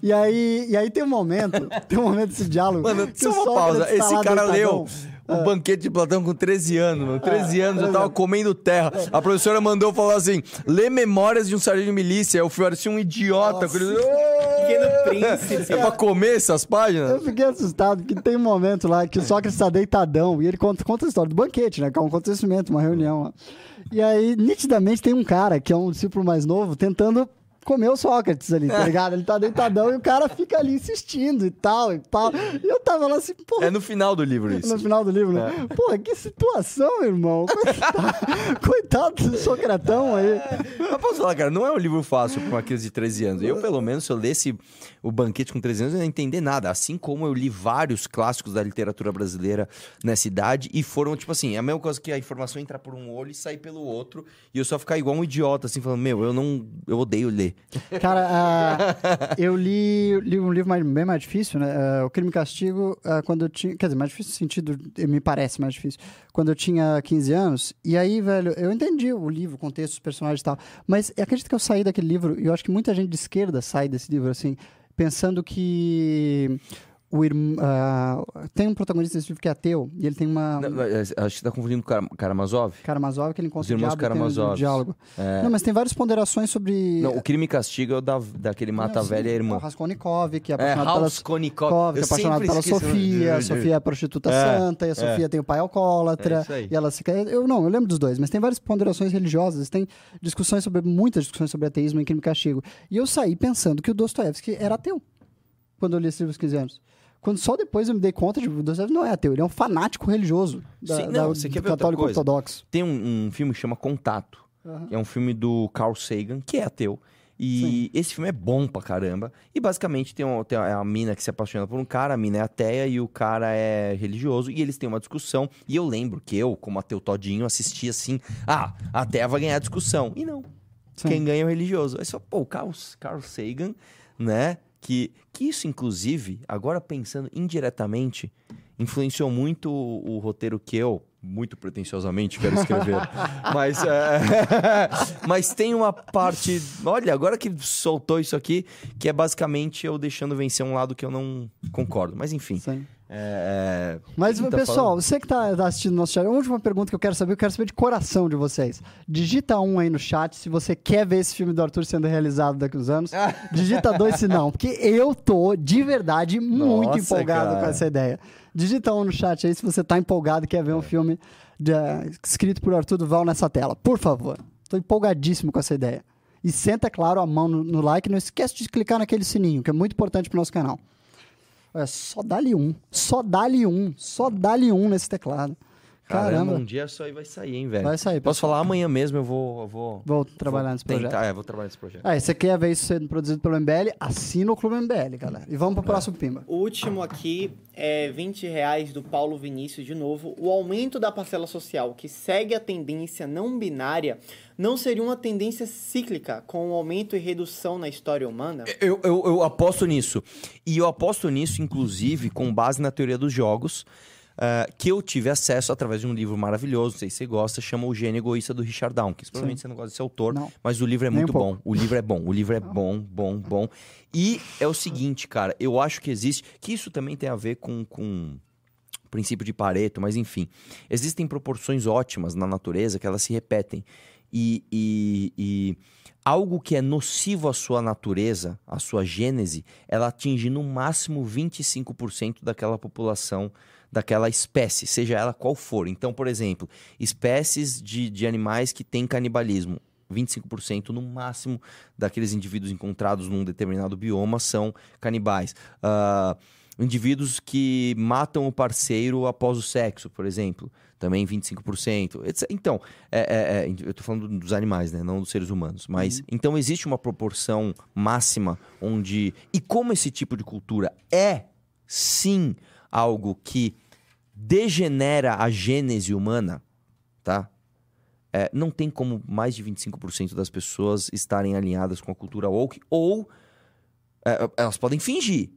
E aí, e aí tem um momento, tem um momento desse diálogo. Mano, só uma pausa. tá Esse cara leu deitadão. O banquete de Platão com 13 anos, mano. 13 anos, eu tava comendo terra. A professora mandou falar assim: lê memórias de um sargento de milícia. Eu fui parecia um idiota. Pequeno príncipe. É pra comer essas Eu páginas? fiquei assustado, porque tem um momento lá que o Sócrates tá deitadão e ele conta, conta a história do banquete, né? Que é um acontecimento, uma reunião. E aí, nitidamente, tem um cara que é um discípulo mais novo tentando comer o Sócrates ali, tá ligado? Ele tá deitadão e o cara fica ali insistindo e tal e tal. E eu tava lá assim, porra, É no final do livro isso. no final do livro, né? Porra, que situação, irmão. Coitado, [LAUGHS] coitado do Socratão aí. Mas posso falar, cara, não é um livro fácil pra uma criança de 13 anos. Eu, pelo menos, se eu lesse o Banquete com 13 anos, eu não ia entender nada. Assim como eu li vários clássicos da literatura brasileira nessa idade e foram, tipo assim, é a mesma coisa que a informação entrar por um olho e sair pelo outro e eu só ficar igual um idiota, assim, falando, meu, eu não. Eu odeio ler. [LAUGHS] Cara, ah, eu li, li um livro mais- bem mais difícil, né? Ah, o Crime e Castigo, ah, quando eu tinha. Quer dizer, mais difícil no sentido, me parece mais difícil. Quando eu tinha 15 anos. E aí, velho, eu entendi o livro, o contexto, os personagens e tal. Mas acredito que eu saí daquele livro, e eu acho que muita gente de esquerda sai desse livro, assim, pensando que. O irm- ah, tem um protagonista desse livro que é ateu, e ele tem uma. Não, é, Acho que você tá confundindo com Kara- Karamazov. Karamazov, que ele encontra Os irmãos o diabo e tem um diálogo. É. Não, mas tem várias ponderações sobre. Não, o Crime e Castigo é o da, daquele Mata Velha sim, Irmã. O Raskolnikov, que é É, apaixonado pela Raskolnikov. Kov, que é apaixonado pela. Sofia, a Sofia é a prostituta É, santa, e a é. Sofia tem o pai alcoólatra. É e ela se Eu não, eu lembro dos dois, mas tem várias ponderações religiosas, tem discussões sobre. muitas discussões sobre ateísmo em crime e castigo. E eu saí pensando que o Dostoiévski era ateu quando eu li esse livro aos 15 anos. Quando só depois eu me dei conta de que o Dostoiévski não é ateu, ele é um fanático religioso da, Sim, não, da- você quer ver outra católico coisa? ortodoxo. Tem um, um filme que chama Contato, que é um filme do Carl Sagan, que é ateu. E esse filme é bom pra caramba. E basicamente tem, um, tem a mina que se apaixona por um cara, a mina é ateia e o cara é religioso. E eles têm uma discussão. E eu lembro que eu, como ateu todinho, assisti assim: ah, a ateia vai ganhar a discussão. E não. Sim. Quem ganha é o religioso. Aí só, pô, o Carl, Carl Sagan, né? Que, que isso, inclusive, agora pensando indiretamente, influenciou muito o, o roteiro que eu, muito pretensiosamente, quero escrever. [LAUGHS] mas, é, [LAUGHS] mas tem uma parte. Olha, agora que soltou isso aqui, que é basicamente eu deixando vencer um lado que eu não concordo. Mas enfim. Sim. É, Mas, quem tá pessoal, falando? você que tá assistindo nosso chat, a última pergunta que eu quero saber, eu quero saber de coração de vocês. Digita um aí no chat se você quer ver esse filme do Arthur sendo realizado daqui uns anos. [LAUGHS] Digita dois se não, porque eu tô, de verdade, muito Nossa, empolgado cara. com essa ideia. Digita um no chat aí se você tá empolgado e quer ver um filme de, eh, escrito por Arthur Duval nessa tela. Por favor. Tô empolgadíssimo com essa ideia. E senta, claro, a mão no, no like. Não esquece de clicar naquele sininho, que é muito importante pro nosso canal. Olha, só dá-lhe um. Só dá-lhe um. Só dá-lhe um nesse teclado. Caramba, Caramba. um dia isso aí vai sair, hein, velho? Vai sair, Posso falar amanhã mesmo, eu vou. Eu vou, Vou trabalhar nesse tentar, projeto. É, vou trabalhar nesse projeto. Aí, você quer ver isso sendo produzido pelo MBL? Assina o Clube MBL, galera. E vamos pro próximo Pimba. O último aqui é 20 reais do Paulo Vinícius de novo. O aumento da parcela social, que segue a tendência não binária, não seria uma tendência cíclica com o aumento e redução na história humana? Eu, eu, eu aposto nisso. E eu aposto nisso, inclusive, com base na teoria dos jogos, ah, que eu tive acesso através de um livro maravilhoso, não sei se você gosta, chama O Gênio Egoísta do Richard Dawkins. Provavelmente você não gosta desse autor, Não. mas o livro é Nem muito um bom. O livro é bom, o livro é [LAUGHS] bom, bom, bom. E é o seguinte, cara, eu acho que existe, que isso também tem a ver com, com o princípio de Pareto, mas enfim, existem proporções ótimas na natureza que elas se repetem. E, e- e algo que é nocivo à sua natureza, à sua gênese, ela atinge no máximo 25% daquela população, daquela espécie, seja ela qual for. Então, por exemplo, espécies de, de animais que têm canibalismo. 25% no máximo daqueles indivíduos encontrados num determinado bioma são canibais. Ah, indivíduos que matam o parceiro após o sexo, por exemplo, também 25%. etc. Então, é, é, é, eu estou falando dos animais, né? não dos seres humanos. Mas então existe uma proporção máxima onde. E como esse tipo de cultura é sim algo que degenera a gênese humana, tá? É, não tem como mais de 25% das pessoas estarem alinhadas com a cultura woke, ou é, elas podem fingir,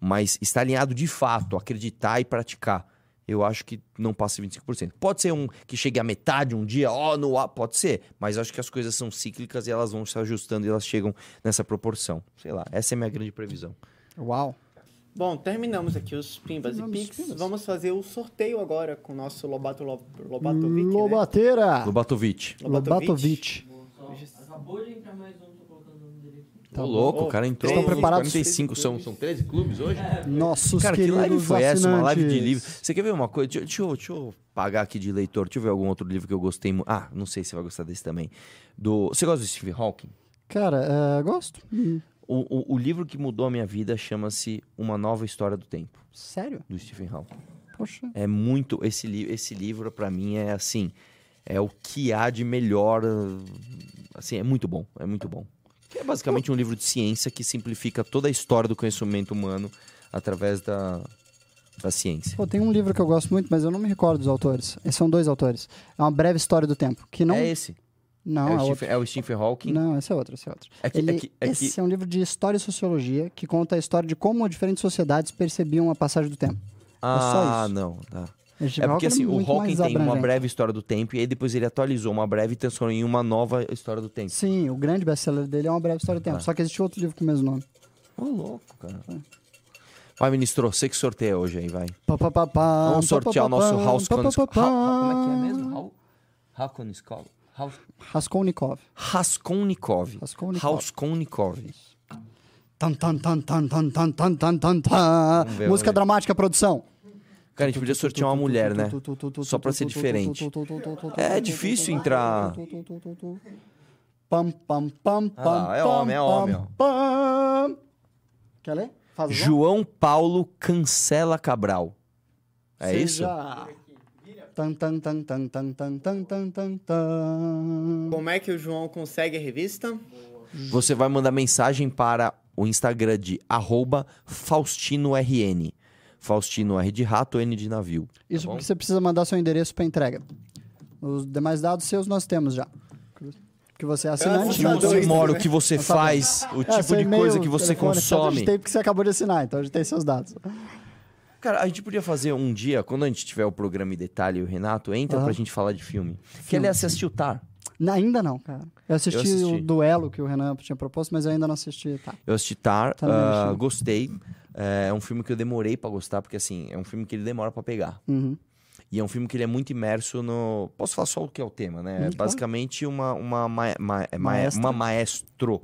mas estar alinhado de fato, acreditar e praticar. Eu acho que não passa de 25%. Pode ser um que chegue a metade um dia, ó, no ar, pode ser, mas acho que as coisas são cíclicas e elas vão se ajustando e elas chegam nessa proporção. Sei lá, essa é a minha grande previsão. Uau. Bom, terminamos aqui os Pimbas Terminamos e Pix. Pimbas. Vamos fazer o sorteio agora com o nosso Lobato Lo- Lobatovic, né? Lobateira. Lobatovic. Lobatovic. Acabou de entrar mais um, aqui. Tô louco, o cara entrou. Estão preparados? 45, são, são 13 clubes hoje? Nossos Cara, que live foi essa? Uma live de livro. Você quer ver uma coisa? Deixa, deixa eu, deixa eu pagar aqui de leitor. Deixa eu ver algum outro livro que eu gostei. Ah, não sei se você vai gostar desse também. Do... Você gosta do Stephen Hawking? Cara, é, gosto. Hum, O, o, o livro que mudou a minha vida chama-se Uma Nova História do Tempo, Sério? do Stephen Hawking. Poxa. É muito. Esse, li esse livro, pra mim, é assim. É o que há de melhor. Assim, é muito bom. É muito bom. É basicamente um livro de ciência que simplifica toda a história do conhecimento humano através da, da ciência. Pô, tem um livro que eu gosto muito, mas eu não me recordo dos autores. Esses são dois autores. É uma breve história do tempo. Que não. É esse. Não, é, é, o outro. Stephen, é o Stephen Hawking. Não, esse é outro, esse é outro. É que- Ele- é que- é que- esse é um livro de história e sociologia que conta a história de como diferentes sociedades percebiam a passagem do tempo. só Ah, não. Tá. É porque assim, o Hawking tem uma abrangente. breve história do tempo e aí depois ele atualizou uma breve e transformou em uma nova história do tempo. Sim, o grande best-seller dele é uma breve história do tempo. Ah. Só que existe outro livro com o mesmo nome. Ô, louco, cara. Vai, ministro, você que sorteia hoje aí, vai. Pá, pá, pá, pá, Vamos sortear o nosso House pá, pá, pá, pá. Como é que é mesmo? How- Raskolnikov. Raskolnikov. Raskolnikov. Raskolnikov. Tan, tan, tan, tan, tan, tan, tan, tan, tan, tan. Música dramática, produção. Cara, a gente podia sortear uma mulher, né? Só pra ser diferente. É difícil entrar. Pam, pam, pam, Ah, pam, é pam, homem, é homem, pam. Quer ler? Faz. João Paulo Cancela Cabral. É isso? Seja. Tan, tan, tan, tan, tan, tan, tan, tan, tan, tan. Como é que o João consegue a revista? Você vai mandar mensagem para o Instagram de arroba FaustinoRN. Faustino R de rato, N de navio. Isso bom? porque você precisa mandar seu endereço para entrega. Os demais dados seus nós temos já. Que você é assinante. Onde né? você isso, mora, o que você Tá faz, o É, tipo seu de coisa que você telefone, etc. Eu consome. digitei porque você acabou de assinar, então eu digitei seus dados. Cara, a gente podia fazer um dia, quando a gente tiver o programa em detalhe e o Renato, entra Aham. pra gente falar de filme. Que aliás, você assistiu Tar? Não, ainda não, cara. Eu assisti, Eu assisti. o duelo que o Renan tinha proposto, mas eu ainda não assisti. Tá. Eu assisti Tar, Tá ah, listinha. gostei. É um filme que eu demorei pra gostar, porque assim, é um filme que ele demora pra pegar. Uhum. E é um filme que ele é muito imerso no. Posso falar só o que é o tema, né? É claro. basicamente uma, uma, ma- ma- é ma- Maestra. uma maestro.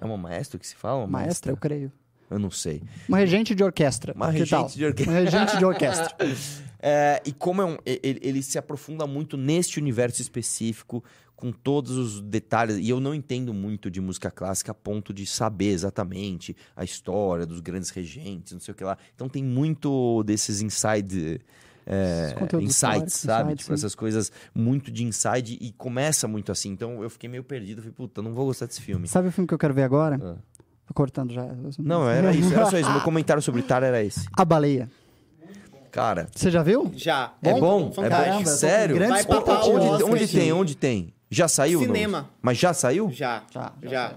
É uma maestro que se fala? Uma Maestra, eu creio. Eu não sei. Uma regente de orquestra. Uma regente tal? de orquestra. Uma regente de orquestra. [LAUGHS] É, e como é um, ele, ele se aprofunda muito neste universo específico, com todos os detalhes. E eu não entendo muito de música clássica a ponto de saber exatamente a história dos grandes regentes, não sei o que lá. Então tem muito desses inside. é, Esses conteúdos insights, sabe? insights, tipo, essas coisas muito de inside e começa muito assim. Então eu fiquei meio perdido. Falei, puta, não vou gostar desse filme. Sabe o filme que eu quero ver agora? Ah. Tô cortando já. Não, era isso, era só isso. Meu comentário sobre Tar era esse. A Baleia. Cara, Você já viu? Já. é bom? É bom? Sério? Grandes Vai papar o Onde, onde tem? Onde tem? Já saiu? Cinema. não? Mas já saiu? Já. Já, Já. já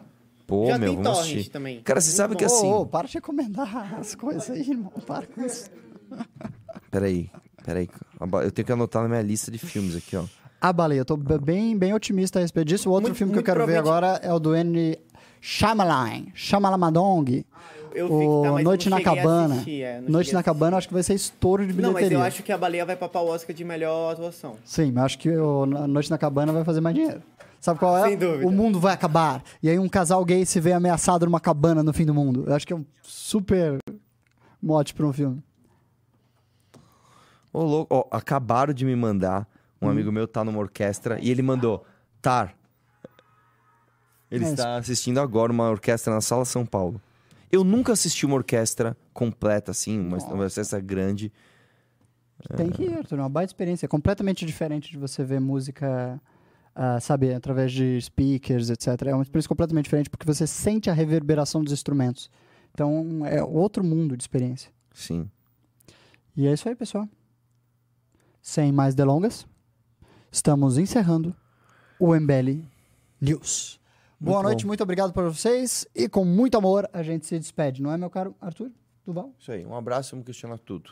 Pô, Já meu, tem vamos torrent assistir. também. Cara, você sabe que Ô, assim... ô, para de recomendar as coisas aí, irmão. Para com isso. Peraí, peraí. Eu tenho que anotar na minha lista de filmes aqui, ó. A Baleia. Eu tô bem, bem otimista a respeito disso. O outro Muito- filme que eu quero ver agora é o do N. Shyamalan. Shyamaladong. Eu O fico- tá, mas eu Noite não na Cabana. assistir, é, não Noite na Cabana, acho que vai ser estouro de Não, bilheteria. mas eu acho que a baleia vai papar o Oscar de melhor atuação. Sim, mas acho que o Noite na Cabana vai fazer mais dinheiro. Sabe qual é? Sem dúvida. O mundo vai acabar. E aí um casal gay se vê ameaçado numa cabana no fim do mundo. Eu acho que é um super mote pra um filme. Ô, louco. Ó, acabaram de me mandar. Um Hum. amigo meu tá numa orquestra e ele mandou Tar. Ele É está assistindo agora uma orquestra na Sala São Paulo. Eu nunca assisti uma orquestra completa, assim, uma, uma orquestra grande. Tem que ir, Arthur. É uma baita experiência. É completamente diferente de você ver música, ah, sabe, através de speakers, etc. É uma experiência completamente diferente porque você sente a reverberação dos instrumentos. Então, é outro mundo de experiência. Sim. E é isso aí, pessoal. Sem mais delongas, estamos encerrando o MBL News. Boa Muito noite, bom. muito obrigado por vocês. E com muito amor, a gente se despede, não é, meu caro Arthur Duval? Isso aí. Um abraço, vamos questionar tudo.